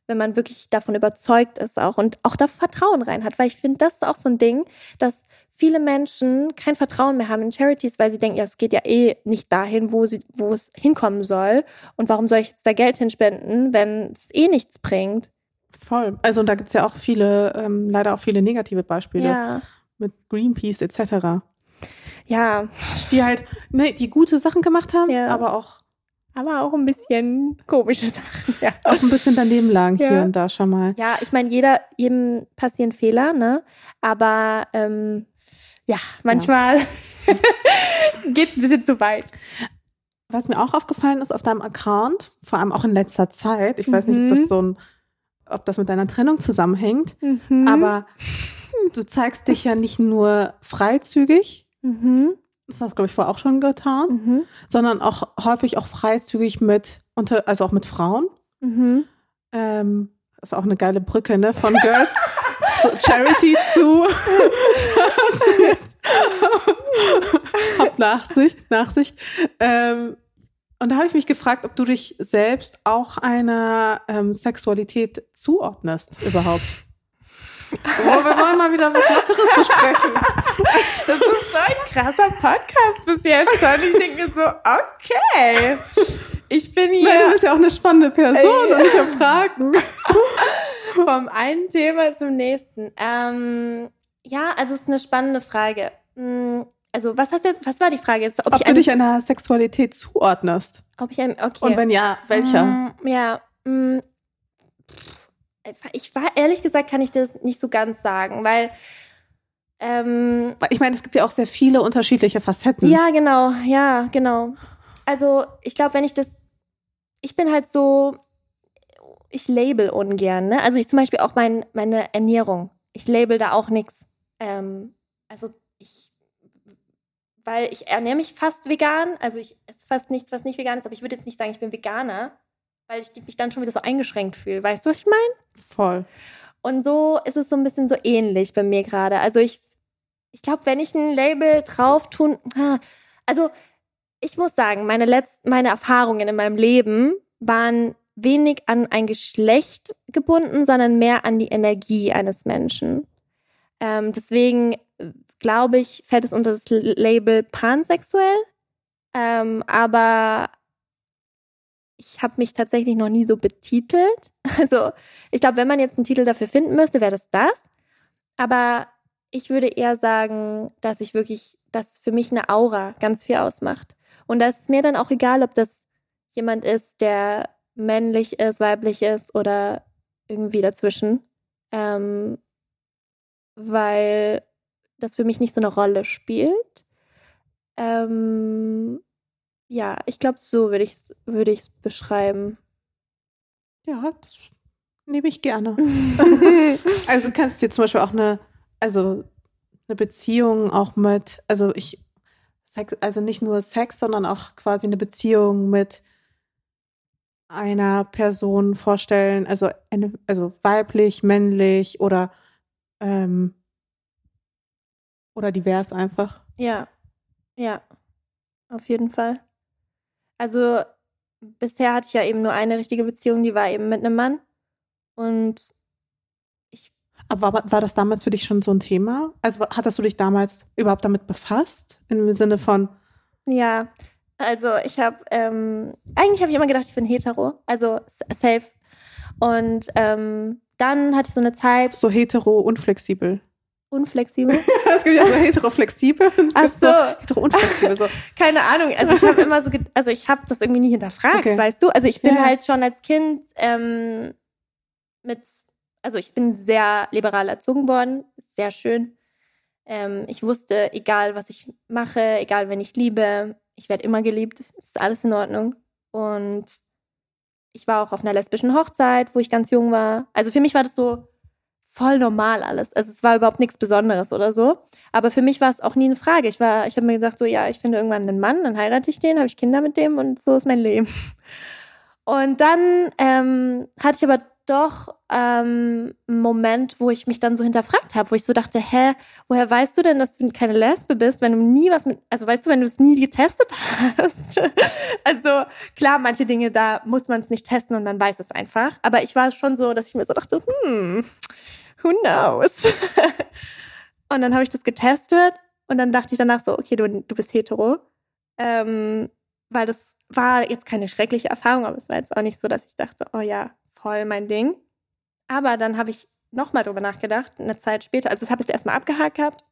S2: wenn man wirklich davon überzeugt ist auch und auch da Vertrauen rein hat. Weil ich finde, das ist auch so ein Ding, dass viele Menschen kein Vertrauen mehr haben in Charities, weil sie denken, ja, es geht ja eh nicht dahin, wo, sie, wo es hinkommen soll. Und warum soll ich jetzt da Geld hinspenden, wenn es eh nichts bringt?
S1: Voll. Also und da gibt es ja auch viele, ähm, leider auch viele negative Beispiele
S2: ja.
S1: mit Greenpeace etc.
S2: Ja.
S1: Die halt, ne, die gute Sachen gemacht haben,
S2: ja.
S1: aber auch
S2: aber auch ein bisschen komische Sachen. Ja.
S1: Auch ein bisschen daneben lagen ja. hier und da schon mal.
S2: Ja, ich meine, jeder, jedem passieren Fehler, ne? Aber ähm, ja, manchmal ja. *laughs* geht es ein bisschen zu weit.
S1: Was mir auch aufgefallen ist auf deinem Account, vor allem auch in letzter Zeit, ich weiß mhm. nicht, ob das mhm. so ein ob das mit deiner Trennung zusammenhängt,
S2: Mhm.
S1: aber du zeigst dich ja nicht nur freizügig,
S2: Mhm.
S1: Das hast du, glaube ich, vorher auch schon getan,
S2: Mhm.
S1: sondern auch häufig auch freizügig mit, unter, also auch mit Frauen.
S2: Mhm.
S1: Ähm, ist auch eine geile Brücke, ne? Von Girls *laughs* zu Charity zu *laughs* Hab Nachsicht, Nachsicht. Ähm, und da habe ich mich gefragt, ob du dich selbst auch einer ähm, Sexualität zuordnest überhaupt. Oh, wir wollen mal wieder was Lockeres besprechen.
S2: Das ist so ein krasser Podcast bis jetzt schon. Ich denke mir so, okay. Ich bin
S1: Nein, du
S2: hier
S1: bist ja auch eine spannende Person und ich habe Fragen. *laughs*
S2: vom einen Thema zum nächsten. Ähm, ja, also es ist eine spannende Frage. Hm, Also, was hast du jetzt, was war die Frage jetzt?
S1: Ob,
S2: ich
S1: du dich einer Sexualität zuordnest.
S2: ob ich ein, okay.
S1: Und wenn ja, welcher?
S2: Mm, Ja. mm, Ich war, ehrlich gesagt, kann ich das nicht so ganz sagen, weil, ähm,
S1: Ich meine, es gibt ja auch sehr viele unterschiedliche Facetten.
S2: ja, genau, ja, genau. Also, ich glaube, wenn ich das, ich bin halt so, ich label ungern, ne? Also, ich zum Beispiel auch mein, meine Ernährung. Ich label da auch nichts. Ähm, also, ich, weil ich ernähre mich fast vegan, also ich esse fast nichts, was nicht vegan ist, aber ich würde jetzt nicht sagen, ich bin Veganer, weil ich mich dann schon wieder so eingeschränkt fühle. Weißt du, was ich meine?
S1: Voll.
S2: Und so ist es so ein bisschen so ähnlich bei mir gerade. Also ich, ich glaube, wenn ich ein Label drauf tun, ah, also ich muss sagen, meine letzten, meine Erfahrungen in meinem Leben waren wenig an ein Geschlecht gebunden, sondern mehr an die Energie eines Menschen. Ähm, deswegen äh, glaube ich, fällt es unter das Label pansexuell. Ähm, aber ich habe mich tatsächlich noch nie so betitelt. *laughs* Also ich glaube, wenn man jetzt einen Titel dafür finden müsste, wäre das das. Aber ich würde eher sagen, dass ich wirklich, dass für mich eine Aura ganz viel ausmacht. Und da ist mir dann auch egal, ob das jemand ist, der männlich ist, weiblich ist oder irgendwie dazwischen. Ähm, weil das für mich nicht so eine Rolle spielt. Ähm, ja, ich glaube, so würde ich es würde ich's beschreiben.
S1: Ja, das nehme ich gerne. *laughs* *laughs* Also du kannst dir zum Beispiel auch eine, also eine Beziehung auch mit, also ich, Sex, also nicht nur Sex, sondern auch quasi eine Beziehung mit einer Person vorstellen, also eine, also weiblich, männlich oder ähm, oder divers einfach.
S2: Ja, ja, auf jeden Fall. Also bisher hatte ich ja eben nur eine richtige Beziehung, die war eben mit einem Mann. Und
S1: Aber war, war das damals für dich schon so ein Thema? Also hattest du dich damals überhaupt damit befasst? Im Sinne von,
S2: ja, also ich habe, ähm, eigentlich habe ich immer gedacht, ich bin hetero, also safe. Und ähm, dann hatte ich so eine Zeit
S1: so hetero unflexibel.
S2: Unflexibel. *laughs*
S1: Es gibt ja so hetero-flexibel es
S2: Ach
S1: gibt
S2: so.
S1: hetero-unflexibel. So. *laughs*
S2: Keine Ahnung. Also ich habe immer so, also ich habe das irgendwie nie hinterfragt,
S1: Okay.
S2: weißt du? Also ich bin
S1: Ja.
S2: halt schon als Kind ähm, mit, also ich bin sehr liberal erzogen worden, sehr schön. Ähm, ich wusste, egal was ich mache, egal wenn ich liebe, ich werde immer geliebt, es ist alles in Ordnung. Und ich war auch auf einer lesbischen Hochzeit, wo ich ganz jung war. Also für mich war das so voll normal alles. Also es war überhaupt nichts Besonderes oder so. Aber für mich war es auch nie eine Frage. Ich war, ich habe mir gesagt, so ja, ich finde irgendwann einen Mann, dann heirate ich den, habe ich Kinder mit dem und so ist mein Leben. *laughs* Und dann ähm, hatte ich aber doch ähm, einen Moment, wo ich mich dann so hinterfragt habe, wo ich so dachte, hä, woher weißt du denn, dass du keine Lesbe bist, wenn du nie was mit, also weißt du, wenn du es nie getestet *laughs* hast? also klar, manche Dinge, da muss man es nicht testen und man weiß es einfach. Aber ich war schon so, dass ich mir so dachte, hm, who knows? *laughs* und dann habe ich das getestet und dann dachte ich danach so, okay, du, du bist hetero. Ähm, weil das war jetzt keine schreckliche Erfahrung, aber es war jetzt auch nicht so, dass ich dachte, oh ja, voll mein Ding. Aber dann habe ich nochmal drüber nachgedacht, eine Zeit später. Also das habe ich erstmal abgehakt gehabt.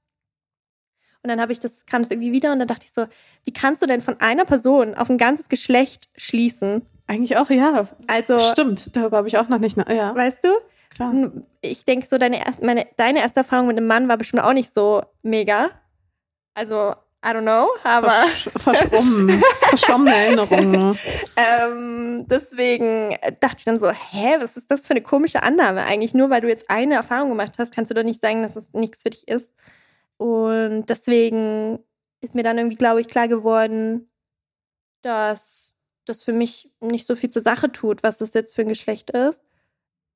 S2: Und dann habe ich das, kam das irgendwie wieder und dann dachte ich so, wie kannst du denn von einer Person auf ein ganzes Geschlecht schließen?
S1: Eigentlich auch, ja.
S2: Also,
S1: Stimmt, darüber habe ich auch noch nicht, ja,
S2: weißt du?
S1: Klar.
S2: Ich denke so, deine, erst, meine, deine erste Erfahrung mit einem Mann war bestimmt auch nicht so mega. Also, I don't know, aber.
S1: Versch verschwommen. *laughs* verschwommene Erinnerungen.
S2: ähm, deswegen dachte ich dann so, hä, was ist das für eine komische Annahme eigentlich? Nur weil du jetzt eine Erfahrung gemacht hast, kannst du doch nicht sagen, dass es nichts für dich ist. Und deswegen ist mir dann irgendwie, glaube ich, klar geworden, dass das für mich nicht so viel zur Sache tut, was das jetzt für ein Geschlecht ist.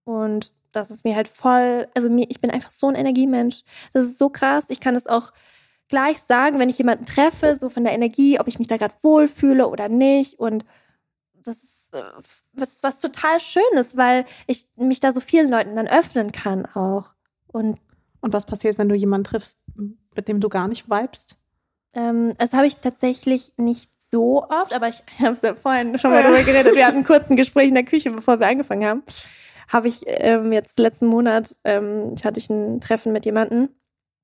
S2: Und dass es mir halt voll, also mir, ich bin einfach so ein Energiemensch. Das ist so krass. Ich kann es auch gleich sagen, wenn ich jemanden treffe, so von der Energie, ob ich mich da gerade wohlfühle oder nicht. Und das ist äh, was, was total Schönes, weil ich mich da so vielen Leuten dann öffnen kann auch. Und,
S1: Und was passiert, wenn du jemanden triffst, mit dem du gar nicht vibest?
S2: Ähm, das habe ich tatsächlich nicht so oft, aber ich *laughs* habe es ja vorhin schon mal darüber geredet. Wir hatten kurz ein Gespräch in der Küche, bevor wir angefangen haben. Habe ich ähm, jetzt letzten Monat, ähm, hatte ich ein Treffen mit jemandem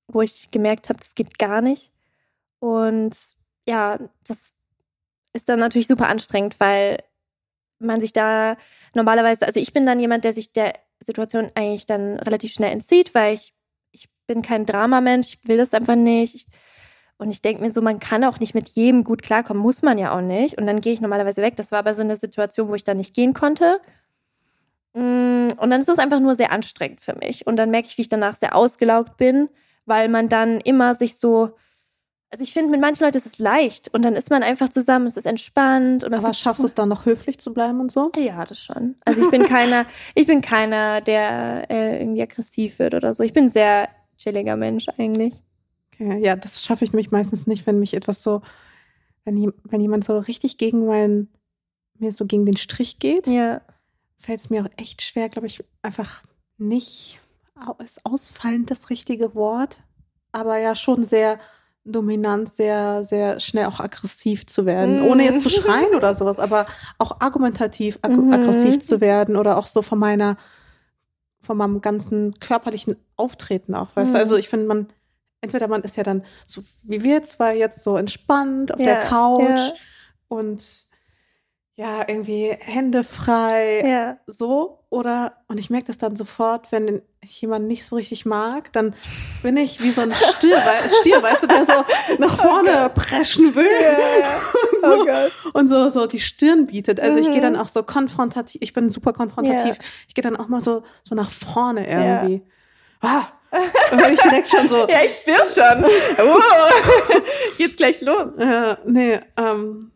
S2: wo ich gemerkt habe, das geht gar nicht. Und ja, das ist dann natürlich super anstrengend, weil man sich da normalerweise, also ich bin dann jemand, der sich der Situation eigentlich dann relativ schnell entzieht, weil ich, ich bin kein Dramamensch, ich will das einfach nicht. Ich, und ich denke mir so, man kann auch nicht mit jedem gut klarkommen, muss man ja auch nicht. Und dann gehe ich normalerweise weg. Das war aber so eine Situation, wo ich dann nicht gehen konnte. Mm, und dann ist es einfach nur sehr anstrengend für mich. Und dann merke ich, wie ich danach sehr ausgelaugt bin weil man dann immer sich so, also ich finde, mit manchen Leuten ist es leicht und dann ist man einfach zusammen, es ist entspannt. Und
S1: Aber schaffst du es dann noch höflich zu bleiben und so?
S2: Ja, das schon. Also ich bin *laughs* keiner, ich bin keiner, der äh, irgendwie aggressiv wird oder so. Ich bin ein sehr chilliger Mensch eigentlich.
S1: Okay, ja, das schaffe ich mich meistens nicht, wenn mich etwas so, wenn, wenn jemand so richtig gegen meinen, mir so gegen den Strich geht,
S2: ja.
S1: Fällt es mir auch echt schwer, glaube ich, einfach nicht ist ausfallend das richtige Wort, aber ja schon sehr dominant, sehr, sehr schnell auch aggressiv zu werden, mm. ohne jetzt zu schreien oder sowas, aber auch argumentativ ag mm. aggressiv zu werden oder auch so von meiner, von meinem ganzen körperlichen Auftreten auch, weißt mm. du? Also ich finde, man, entweder man ist ja dann so wie wir zwei jetzt so entspannt auf ja, der Couch ja. und ja, irgendwie Hände frei,
S2: ja.
S1: so. Oder, und ich merke das dann sofort, wenn ich jemanden nicht so richtig mag, dann bin ich wie so ein *laughs* Stier, Stier weißt du, der so nach oh vorne oh preschen will. Ja. Und, so, oh und so, so die Stirn bietet. Also mhm. ich gehe dann auch so konfrontativ, ich bin super konfrontativ. Ja. Ich gehe dann auch mal so, so nach vorne irgendwie. Ah, *laughs* und ich direkt schon so.
S2: ja, ich spür's schon. *laughs* Oh, geht's gleich los.
S1: Äh, nee, ähm, äh,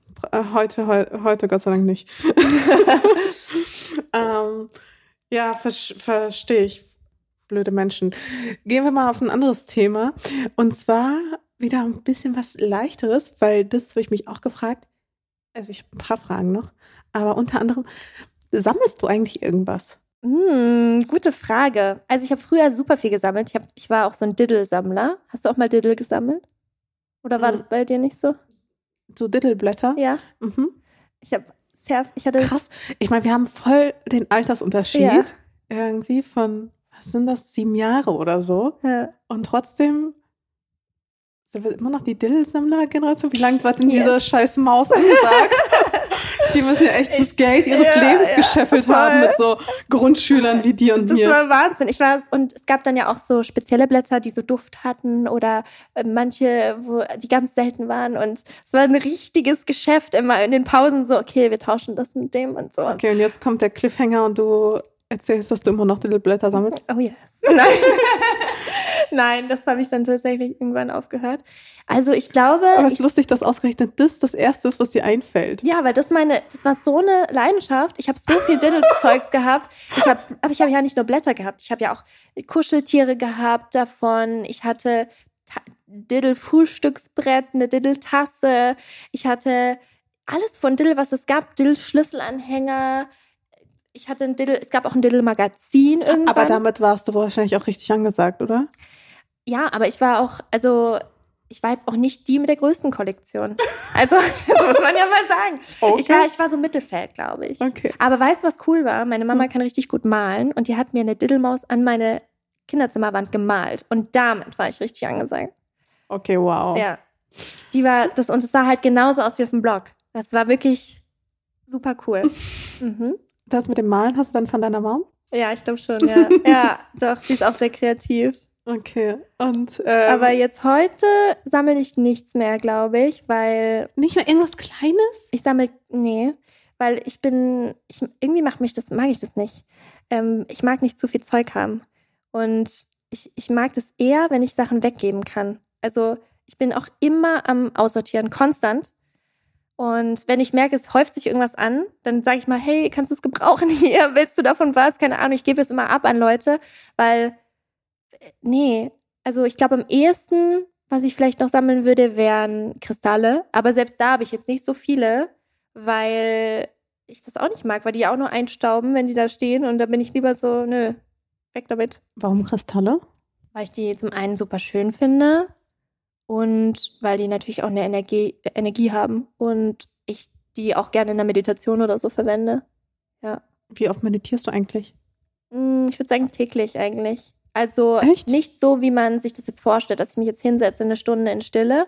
S1: heute, heu, heute Gott sei Dank nicht. *laughs* ähm, ja, ver verstehe ich. Blöde Menschen. Gehen wir mal auf ein anderes Thema. Und zwar wieder ein bisschen was leichteres, weil das habe ich mich auch gefragt. Also ich habe ein paar Fragen noch. Aber unter anderem, sammelst du eigentlich irgendwas?
S2: Hm, gute Frage. Also ich habe früher super viel gesammelt. Ich, hab, ich war auch so ein Diddle-Sammler. Hast du auch mal Diddle gesammelt? Oder war hm. das bei dir nicht so?
S1: So Dittelblätter.
S2: Ja.
S1: Mhm.
S2: Ich habe sehr, ich hatte.
S1: Krass. Ich meine, wir haben voll den Altersunterschied. Ja. Irgendwie von, was sind das, sieben Jahre oder so.
S2: Ja.
S1: Und trotzdem sind wir immer noch die Diddle-Sammler-Generation. Wie lange war denn yes. diese scheiß Maus angesagt? *laughs* Die müssen ja echt das Geld ihres ja, Lebens ja, gescheffelt voll. haben mit so Grundschülern wie dir und
S2: das
S1: mir.
S2: Das war Wahnsinn. Ich war, und es gab dann ja auch so spezielle Blätter, die so Duft hatten oder äh, manche, wo die ganz selten waren. Und es war ein richtiges Geschäft immer in den Pausen so, okay, wir tauschen das mit dem und so.
S1: Okay, und jetzt kommt der Cliffhanger und du erzählst, dass du immer noch Blätter sammelst.
S2: Oh yes. *laughs* Nein. Nein, das habe ich dann tatsächlich irgendwann aufgehört. Also ich glaube.
S1: Aber es ist lustig, dass ausgerechnet das das Erste ist, was dir einfällt.
S2: Ja, weil das meine, das war so eine Leidenschaft. Ich habe so viel *laughs* Diddle-Zeugs gehabt. Ich habe, aber ich habe ja nicht nur Blätter gehabt. Ich habe ja auch Kuscheltiere gehabt davon. Ich hatte Diddle-Frühstücksbrett, eine Diddle-Tasse. Ich hatte alles von Diddle, was es gab. Diddle-Schlüsselanhänger ich hatte ein Diddle, es gab auch ein Diddle-Magazin irgendwann.
S1: Aber damit warst du wahrscheinlich auch richtig angesagt, oder?
S2: Ja, aber ich war auch, also ich war jetzt auch nicht die mit der größten Kollektion. Also, *laughs* das muss man ja mal sagen. Okay. Ich, war, ich war so Mittelfeld, glaube ich.
S1: Okay.
S2: Aber weißt du, was cool war? Meine Mama hm. kann richtig gut malen und die hat mir eine Diddlemaus an meine Kinderzimmerwand gemalt. Und damit war ich richtig angesagt.
S1: Okay, wow.
S2: Ja. Die war das, und es sah halt genauso aus wie auf dem Blog. Das war wirklich super cool. *laughs*
S1: mhm. Das mit dem Malen hast du dann von deiner Mom?
S2: Ja, ich glaube schon, ja. ja, *laughs* doch, sie ist auch sehr kreativ.
S1: Okay. Und ähm,
S2: Aber jetzt heute sammle ich nichts mehr, glaube ich, weil
S1: nicht mal irgendwas Kleines?
S2: ich sammle, nee, weil ich bin, ich, irgendwie macht mich das, mag ich das nicht. Ähm, ich mag nicht zu viel Zeug haben. Und ich, ich mag das eher, wenn ich Sachen weggeben kann. Also ich bin auch immer am Aussortieren, konstant. Und wenn ich merke, es häuft sich irgendwas an, dann sage ich mal, hey, kannst du es gebrauchen *laughs* hier? Willst du davon was? Keine Ahnung, ich gebe es immer ab an Leute, weil, äh, nee, also ich glaube am ehesten, was ich vielleicht noch sammeln würde, wären Kristalle. Aber selbst da habe ich jetzt nicht so viele, weil ich das auch nicht mag, weil die auch nur einstauben, wenn die da stehen. Und da bin ich lieber so, nö, weg damit.
S1: Warum Kristalle?
S2: Weil ich die zum einen super schön finde und weil die natürlich auch eine Energie, Energie haben und ich die auch gerne in der Meditation oder so verwende. Ja.
S1: Wie oft meditierst du eigentlich?
S2: Mm, Ich würde sagen täglich eigentlich. Also
S1: Echt?
S2: nicht so, wie man sich das jetzt vorstellt, dass ich mich jetzt hinsetze eine Stunde in Stille.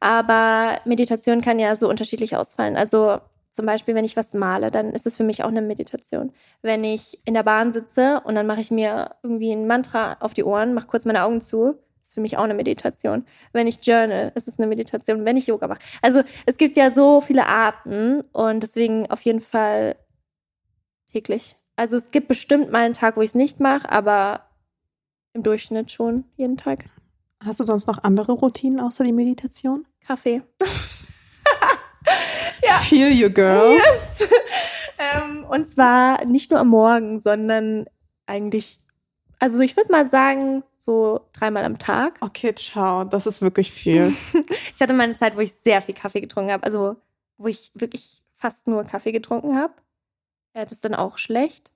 S2: Aber Meditation kann ja so unterschiedlich ausfallen. Also zum Beispiel, wenn ich was male, dann ist es für mich auch eine Meditation. Wenn ich in der Bahn sitze und dann mache ich mir irgendwie ein Mantra auf die Ohren, mache kurz meine Augen zu, ist für mich auch eine Meditation. Wenn ich journal, ist es eine Meditation. Wenn ich Yoga mache. Also es gibt ja so viele Arten und deswegen auf jeden Fall täglich. Also es gibt bestimmt mal einen Tag, wo ich es nicht mache, aber im Durchschnitt schon jeden Tag.
S1: Hast du sonst noch andere Routinen außer die Meditation?
S2: Kaffee. *laughs*
S1: Feel you, girl.
S2: Yes. *laughs* ähm, und zwar nicht nur am Morgen, sondern eigentlich, also ich würde mal sagen, so dreimal am Tag.
S1: Okay, ciao. Das ist wirklich viel. *laughs*
S2: Ich hatte mal eine Zeit, wo ich sehr viel Kaffee getrunken habe, also wo ich wirklich fast nur Kaffee getrunken habe. Äh, Das ist dann auch schlecht.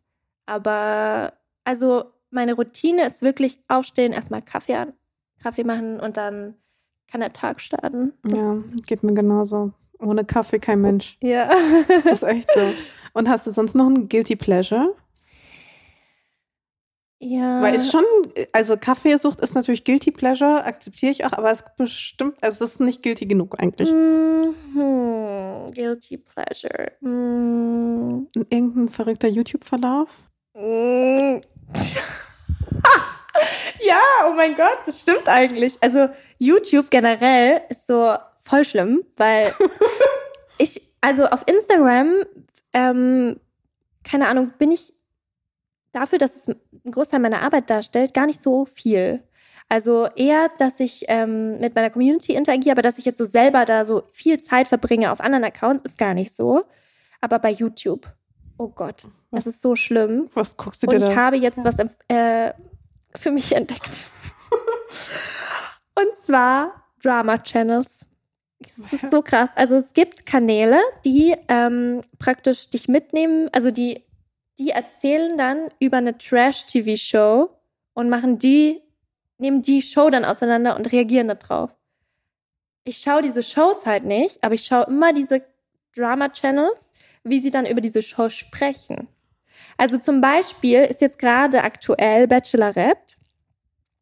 S2: Aber also meine Routine ist wirklich aufstehen, erstmal Kaffee an, Kaffee machen und dann kann der Tag starten. Das-
S1: ja, geht mir genauso. Ohne Kaffee kein Mensch.
S2: ja.
S1: Das ist echt so. Und hast du sonst noch ein Guilty Pleasure?
S2: Ja.
S1: Weil es schon, also Kaffeesucht ist natürlich Guilty Pleasure, akzeptiere ich auch, aber es ist bestimmt, also das ist nicht guilty genug eigentlich.
S2: Mhm. Guilty pleasure. Mhm.
S1: Irgendein verrückter YouTube-Verlauf?
S2: Mhm. *laughs* ja, oh mein Gott, das stimmt eigentlich. Also YouTube generell ist so voll schlimm, weil *laughs* ich, also auf Instagram, ähm, keine Ahnung, bin ich dafür, dass es einen Großteil meiner Arbeit darstellt, gar nicht so viel. Also eher, dass ich ähm, mit meiner Community interagiere, aber dass ich jetzt so selber da so viel Zeit verbringe auf anderen Accounts, ist gar nicht so. Aber bei YouTube, oh Gott, das ist so schlimm.
S1: Was guckst du dir
S2: Und ich
S1: da?
S2: habe jetzt
S1: Ja.
S2: was äh, für mich entdeckt. *laughs* Und zwar Drama Channels. Das ist so krass. Also es gibt Kanäle, die ähm, praktisch dich mitnehmen, also die, die erzählen dann über eine Trash-TV-Show und machen die, nehmen die Show dann auseinander und reagieren darauf. Ich schaue diese Shows halt nicht, aber ich schaue immer diese Drama-Channels, wie sie dann über diese Show sprechen. Also zum Beispiel ist jetzt gerade aktuell Bachelorette.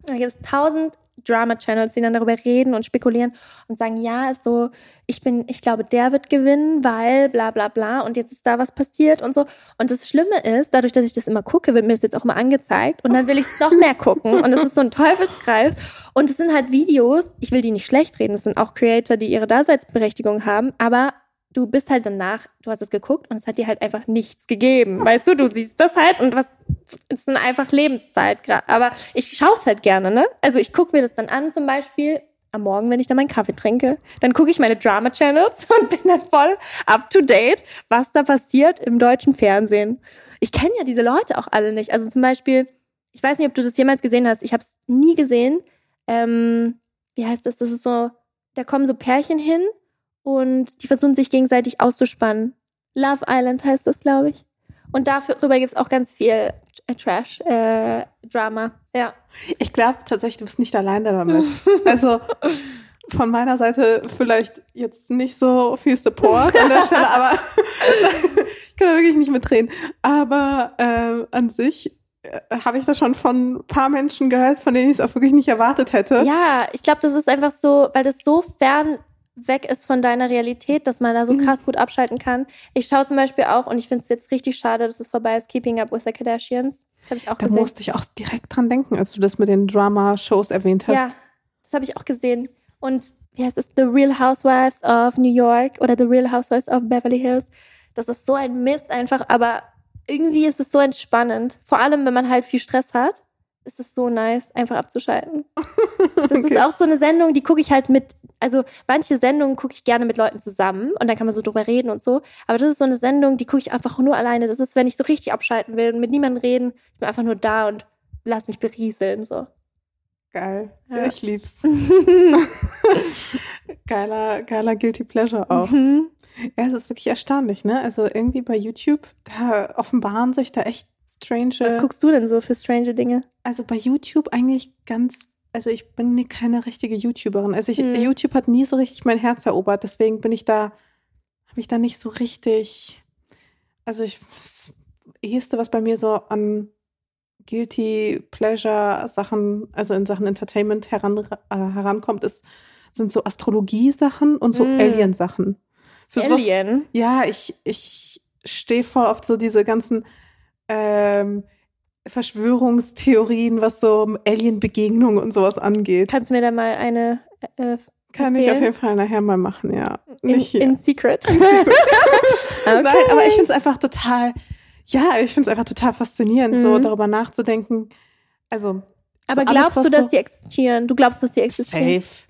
S2: Da gibt es tausend Drama-Channels, die dann darüber reden und spekulieren und sagen, ja, also ich bin, ich glaube, der wird gewinnen, weil bla bla bla und jetzt ist da was passiert und so. Und das Schlimme ist, dadurch, dass ich das immer gucke, wird mir das jetzt auch immer angezeigt und dann will ich es noch mehr gucken und es ist so ein Teufelskreis. Und es sind halt Videos, ich will die nicht schlecht reden, es sind auch Creator, die ihre Daseinsberechtigung haben, aber du bist halt danach, du hast es geguckt und es hat dir halt einfach nichts gegeben. Weißt du, du siehst das halt und was ist dann einfach Lebenszeit gerade. Aber ich schaue es halt gerne, ne? Also ich gucke mir das dann an, zum Beispiel am Morgen, wenn ich dann meinen Kaffee trinke. Dann gucke ich meine Drama-Channels *laughs* und bin dann voll up to date, was da passiert im deutschen Fernsehen. Ich kenne ja diese Leute auch alle nicht. Also zum Beispiel, ich weiß nicht, ob du das jemals gesehen hast. Ich habe es nie gesehen. Ähm, wie heißt das? Das ist so, da kommen so Pärchen hin und die versuchen sich gegenseitig auszuspannen. Love Island heißt das, glaube ich. Und darüber gibt es auch ganz viel äh, Trash, äh, Drama. Ja.
S1: Ich glaube tatsächlich, du bist nicht alleine damit. Also von meiner Seite vielleicht jetzt nicht so viel Support an der Stelle, aber ich kann da wirklich nicht mitreden. Aber ähm, an sich äh, habe ich das schon von ein paar Menschen gehört, von denen ich es auch wirklich nicht erwartet hätte.
S2: Ja, ich glaube, das ist einfach so, weil das so weg ist von deiner Realität, dass man da so
S1: Mhm.
S2: krass gut abschalten kann. Ich schaue zum Beispiel auch, und ich finde es jetzt richtig schade, dass es vorbei ist, Keeping Up with the Kardashians. Das habe ich auch
S1: Da
S2: gesehen.
S1: musste ich auch direkt dran denken, als du das mit den Drama-Shows erwähnt hast.
S2: Ja, das habe ich auch gesehen. Und wie heißt es? The Real Housewives of New York oder The Real Housewives of Beverly Hills. Das ist so ein Mist einfach, aber irgendwie ist es so entspannend. Vor allem, wenn man halt viel Stress hat, ist es so nice, einfach abzuschalten. *laughs* Das
S1: Okay.
S2: ist auch so eine Sendung, die gucke ich halt mit, also manche Sendungen gucke ich gerne mit Leuten zusammen und dann kann man so drüber reden und so. Aber das ist so eine Sendung, die gucke ich einfach nur alleine. Das ist, wenn ich so richtig abschalten will und mit niemandem reden, ich bin einfach nur da und lass mich berieseln. So.
S1: Geil.
S2: Ja.
S1: Ich lieb's. *laughs* *laughs* geiler, geiler Guilty Pleasure auch.
S2: Mhm.
S1: Ja, es ist wirklich erstaunlich, ne? Also irgendwie bei YouTube, da offenbaren sich da echt strange.
S2: Was guckst du denn so für strange Dinge?
S1: also bei YouTube eigentlich ganz, also ich bin keine richtige YouTuberin. Also ich,
S2: Hm.
S1: YouTube hat nie so richtig mein Herz erobert, deswegen bin ich da, habe ich da nicht so richtig, also ich, das eheste, was bei mir so an Guilty Pleasure Sachen, also in Sachen Entertainment heran, äh, herankommt, ist, sind so Astrologie-Sachen und so
S2: Hm.
S1: Alien-Sachen. Für sowas-
S2: Alien.
S1: ja, ich, ich stehe voll auf so diese ganzen ähm, Verschwörungstheorien, was so Alien-Begegnungen und sowas angeht.
S2: Kannst du mir da mal eine äh,
S1: Kann ich auf jeden Fall nachher mal machen, ja.
S2: in,
S1: Nicht hier.
S2: in Secret? *laughs* *laughs* okay.
S1: Nein, aber ich finde es einfach total, ja, ich finde es einfach total faszinierend, so
S2: Mhm.
S1: darüber nachzudenken. Also,
S2: Aber
S1: so alles,
S2: glaubst
S1: was
S2: du, dass
S1: so-
S2: die existieren? Du glaubst, dass die existieren?
S1: safe.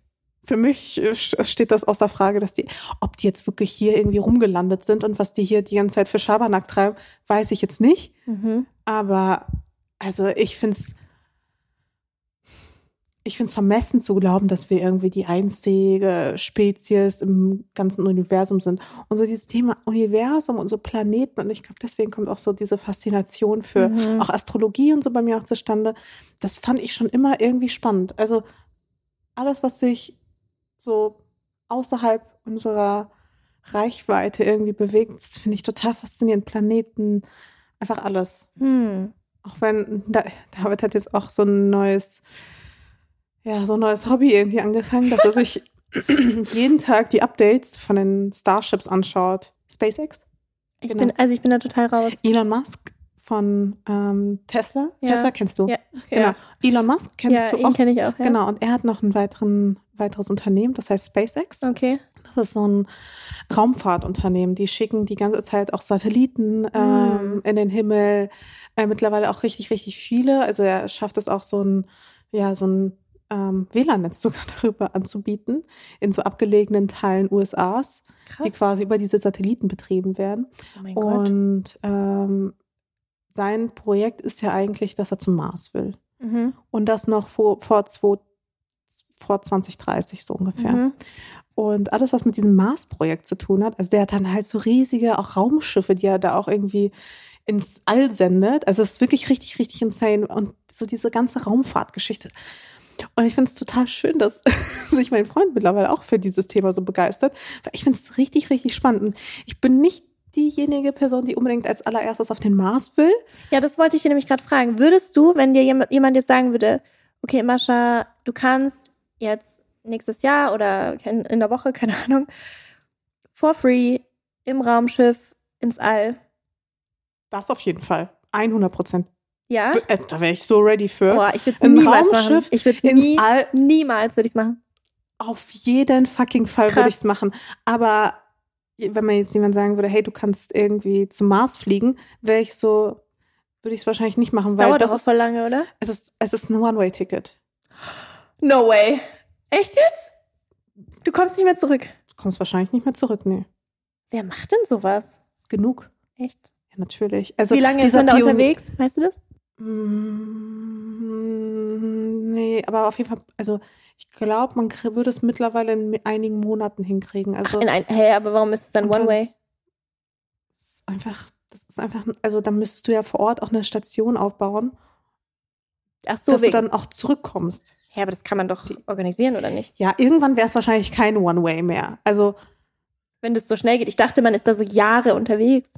S1: Für mich äh, steht das außer Frage, dass die, ob die jetzt wirklich hier irgendwie rumgelandet sind und was die hier die ganze Zeit für Schabernack treiben, weiß ich jetzt nicht.
S2: Mhm.
S1: Aber also ich finde es ich finde es vermessen zu glauben, dass wir irgendwie die einzige Spezies im ganzen Universum sind. Und so dieses Thema Universum und so Planeten. Und ich glaube, deswegen kommt auch so diese Faszination für
S2: Mhm.
S1: auch Astrologie und so bei mir auch zustande. Das fand ich schon immer irgendwie spannend. Also alles, was sich so außerhalb unserer Reichweite irgendwie bewegt, das finde ich total faszinierend. Planeten, einfach alles.
S2: Hm.
S1: Auch wenn, da, David hat jetzt auch so ein neues, ja, so ein neues Hobby irgendwie angefangen, dass er sich *laughs* jeden Tag die Updates von den Starships anschaut. SpaceX,
S2: Ich
S1: Genau.
S2: bin, also ich bin da total raus.
S1: Elon Musk von ähm, Tesla.
S2: Ja.
S1: Tesla kennst du.
S2: Ja.
S1: Genau. Elon Musk kennst
S2: ja,
S1: du
S2: ihn
S1: auch.
S2: kenne ich auch. Ja.
S1: Genau, und er hat noch ein weiteren, weiteres Unternehmen, das heißt SpaceX.
S2: Okay.
S1: Das ist so ein Raumfahrtunternehmen. Die schicken die ganze Zeit auch Satelliten ähm,
S2: Mm.
S1: in den Himmel. Äh, mittlerweile auch richtig, richtig viele. Also er schafft es auch so ein, ja, so ein ähm, WLAN-Netz sogar *laughs* darüber anzubieten in so abgelegenen Teilen USAs,
S2: Krass.
S1: die quasi über diese Satelliten betrieben werden.
S2: oh mein Gott.
S1: Und ähm, sein Projekt ist ja eigentlich, dass er zum Mars will.
S2: Mhm.
S1: Und das noch vor, vor, zwei, vor 2030 so ungefähr.
S2: Mhm.
S1: Und alles, was mit diesem Mars-Projekt zu tun hat, also der hat dann halt so riesige auch Raumschiffe, die er da auch irgendwie ins All sendet. Also es ist wirklich richtig, richtig insane. Und so diese ganze Raumfahrtgeschichte. Und ich finde es total schön, dass *laughs* sich mein Freund mittlerweile auch für dieses Thema so begeistert. Weil ich finde es richtig, richtig spannend. Und ich bin nicht diejenige Person, die unbedingt als allererstes auf den Mars will.
S2: Ja, das wollte ich dir nämlich gerade fragen. Würdest du, wenn dir jemand, jemand jetzt sagen würde, okay, Mascha, du kannst jetzt nächstes Jahr oder in, in der Woche, *laughs* keine Ahnung, for free im Raumschiff ins All.
S1: Das auf jeden Fall. 100 Prozent.
S2: Ja?
S1: Äh, Da wäre ich so ready für.
S2: Boah, ich würde es niemals machen.
S1: Raumschiff
S2: Ich würde es
S1: ins
S2: nie,
S1: All
S2: niemals würde ich machen.
S1: Auf jeden fucking Fall würde ich es machen. Aber wenn man jetzt jemand sagen würde, hey, du kannst irgendwie zum Mars fliegen, wäre ich so, würde ich es wahrscheinlich nicht machen,
S2: Das
S1: weil
S2: dauert
S1: das
S2: doch auch
S1: ist,
S2: voll lange, oder?
S1: es ist, es ist ein One-Way-Ticket.
S2: No way. Echt jetzt? Du kommst nicht mehr zurück.
S1: Du kommst wahrscheinlich nicht mehr zurück, nee.
S2: Wer macht denn sowas?
S1: Genug.
S2: Echt?
S1: Ja, natürlich. Also
S2: Wie lange ist man da
S1: Pion-
S2: unterwegs? Weißt du das?
S1: Mm, Nee, aber auf jeden Fall, also ich glaube, man würde es mittlerweile in einigen Monaten hinkriegen. Also
S2: In ein, hey, aber warum ist es dann
S1: dann-
S2: One-Way?
S1: einfach, das ist einfach, also da müsstest du ja vor Ort auch eine Station aufbauen,
S2: Ach so,
S1: dass du dann auch zurückkommst.
S2: Ja, aber das kann man doch organisieren, oder nicht?
S1: Ja, irgendwann wäre es wahrscheinlich kein One-Way mehr. Also
S2: Wenn das so schnell geht. Ich dachte, man ist da so Jahre unterwegs.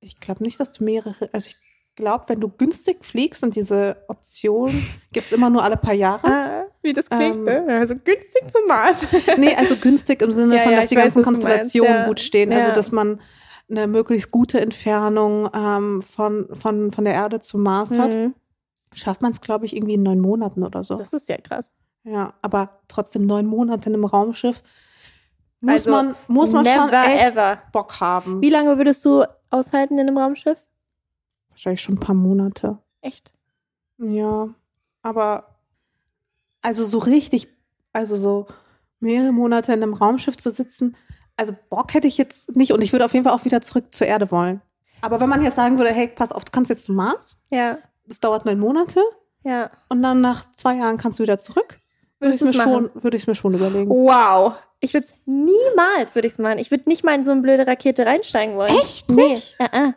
S1: ich glaube nicht, dass du mehrere, also ich glaube, wenn du günstig fliegst und diese Option *laughs* gibt es immer nur alle paar Jahre.
S2: Ah, Wie das klingt,
S1: Ähm,
S2: ne? Also günstig zum Mars. *laughs*
S1: Nee, also günstig im Sinne
S2: Ja,
S1: von,
S2: ja,
S1: dass
S2: ich
S1: die ganzen
S2: du meinst,
S1: Konstellationen
S2: ja.
S1: gut stehen. Also
S2: Ja.
S1: dass man eine möglichst gute Entfernung ähm, von, von, von der Erde zum Mars hat.
S2: Mhm.
S1: Schafft man es, glaube ich, irgendwie in neun Monaten oder so.
S2: Das ist ja krass.
S1: Ja, aber trotzdem neun Monate in einem Raumschiff muss
S2: Also,
S1: man, muss man schon echt
S2: ever.
S1: Bock haben.
S2: Wie lange würdest du aushalten in einem Raumschiff?
S1: Wahrscheinlich schon ein paar Monate.
S2: Echt?
S1: Ja, aber also so richtig, also so mehrere Monate in einem Raumschiff zu sitzen, also Bock hätte ich jetzt nicht und ich würde auf jeden Fall auch wieder zurück zur Erde wollen. Aber wenn man jetzt sagen würde, hey, pass auf, du kannst jetzt zum Mars,
S2: Ja,
S1: das dauert neun Monate
S2: ja.
S1: und dann nach zwei Jahren kannst du wieder zurück, würde ich mir schon, würde ich mir schon überlegen.
S2: Wow. Ich würde es niemals, würde ich es machen. Ich würde nicht mal in so eine blöde Rakete reinsteigen wollen.
S1: Echt
S2: Nee.
S1: nicht?
S2: Uh -uh.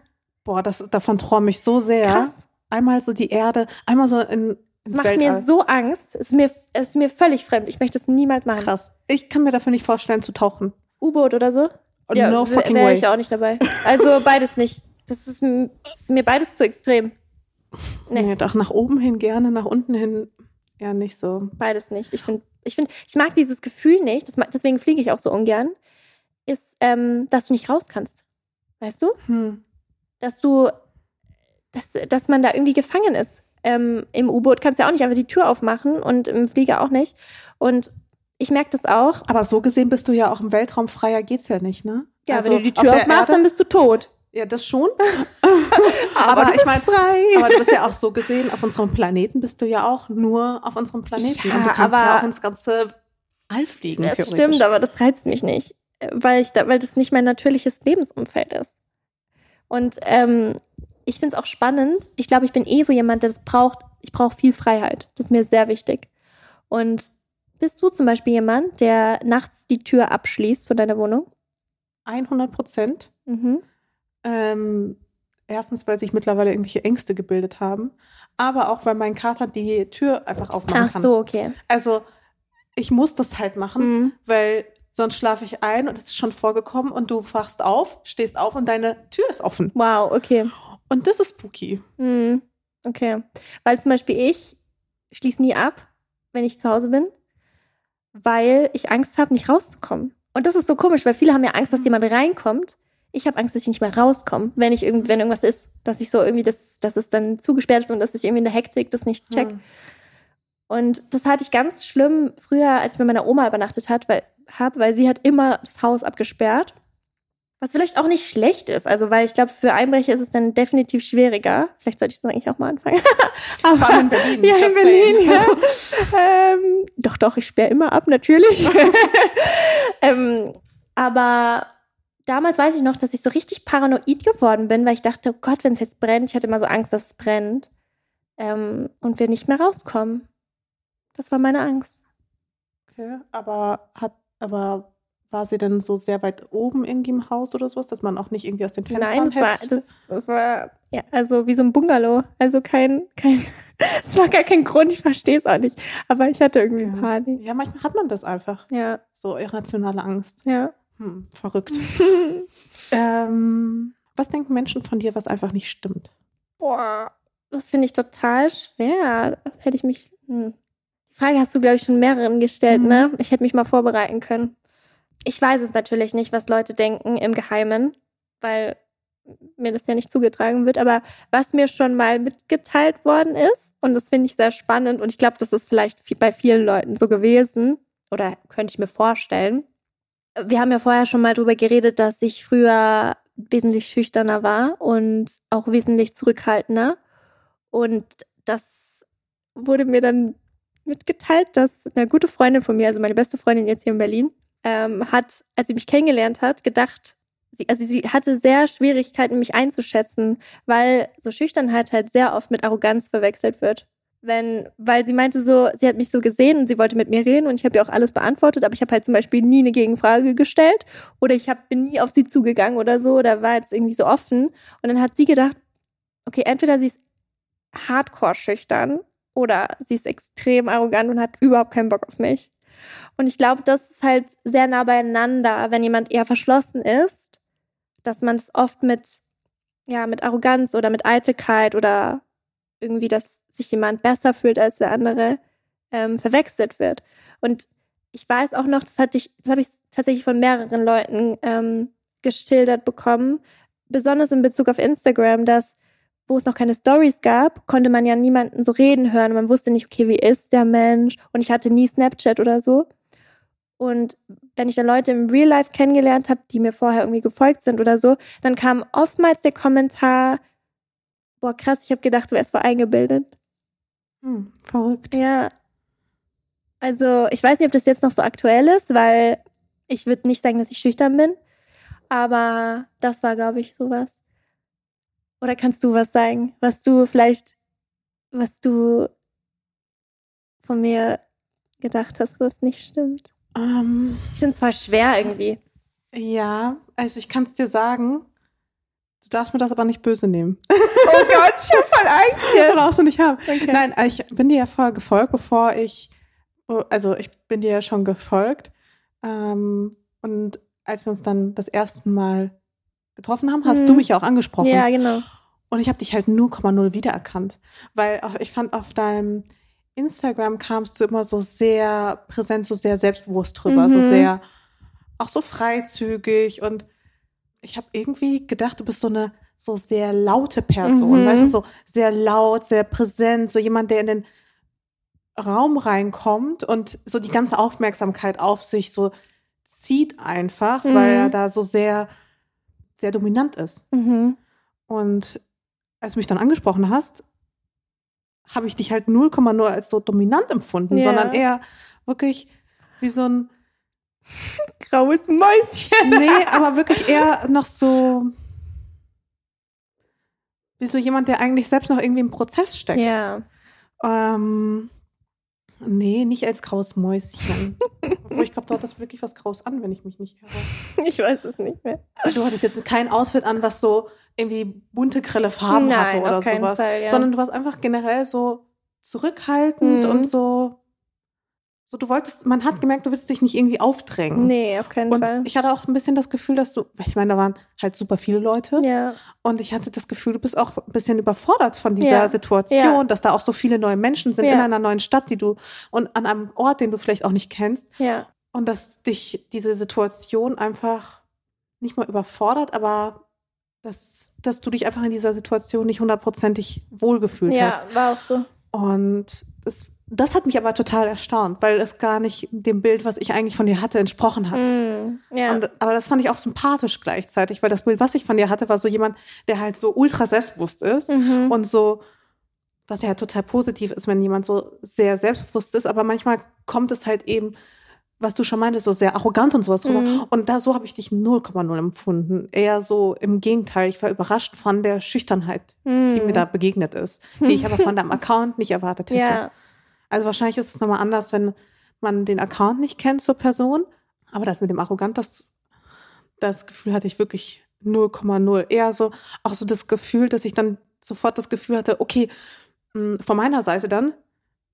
S1: Boah, das, davon träume ich so sehr.
S2: Krass.
S1: Einmal so die Erde, einmal so in,
S2: Das
S1: ins
S2: macht
S1: Weltall.
S2: mir so Angst. Es ist mir, es ist mir völlig fremd. Ich möchte es niemals machen.
S1: krass. Ich kann mir dafür nicht vorstellen zu tauchen.
S2: U-Boot oder so?
S1: Und no
S2: w-
S1: fucking
S2: wär
S1: way.
S2: ich auch nicht dabei. Also beides nicht. Das ist, das ist mir beides zu extrem. Nee.
S1: Nee, doch nach oben hin gerne, nach unten hin eher nicht so.
S2: Beides nicht. Ich finde, ich finde, ich mag dieses Gefühl nicht, deswegen fliege ich auch so ungern, ist, ähm, dass du nicht raus kannst. Weißt du?
S1: Hm.
S2: Dass du, dass, dass man da irgendwie gefangen ist. Ähm, Im U-Boot kannst du ja auch nicht einfach die Tür aufmachen und im Flieger auch nicht. Und ich merke das auch.
S1: Aber so gesehen bist du ja auch im Weltraum freier geht's ja nicht, ne?
S2: Ja,
S1: Also
S2: wenn du die
S1: auf
S2: Tür
S1: der
S2: aufmachst,
S1: Erde-
S2: dann bist du tot.
S1: Ja, das schon. *laughs*
S2: Aber, du
S1: ich
S2: bist
S1: mein-
S2: frei.
S1: Aber du bist ja auch so gesehen, auf unserem Planeten bist du ja auch nur auf unserem Planeten.
S2: Ja,
S1: und du kannst
S2: aber-
S1: ja auch ins ganze All fliegen.
S2: Das stimmt, aber das reizt mich nicht, äh, weil, ich da, weil das nicht mein natürliches Lebensumfeld ist. Und ähm, ich finde es auch spannend. Ich glaube, ich bin eh so jemand, der das braucht. Ich brauche viel Freiheit. Das ist mir sehr wichtig. Und bist du zum Beispiel jemand, der nachts die Tür abschließt von deiner Wohnung?
S1: 100 Prozent.
S2: Mhm.
S1: Ähm, erstens, weil sich mittlerweile irgendwelche Ängste gebildet haben, aber auch, weil mein Kater die Tür einfach aufmachen
S2: Ach
S1: kann.
S2: so, okay.
S1: Also, ich muss das halt machen,
S2: Mhm.
S1: weil sonst schlafe ich ein und es ist schon vorgekommen und du wachst auf, stehst auf und deine Tür ist offen.
S2: Wow, okay.
S1: Und das ist spooky.
S2: Mhm. Okay. Weil zum Beispiel ich schließe nie ab, wenn ich zu Hause bin, weil ich Angst habe, nicht rauszukommen. Und das ist so komisch, weil viele haben ja Angst, dass jemand reinkommt. Ich habe Angst, dass ich nicht mehr rauskomme, wenn ich irgend, wenn irgendwas ist, dass ich so irgendwie das, dass es dann zugesperrt ist und dass ich irgendwie in der Hektik das nicht check.
S1: Hm.
S2: Und das hatte ich ganz schlimm früher, als ich bei meiner Oma übernachtet hat, weil, hab, weil sie hat immer das Haus abgesperrt. Was vielleicht auch nicht schlecht ist. Also, weil ich glaube, für Einbrecher ist es dann definitiv schwieriger. Vielleicht sollte ich das eigentlich auch mal anfangen. *laughs*
S1: Allem in Berlin.
S2: ja, in Berlin, ja. *laughs* ähm, doch, doch, ich sperre immer ab, natürlich. *laughs* ähm, aber damals weiß ich noch, dass ich so richtig paranoid geworden bin, weil ich dachte, oh Gott, wenn es jetzt brennt, ich hatte immer so Angst, dass es brennt. Ähm, und wir nicht mehr rauskommen. Das war meine Angst.
S1: Okay, aber hat, aber war sie denn so sehr weit oben irgendwie im Haus oder sowas, dass man auch nicht irgendwie aus den Fenstern
S2: Nein, das war, das war ja, also wie so ein Bungalow. Also kein, kein, *laughs* es war gar kein Grund, ich verstehe es auch nicht. Aber ich hatte irgendwie
S1: Ja.
S2: Panik.
S1: Ja, manchmal hat man das einfach.
S2: Ja,
S1: So irrationale Angst.
S2: ja.
S1: Hm, verrückt. *laughs* ähm, was denken Menschen von dir, was einfach nicht stimmt?
S2: Boah, das finde ich total schwer. Das hätte ich mich. Hm. Die Frage hast du, glaube ich, schon mehreren gestellt,
S1: Mhm.
S2: ne? Ich hätte mich mal vorbereiten können. Ich weiß es natürlich nicht, was Leute denken im Geheimen, weil mir das ja nicht zugetragen wird. Aber was mir schon mal mitgeteilt worden ist, und das finde ich sehr spannend, und ich glaube, das ist vielleicht vi- bei vielen Leuten so gewesen, oder könnte ich mir vorstellen. Wir haben ja vorher schon mal drüber geredet, dass ich früher wesentlich schüchterner war und auch wesentlich zurückhaltender. Und das wurde mir dann mitgeteilt, dass eine gute Freundin von mir, also meine beste Freundin jetzt hier in Berlin, ähm, hat, als sie mich kennengelernt hat, gedacht, sie, also sie hatte sehr Schwierigkeiten, mich einzuschätzen, weil so Schüchternheit halt sehr oft mit Arroganz verwechselt wird. Wenn, weil sie meinte so, sie hat mich so gesehen und sie wollte mit mir reden und ich habe ihr auch alles beantwortet, aber ich habe halt zum Beispiel nie eine Gegenfrage gestellt oder ich hab, bin nie auf sie zugegangen oder so oder war jetzt irgendwie so offen. Und dann hat sie gedacht, okay, entweder sie ist hardcore schüchtern oder sie ist extrem arrogant und hat überhaupt keinen Bock auf mich. Und ich glaube, das ist halt sehr nah beieinander, wenn jemand eher verschlossen ist, dass man es oft mit, ja, mit Arroganz oder mit Eitelkeit oder irgendwie, dass sich jemand besser fühlt als der andere, ähm, verwechselt wird. Und ich weiß auch noch, das das habe ich tatsächlich von mehreren Leuten ähm, geschildert bekommen, besonders in Bezug auf Instagram, dass wo es noch keine Stories gab, konnte man ja niemanden so reden hören. Man wusste nicht, okay, wie ist der Mensch? Und ich hatte nie Snapchat oder so. Und wenn ich dann Leute im Real Life kennengelernt habe, die mir vorher irgendwie gefolgt sind oder so, dann kam oftmals der Kommentar, boah, krass, ich habe gedacht, du wärst voll eingebildet.
S1: Hm, verrückt.
S2: Ja. Also, ich weiß nicht, ob das jetzt noch so aktuell ist, weil ich würde nicht sagen, dass ich schüchtern bin. Aber das war, glaube ich, sowas. Oder kannst du was sagen, was du vielleicht, was du von mir gedacht hast, was nicht stimmt?
S1: Ähm,
S2: Ich finde es voll schwer irgendwie.
S1: ja, also ich kann es dir sagen. Du darfst mir das aber nicht böse nehmen. *laughs*
S2: Oh Gott, ich habe voll Angst. *laughs*
S1: Brauchst du nicht haben.
S2: Okay.
S1: Nein, ich bin dir ja vorher gefolgt, bevor ich, also ich bin dir ja schon gefolgt. Ähm, und als wir uns dann das erste Mal getroffen haben, hast
S2: Mhm.
S1: du mich ja auch angesprochen.
S2: Ja, genau.
S1: Und ich habe dich halt 0,0 wiedererkannt. Weil auch, ich fand, auf deinem Instagram kamst du immer so sehr präsent, so sehr selbstbewusst drüber, so
S2: Mhm.
S1: sehr, auch so freizügig. Und ich habe irgendwie gedacht, du bist so eine so sehr laute Person,
S2: Mhm.
S1: weißt du, so sehr laut, sehr präsent, so jemand, der in den Raum reinkommt und so die ganze Aufmerksamkeit auf sich so zieht einfach, weil
S2: Mhm.
S1: er da so sehr, sehr dominant ist.
S2: Mhm.
S1: Und als du mich dann angesprochen hast, habe ich dich halt 0,0 als so dominant empfunden,
S2: Ja.
S1: sondern eher wirklich wie so ein, *laughs*
S2: Graues Mäuschen.
S1: nee, *laughs* aber wirklich eher noch so, wie so jemand, der eigentlich selbst noch irgendwie im Prozess steckt.
S2: Ja.
S1: Ähm, nee, nicht als graues Mäuschen. *laughs* Obwohl ich glaube, du hattest wirklich was Graues an, wenn ich mich nicht irre. *laughs*
S2: Ich weiß es nicht mehr.
S1: Du hattest jetzt kein Outfit an, was so irgendwie bunte, grelle Farben
S2: Nein,
S1: hatte oder
S2: auf keinen
S1: sowas.
S2: Fall, ja.
S1: Sondern du warst einfach generell so zurückhaltend
S2: Mhm.
S1: und so, so du wolltest, man hat gemerkt, du willst dich nicht irgendwie aufdrängen.
S2: Nee, auf keinen
S1: Und
S2: Fall.
S1: ich hatte auch ein bisschen das Gefühl, dass du, weil ich meine, da waren halt super viele Leute
S2: Ja.
S1: und ich hatte das Gefühl, du bist auch ein bisschen überfordert von dieser
S2: Ja.
S1: Situation,
S2: Ja.
S1: dass da auch so viele neue Menschen sind
S2: Ja.
S1: in einer neuen Stadt, die du und an einem Ort, den du vielleicht auch nicht kennst
S2: Ja.
S1: und dass dich diese Situation einfach nicht mal überfordert, aber dass, dass du dich einfach in dieser Situation nicht hundertprozentig wohlgefühlt
S2: Ja,
S1: hast.
S2: war auch so.
S1: Und das, das hat mich aber total erstaunt, weil es gar nicht dem Bild, was ich eigentlich von dir hatte, entsprochen hat.
S2: Mm, ja.
S1: Und, aber das fand ich auch sympathisch gleichzeitig, weil das Bild, was ich von dir hatte, war so jemand, der halt so ultra selbstbewusst ist
S2: mhm.
S1: und so, was ja total positiv ist, wenn jemand so sehr selbstbewusst ist, aber manchmal kommt es halt eben, was du schon meintest, so sehr arrogant und sowas drüber.
S2: Mhm.
S1: Und da so habe ich dich 0,0 empfunden. Eher so im Gegenteil. Ich war überrascht von der Schüchternheit, die
S2: Mm.
S1: mir da begegnet ist, die *laughs* ich aber von deinem Account nicht erwartet hätte.
S2: Ja.
S1: Also wahrscheinlich ist es nochmal anders, wenn man den Account nicht kennt zur Person. Aber das mit dem Arrogant, das, das Gefühl hatte ich wirklich 0,0. Eher so, auch so das Gefühl, dass ich dann sofort das Gefühl hatte, okay, mh, von meiner Seite dann,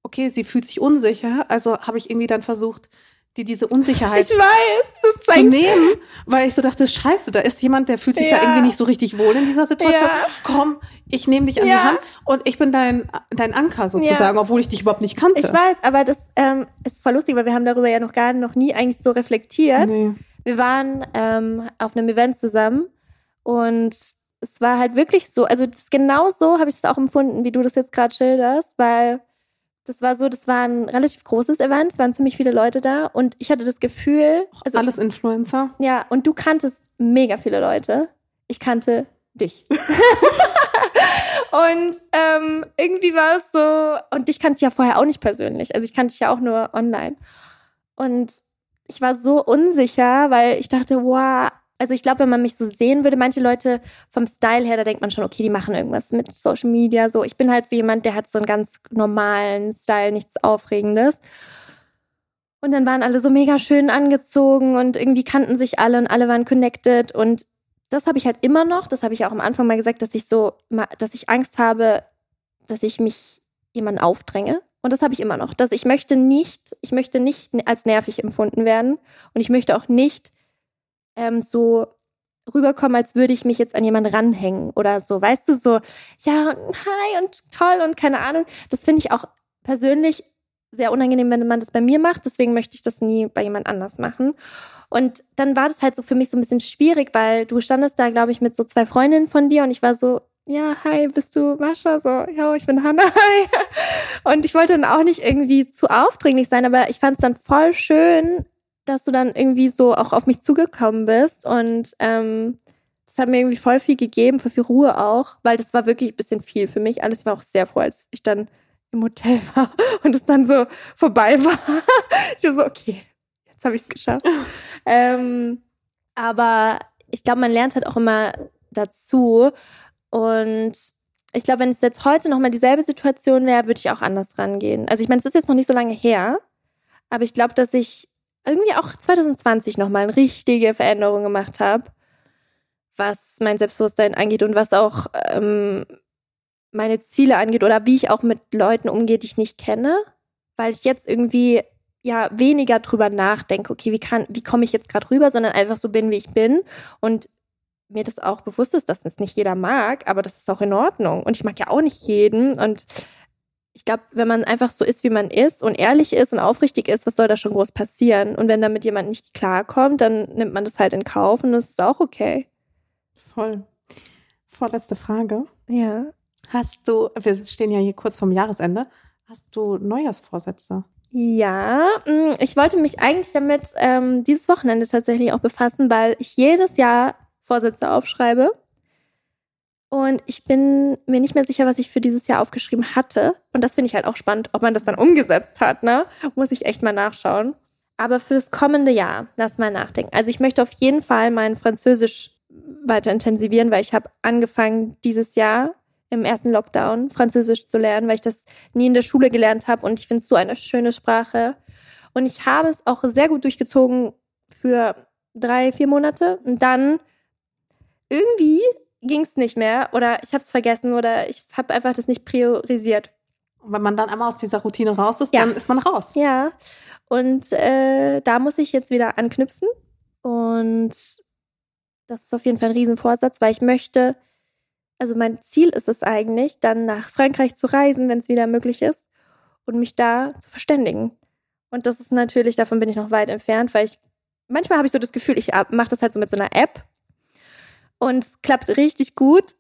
S1: okay, sie fühlt sich unsicher, also habe ich irgendwie dann versucht, die diese *laughs* Unsicherheit
S2: Ich weiß,
S1: zu nehmen, weil ich so dachte, scheiße, da ist jemand, der fühlt sich da
S2: Ja.
S1: irgendwie nicht so richtig wohl in dieser Situation.
S2: Ja.
S1: Komm, ich nehme dich an
S2: Ja.
S1: die Hand und ich bin dein, dein Anker sozusagen, obwohl ich dich überhaupt nicht kannte.
S2: Ich weiß, aber das ähm, ist voll lustig, weil wir haben darüber ja noch gar noch nie eigentlich so reflektiert.
S1: Nee.
S2: Wir waren ähm, auf einem Event zusammen und es war halt wirklich so, also genau so habe ich es auch empfunden, wie du das jetzt gerade schilderst, weil das war so, das war ein relativ großes Event, es waren ziemlich viele Leute da und ich hatte das Gefühl, also
S1: Alles Influencer.
S2: ja, und du kanntest mega viele Leute. Ich kannte dich. *laughs* *laughs* und ähm, irgendwie war es so, und dich kannte ich ja vorher auch nicht persönlich. Also ich kannte dich ja auch nur online. Und ich war so unsicher, weil ich dachte, wow, also ich glaube, wenn man mich so sehen würde, manche Leute vom Style her, da denkt man schon, okay, die machen irgendwas mit Social Media. So, ich bin halt so jemand, der hat so einen ganz normalen Style, nichts Aufregendes. Und dann waren alle so mega schön angezogen und irgendwie kannten sich alle und alle waren connected. Und das habe ich halt immer noch. Das habe ich auch am Anfang mal gesagt, dass ich so, dass ich Angst habe, dass ich mich jemanden aufdränge. Und das habe ich immer noch. Dass ich möchte nicht, ich möchte nicht als nervig empfunden werden. Und ich möchte auch nicht ähm, so rüberkommen, als würde ich mich jetzt an jemanden ranhängen oder so. Weißt du, so, ja, hi und toll und keine Ahnung. Das finde ich auch persönlich sehr unangenehm, wenn man das bei mir macht. Deswegen möchte ich das nie bei jemand anders machen. Und dann war das halt so für mich so ein bisschen schwierig, weil du standest da, glaube ich, mit so zwei Freundinnen von dir und ich war so, ja, hi, bist du Mascha? So, ja, ich bin Hannah. *laughs* Hi. Und ich wollte dann auch nicht irgendwie zu aufdringlich sein, aber ich fand es dann voll schön, dass du dann irgendwie so auch auf mich zugekommen bist. Und ähm, das hat mir irgendwie voll viel gegeben, voll viel Ruhe auch, weil das war wirklich ein bisschen viel für mich. Alles war auch sehr froh, als ich dann im Hotel *laughs* war und es dann so vorbei war. ich war so, okay, jetzt habe ich es geschafft. *laughs* ähm, aber ich glaube, man lernt halt auch immer dazu. Und ich glaube, wenn es jetzt heute nochmal dieselbe Situation wäre, würde ich auch anders rangehen. Also ich meine, es ist jetzt noch nicht so lange her, aber ich glaube, dass ich irgendwie auch 2020 nochmal eine richtige Veränderung gemacht habe, was mein Selbstbewusstsein angeht und was auch ähm, meine Ziele angeht oder wie ich auch mit Leuten umgehe, die ich nicht kenne, weil ich jetzt irgendwie ja weniger drüber nachdenke, okay, wie kann, wie komme ich jetzt gerade rüber, sondern einfach so bin, wie ich bin. Und mir das auch bewusst ist, dass das nicht jeder mag, aber das ist auch in Ordnung. Und ich mag ja auch nicht jeden. Und ich glaube, wenn man einfach so ist, wie man ist und ehrlich ist und aufrichtig ist, was soll da schon groß passieren? Und wenn damit jemand nicht klarkommt, dann nimmt man das halt in Kauf und das ist auch okay.
S1: Voll. Vorletzte Frage.
S2: Ja.
S1: Hast du, wir stehen ja hier kurz vorm Jahresende, hast du Neujahrsvorsätze?
S2: Ja, mm, ich wollte mich eigentlich damit ähm, dieses Wochenende tatsächlich auch befassen, weil ich jedes Jahr Vorsätze aufschreibe. Und ich bin mir nicht mehr sicher, was ich für dieses Jahr aufgeschrieben hatte. Und das finde ich halt auch spannend, ob man das dann umgesetzt hat, ne? Muss ich echt mal nachschauen. Aber fürs kommende Jahr, lass mal nachdenken. Also ich möchte auf jeden Fall mein Französisch weiter intensivieren, weil ich habe angefangen dieses Jahr im ersten Lockdown Französisch zu lernen, weil ich das nie in der Schule gelernt habe und ich finde es so eine schöne Sprache. Und ich habe es auch sehr gut durchgezogen für drei, vier Monate. Und dann irgendwie ging es nicht mehr oder ich habe es vergessen oder ich habe einfach das nicht priorisiert.
S1: Und wenn man dann einmal aus dieser Routine raus ist, ja. dann ist man raus.
S2: Ja, und äh, da muss ich jetzt wieder anknüpfen. Und das ist auf jeden Fall ein Riesenvorsatz, weil ich möchte, also mein Ziel ist es eigentlich, dann nach Frankreich zu reisen, wenn es wieder möglich ist, und mich da zu verständigen. Und das ist natürlich, davon bin ich noch weit entfernt, weil ich, manchmal habe ich so das Gefühl, ich mache das halt so mit so einer App und es klappt richtig gut.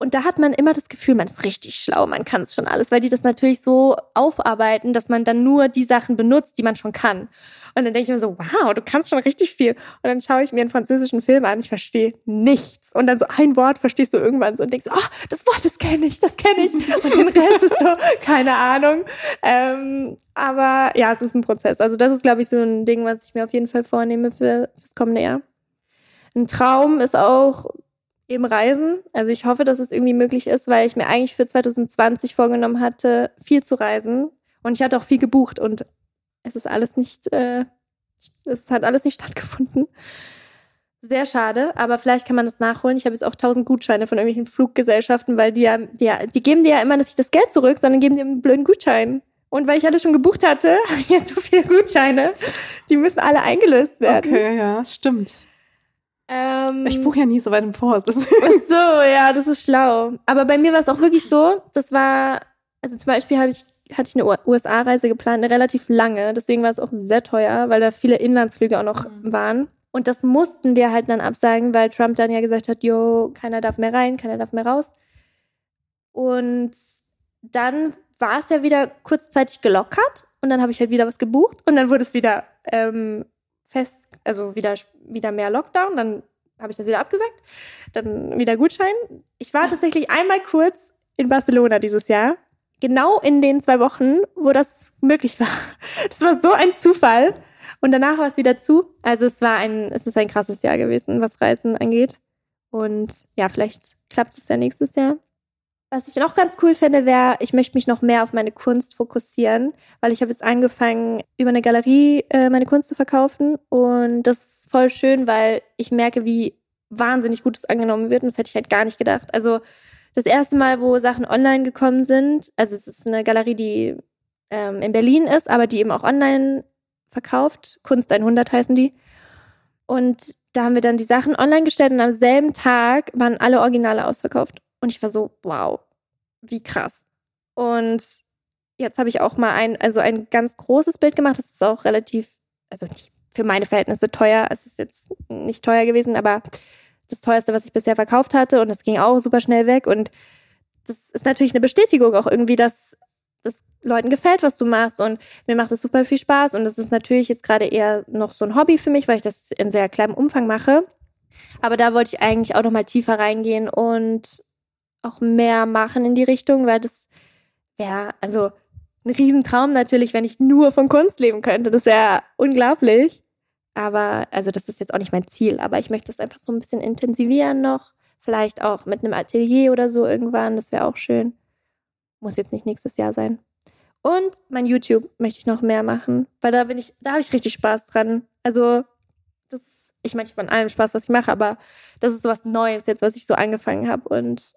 S2: Und da hat man immer das Gefühl, man ist richtig schlau, man kann es schon alles, weil die das natürlich so aufarbeiten, dass man dann nur die Sachen benutzt, die man schon kann. Und dann denke ich mir so, wow, du kannst schon richtig viel. Und dann schaue ich mir einen französischen Film an, ich verstehe nichts. Und dann so ein Wort verstehst du irgendwann so und denkst, oh, das Wort, das kenne ich, das kenne ich. Und den Rest ist so, *laughs* keine Ahnung. Ähm, aber ja, es ist ein Prozess. Also das ist, glaube ich, so ein Ding, was ich mir auf jeden Fall vornehme für fürs kommende Jahr. Ein Traum ist auch eben Reisen. Also ich hoffe, dass es irgendwie möglich ist, weil ich mir eigentlich für 2020 vorgenommen hatte, viel zu reisen. Und ich hatte auch viel gebucht und es ist alles nicht, äh, es hat alles nicht *laughs* stattgefunden. Sehr schade, aber vielleicht kann man das nachholen. Ich habe jetzt auch tausend Gutscheine von irgendwelchen Fluggesellschaften, weil die ja, die, die geben dir ja immer nicht das Geld zurück, sondern geben dir einen blöden Gutschein. Und weil ich alle schon gebucht hatte, *laughs* habe ich jetzt so viele Gutscheine. Die müssen alle eingelöst werden.
S1: Okay, ja, stimmt. Ähm, ich buche ja nie so weit im Voraus.
S2: Ach so, ja, das ist schlau. Aber bei mir war es auch wirklich so, das war, also zum Beispiel habe ich, hatte ich eine USA-Reise geplant, eine relativ lange. Deswegen war es auch sehr teuer, weil da viele Inlandsflüge auch noch mhm. waren. Und das mussten wir halt dann absagen, weil Trump dann ja gesagt hat, jo, keiner darf mehr rein, keiner darf mehr raus. Und dann war es ja wieder kurzzeitig gelockert und dann habe ich halt wieder was gebucht und dann wurde es wieder ähm, fest, also wieder, wieder mehr Lockdown, dann habe ich das wieder abgesagt, dann wieder Gutschein. Ich war tatsächlich einmal kurz in Barcelona dieses Jahr, genau in den zwei Wochen, wo das möglich war. *laughs* Das war so ein Zufall. Und danach war es wieder zu. Also es war ein, es ist ein krasses Jahr gewesen, was Reisen angeht. Und ja, vielleicht klappt es ja nächstes Jahr. Was ich noch ganz cool finde, wäre, ich möchte mich noch mehr auf meine Kunst fokussieren, weil ich habe jetzt angefangen, über eine Galerie äh, meine Kunst zu verkaufen. Und das ist voll schön, weil ich merke, wie wahnsinnig gut es angenommen wird. Und das hätte ich halt gar nicht gedacht. Also das erste Mal, wo Sachen online gekommen sind, also es ist eine Galerie, die ähm, in Berlin ist, aber die eben auch online verkauft. Kunst 100 heißen die. Und da haben wir dann die Sachen online gestellt und am selben Tag waren alle Originale ausverkauft. Und ich war so, wow, wie krass. Und jetzt habe ich auch mal ein, also ein ganz großes Bild gemacht. Das ist auch relativ, also nicht für meine Verhältnisse teuer. Es ist jetzt nicht teuer gewesen, aber das teuerste, was ich bisher verkauft hatte. Und das ging auch super schnell weg. Und das ist natürlich eine Bestätigung auch irgendwie, dass das Leuten gefällt, was du machst. Und mir macht es super viel Spaß. Und das ist natürlich jetzt gerade eher noch so ein Hobby für mich, weil ich das in sehr kleinem Umfang mache. Aber da wollte ich eigentlich auch noch mal tiefer reingehen und auch mehr machen in die Richtung, weil das wäre, also ein Riesentraum natürlich, wenn ich nur von Kunst leben könnte. Das wäre unglaublich. Aber, also das ist jetzt auch nicht mein Ziel, aber ich möchte es einfach so ein bisschen intensivieren noch. Vielleicht auch mit einem Atelier oder so irgendwann. Das wäre auch schön. Muss jetzt nicht nächstes Jahr sein. Und mein YouTube möchte ich noch mehr machen, weil da bin ich, da habe ich richtig Spaß dran. Also, das ist, ich meine, ich habe an allem Spaß, was ich mache, aber das ist so was Neues jetzt, was ich so angefangen habe. Und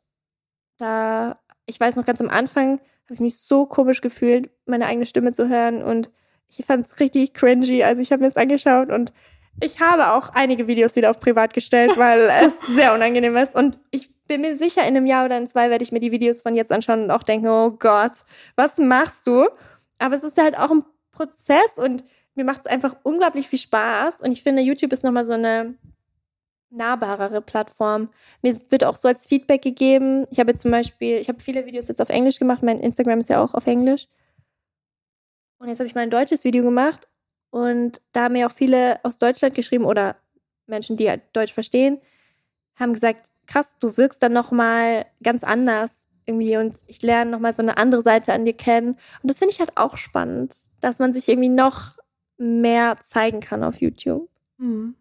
S2: da, ich weiß noch ganz am Anfang, habe ich mich so komisch gefühlt, meine eigene Stimme zu hören. Und ich fand es richtig cringy. Also ich habe mir das angeschaut und ich habe auch einige Videos wieder auf privat gestellt, *laughs* weil es sehr unangenehm ist. Und ich bin mir sicher, in einem Jahr oder in zwei werde ich mir die Videos von jetzt anschauen und auch denken, oh Gott, was machst du? Aber es ist halt auch ein Prozess und mir macht es einfach unglaublich viel Spaß. Und ich finde, YouTube ist nochmal so eine nahbarere Plattform. Mir wird auch so als Feedback gegeben. Ich habe zum Beispiel, ich habe viele Videos jetzt auf Englisch gemacht. Mein Instagram ist ja auch auf Englisch. Und jetzt habe ich mal ein deutsches Video gemacht. Und da haben mir auch viele aus Deutschland geschrieben oder Menschen, die halt Deutsch verstehen, haben gesagt, krass, du wirkst dann nochmal ganz anders irgendwie und ich lerne nochmal so eine andere Seite an dir kennen. Und das finde ich halt auch spannend, dass man sich irgendwie noch mehr zeigen kann auf YouTube. Mhm.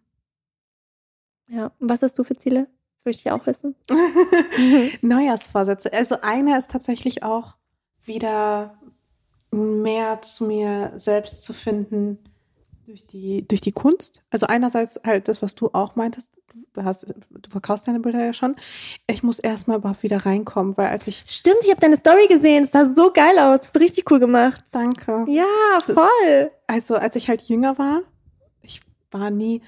S2: Ja, und was hast du für Ziele? Das möchte ich auch wissen. *laughs*
S1: Neujahrsvorsätze. Also einer ist tatsächlich auch wieder mehr zu mir selbst zu finden durch die, durch die Kunst. Also einerseits halt das, was du auch meintest, du hast, du verkaufst deine Bilder ja schon. Ich muss erstmal überhaupt wieder reinkommen, weil als ich.
S2: Stimmt, ich habe deine Story gesehen, es sah so geil aus. Das hast du richtig cool gemacht.
S1: Danke.
S2: Ja, voll.
S1: Das, also als ich halt jünger war, ich war nie,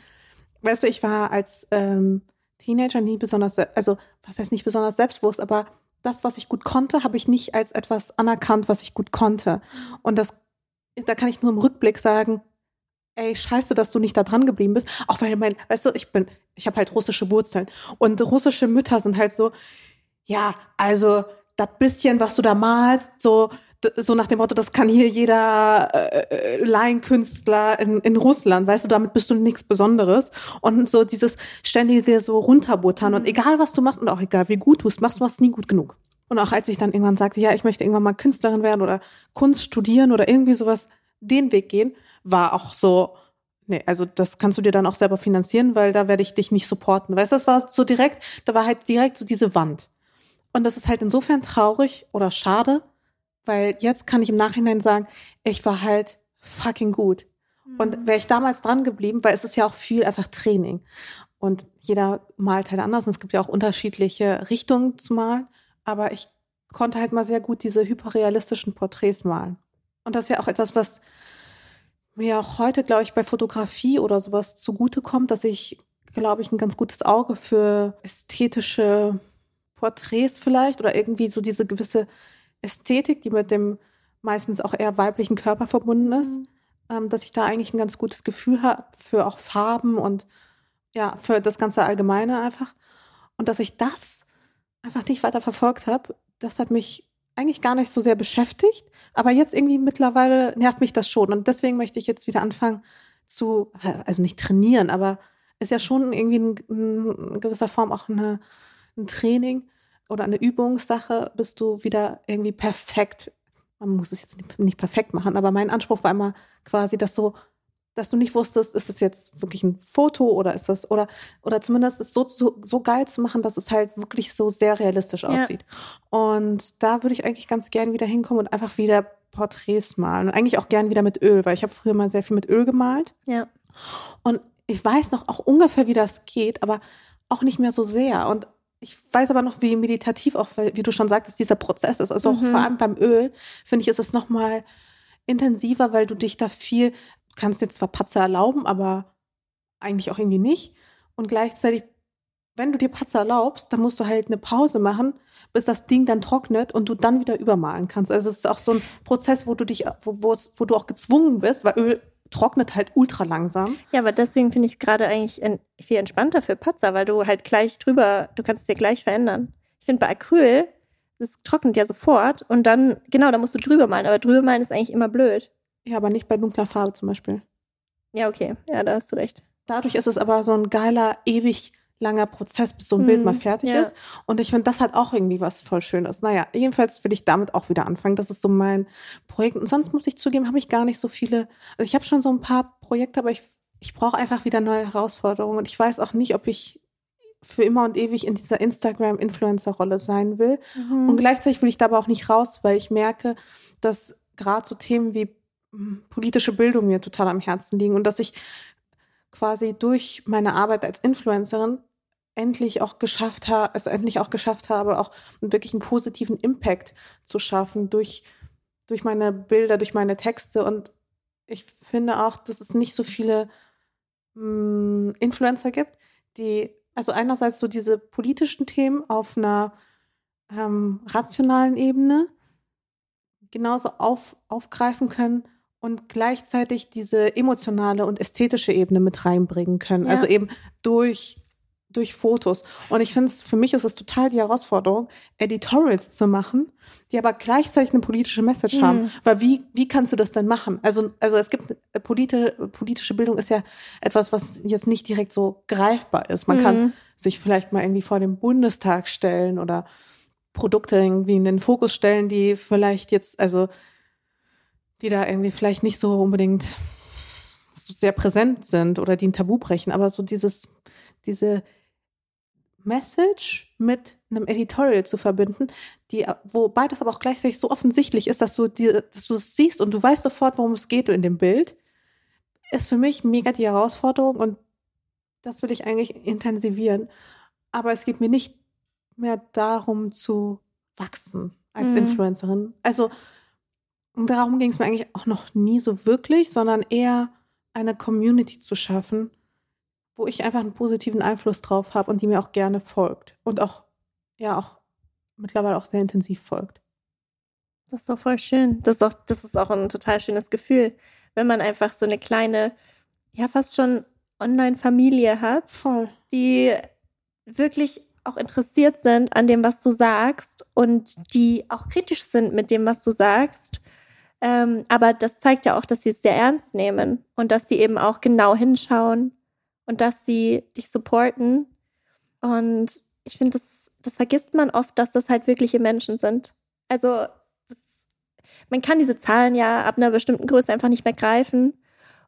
S1: weißt du, ich war als ähm, Teenager nie besonders, also was heißt nicht besonders selbstbewusst, aber das, was ich gut konnte, habe ich nicht als etwas anerkannt, was ich gut konnte. Und das, da kann ich nur im Rückblick sagen, ey, scheiße, dass du nicht da dran geblieben bist. Auch weil mein, weißt du, ich bin, ich habe halt russische Wurzeln. Und russische Mütter sind halt so, ja, also das bisschen, was du da malst, so, so nach dem Motto, das kann hier jeder äh, äh, Laienkünstler in, in Russland, weißt du, damit bist du nichts Besonderes. Und so dieses ständige so runterbuttern und mhm. egal was du machst und auch egal wie gut du es machst, du machst nie gut genug. Und auch als ich dann irgendwann sagte, ja, ich möchte irgendwann mal Künstlerin werden oder Kunst studieren oder irgendwie sowas, den Weg gehen, war auch so, nee, also das kannst du dir dann auch selber finanzieren, weil da werde ich dich nicht supporten. Weißt du, das war so direkt, da war halt direkt so diese Wand. Und das ist halt insofern traurig oder schade, weil jetzt kann ich im Nachhinein sagen, ich war halt fucking gut. Und mhm. wäre ich damals dran geblieben, weil es ist ja auch viel einfach Training. Und jeder malt halt anders. Und es gibt ja auch unterschiedliche Richtungen zu malen. Aber ich konnte halt mal sehr gut diese hyperrealistischen Porträts malen. Und das ist ja auch etwas, was mir auch heute, glaube ich, bei Fotografie oder sowas zugutekommt, dass ich, glaube ich, ein ganz gutes Auge für ästhetische Porträts vielleicht oder irgendwie so diese gewisse Ästhetik, die mit dem meistens auch eher weiblichen Körper verbunden ist, mhm. ähm, dass ich da eigentlich ein ganz gutes Gefühl habe für auch Farben und ja, für das ganze Allgemeine einfach. Und dass ich das einfach nicht weiter verfolgt habe, das hat mich eigentlich gar nicht so sehr beschäftigt, aber jetzt irgendwie mittlerweile nervt mich das schon. Und deswegen möchte ich jetzt wieder anfangen zu, also nicht trainieren, aber ist ja schon irgendwie in, in gewisser Form auch eine, ein Training oder eine Übungssache, bist du wieder irgendwie perfekt. Man muss es jetzt nicht, perfekt machen, aber mein Anspruch war immer quasi, dass so dass du nicht wusstest, ist es jetzt wirklich ein Foto oder ist das, oder, oder zumindest es so, so, so geil zu machen, dass es halt wirklich so sehr realistisch aussieht. Ja. Und da würde ich eigentlich ganz gern wieder hinkommen und einfach wieder Porträts malen. Und eigentlich auch gern wieder mit Öl, weil ich habe früher mal sehr viel mit Öl gemalt.
S2: Ja.
S1: Und ich weiß noch auch ungefähr, wie das geht, aber auch nicht mehr so sehr. Und ich weiß aber noch, wie meditativ auch, wie du schon sagtest, dieser Prozess ist. Also auch mhm. vor allem beim Öl, finde ich, ist es nochmal intensiver, weil du dich da viel kannst jetzt zwar Patzer erlauben, aber eigentlich auch irgendwie nicht. Und gleichzeitig wenn du dir Patzer erlaubst, dann musst du halt eine Pause machen, bis das Ding dann trocknet und du dann wieder übermalen kannst. Also es ist auch so ein Prozess, wo du dich, wo, wo du auch gezwungen bist, weil Öl trocknet halt ultra langsam.
S2: Ja, aber deswegen finde ich es gerade eigentlich viel entspannter für Patzer, weil du halt gleich drüber, du kannst es dir gleich verändern. Ich finde bei Acryl, das trocknet ja sofort und dann, genau, da musst du drüber malen, aber drüber malen ist eigentlich immer blöd.
S1: Ja, aber nicht bei dunkler Farbe zum Beispiel.
S2: Ja, okay, ja, da hast du recht.
S1: Dadurch ist es aber so ein geiler, ewig langer Prozess, bis so ein hm, Bild mal fertig ja. ist. Und ich finde, das hat auch irgendwie was voll Schönes. Naja, jedenfalls will ich damit auch wieder anfangen. Das ist so mein Projekt. Und sonst muss ich zugeben, habe ich gar nicht so viele. Also ich habe schon so ein paar Projekte, aber ich, ich brauche einfach wieder neue Herausforderungen. Und ich weiß auch nicht, ob ich für immer und ewig in dieser Instagram-Influencer-Rolle sein will. Mhm. Und gleichzeitig will ich da aber auch nicht raus, weil ich merke, dass gerade so Themen wie hm, politische Bildung mir total am Herzen liegen und dass ich quasi durch meine Arbeit als Influencerin endlich auch geschafft habe, es endlich auch geschafft habe, auch wirklich einen positiven Impact zu schaffen durch, durch meine Bilder, durch meine Texte. Und ich finde auch, dass es nicht so viele mh, mm, Influencer gibt, die, also einerseits so diese politischen Themen auf einer ähm, rationalen Ebene genauso auf, aufgreifen können und gleichzeitig diese emotionale und ästhetische Ebene mit reinbringen können. Ja. Also eben durch durch Fotos. Und ich finde es, für mich ist es total die Herausforderung, Editorials zu machen, die aber gleichzeitig eine politische Message mhm. haben. Weil wie, wie kannst du das denn machen? Also, also es gibt, äh, politi politische Bildung ist ja etwas, was jetzt nicht direkt so greifbar ist. Man mhm. kann sich vielleicht mal irgendwie vor dem Bundestag stellen oder Produkte irgendwie in den Fokus stellen, die vielleicht jetzt, also, die da irgendwie vielleicht nicht so unbedingt so sehr präsent sind oder die ein Tabu brechen, aber so dieses, diese Message mit einem Editorial zu verbinden, die, wobei das aber auch gleichzeitig so offensichtlich ist, dass du die, dass du es siehst und du weißt sofort, worum es geht in dem Bild, ist für mich mega die Herausforderung und das will ich eigentlich intensivieren. Aber es geht mir nicht mehr darum zu wachsen als mhm. Influencerin. Also darum ging es mir eigentlich auch noch nie so wirklich, sondern eher eine Community zu schaffen, wo ich einfach einen positiven Einfluss drauf habe und die mir auch gerne folgt und auch, ja, auch mittlerweile auch sehr intensiv folgt.
S2: Das ist doch voll schön. Das ist auch, das ist auch ein total schönes Gefühl, wenn man einfach so eine kleine, ja, fast schon Online-Familie hat.
S1: Voll.
S2: Die wirklich auch interessiert sind an dem, was du sagst und die auch kritisch sind mit dem, was du sagst. Ähm, aber das zeigt ja auch, dass sie es sehr ernst nehmen und dass sie eben auch genau hinschauen und dass sie dich supporten. Und ich finde, das, das vergisst man oft, dass das halt wirkliche Menschen sind. Also das, man kann diese Zahlen ja ab einer bestimmten Größe einfach nicht mehr greifen.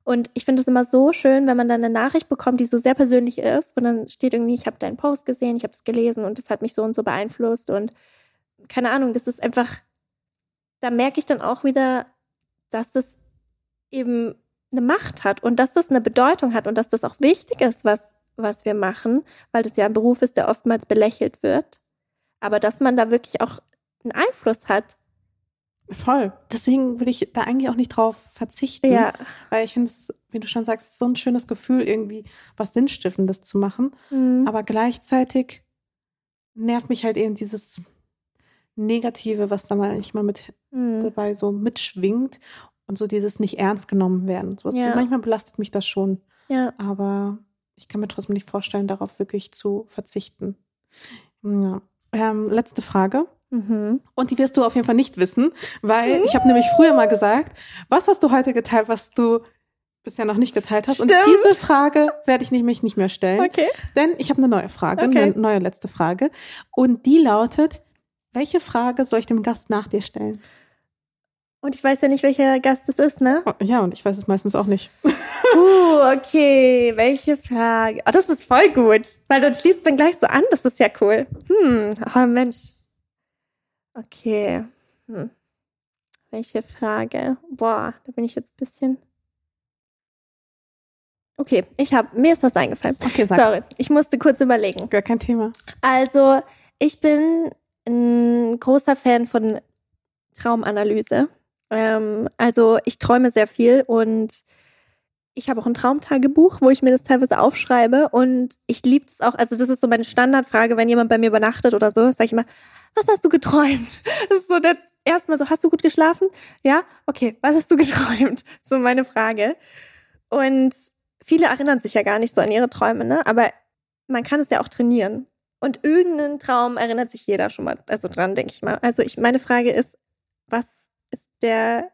S2: Und ich finde es immer so schön, wenn man dann eine Nachricht bekommt, die so sehr persönlich ist. Und dann steht irgendwie, ich habe deinen Post gesehen, ich habe es gelesen und das hat mich so und so beeinflusst. Und keine Ahnung, das ist einfach, da merke ich dann auch wieder, dass das eben eine Macht hat und dass das eine Bedeutung hat und dass das auch wichtig ist, was, was wir machen, weil das ja ein Beruf ist, der oftmals belächelt wird. Aber dass man da wirklich auch einen Einfluss hat.
S1: Voll. Deswegen will ich da eigentlich auch nicht drauf verzichten. Ja. Weil ich finde es, wie du schon sagst, so ein schönes Gefühl, irgendwie was Sinnstiftendes zu machen. Mhm. Aber gleichzeitig nervt mich halt eben dieses Negative, was da manchmal mit mhm. dabei so mitschwingt und so dieses nicht ernst genommen werden. So, ja. Manchmal belastet mich das schon. Ja. Aber ich kann mir trotzdem nicht vorstellen, darauf wirklich zu verzichten. Ja. Ähm, letzte Frage. Mhm. Und die wirst du auf jeden Fall nicht wissen, weil ich habe nämlich früher mal gesagt, was hast du heute geteilt, was du bisher noch nicht geteilt hast? Stimmt. Und diese Frage werde ich nämlich nicht mehr stellen. Okay. Denn ich habe eine neue Frage, okay. eine neue letzte Frage. Und die lautet, welche Frage soll ich dem Gast nach dir stellen?
S2: Und ich weiß ja nicht, welcher Gast es ist, ne?
S1: Oh, ja, und ich weiß es meistens auch nicht.
S2: uh, okay. Welche Frage? Oh, das ist voll gut. Weil dann schließt man gleich so an. Das ist ja cool. Hm, oh Mensch. Okay. Hm. Welche Frage? Boah, da bin ich jetzt ein bisschen. Okay, ich habe mir ist was eingefallen. Okay, sag. Sorry, ich musste kurz überlegen.
S1: Gar kein Thema.
S2: Also, ich bin ein großer Fan von Traumanalyse. Ähm, also ich träume sehr viel und ich habe auch ein Traumtagebuch, wo ich mir das teilweise aufschreibe und ich liebe es auch. Also das ist so meine Standardfrage, wenn jemand bei mir übernachtet oder so, sage ich immer, was hast du geträumt? *laughs* Das ist so der erstmal so, hast du gut geschlafen? Ja, okay. Was hast du *laughs* geträumt? So meine Frage. Und viele erinnern sich ja gar nicht so an ihre Träume, ne? Aber man kann es ja auch trainieren. Und irgendeinen Traum erinnert sich jeder schon mal, also dran, denke ich mal. Also ich, meine Frage ist, was ist der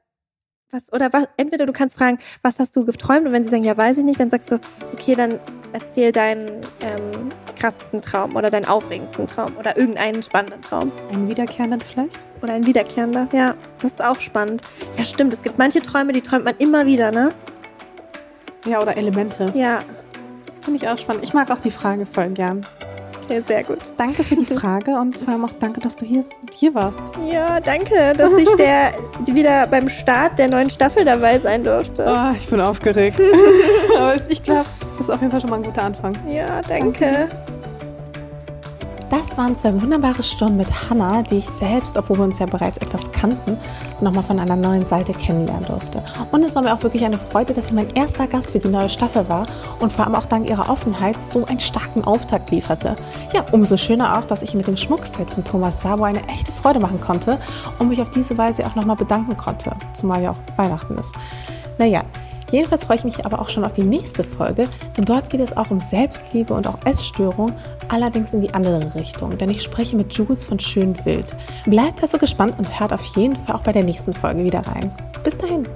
S2: was, oder was, entweder du kannst fragen, was hast du geträumt? Und wenn sie sagen, ja, weiß ich nicht, dann sagst du, okay, dann erzähl deinen ähm, krassesten Traum oder deinen aufregendsten Traum oder irgendeinen spannenden Traum.
S1: Einen wiederkehrenden vielleicht?
S2: Oder ein wiederkehrender, ja. Das ist auch spannend. Ja, stimmt. Es gibt manche Träume, die träumt man immer wieder, ne?
S1: Ja, oder Elemente.
S2: Ja.
S1: Finde ich auch spannend. Ich mag auch die Frage voll gern.
S2: Okay, sehr gut.
S1: Danke für die *laughs* Frage und vor allem auch danke, dass du hier, hier warst.
S2: Ja, danke, dass ich der wieder beim Start der neuen Staffel dabei sein durfte.
S1: Oh, ich bin aufgeregt. *laughs* Aber ich glaube, das ist auf jeden Fall schon mal ein guter Anfang.
S2: Ja, danke. danke.
S1: Das waren zwei wunderbare Stunden mit Hannah, die ich selbst, obwohl wir uns ja bereits etwas kannten, nochmal von einer neuen Seite kennenlernen durfte. Und es war mir auch wirklich eine Freude, dass sie mein erster Gast für die neue Staffel war und vor allem auch dank ihrer Offenheit so einen starken Auftakt lieferte. Ja, umso schöner auch, dass ich mit dem Schmuckset von Thomas Sabo eine echte Freude machen konnte und mich auf diese Weise auch nochmal bedanken konnte, zumal ja auch Weihnachten ist. Naja, Jedenfalls freue ich mich aber auch schon auf die nächste Folge, denn dort geht es auch um Selbstliebe und auch Essstörung, allerdings in die andere Richtung, denn ich spreche mit Jules von Schön Wild. Bleibt also gespannt und hört auf jeden Fall auch bei der nächsten Folge wieder rein. Bis dahin!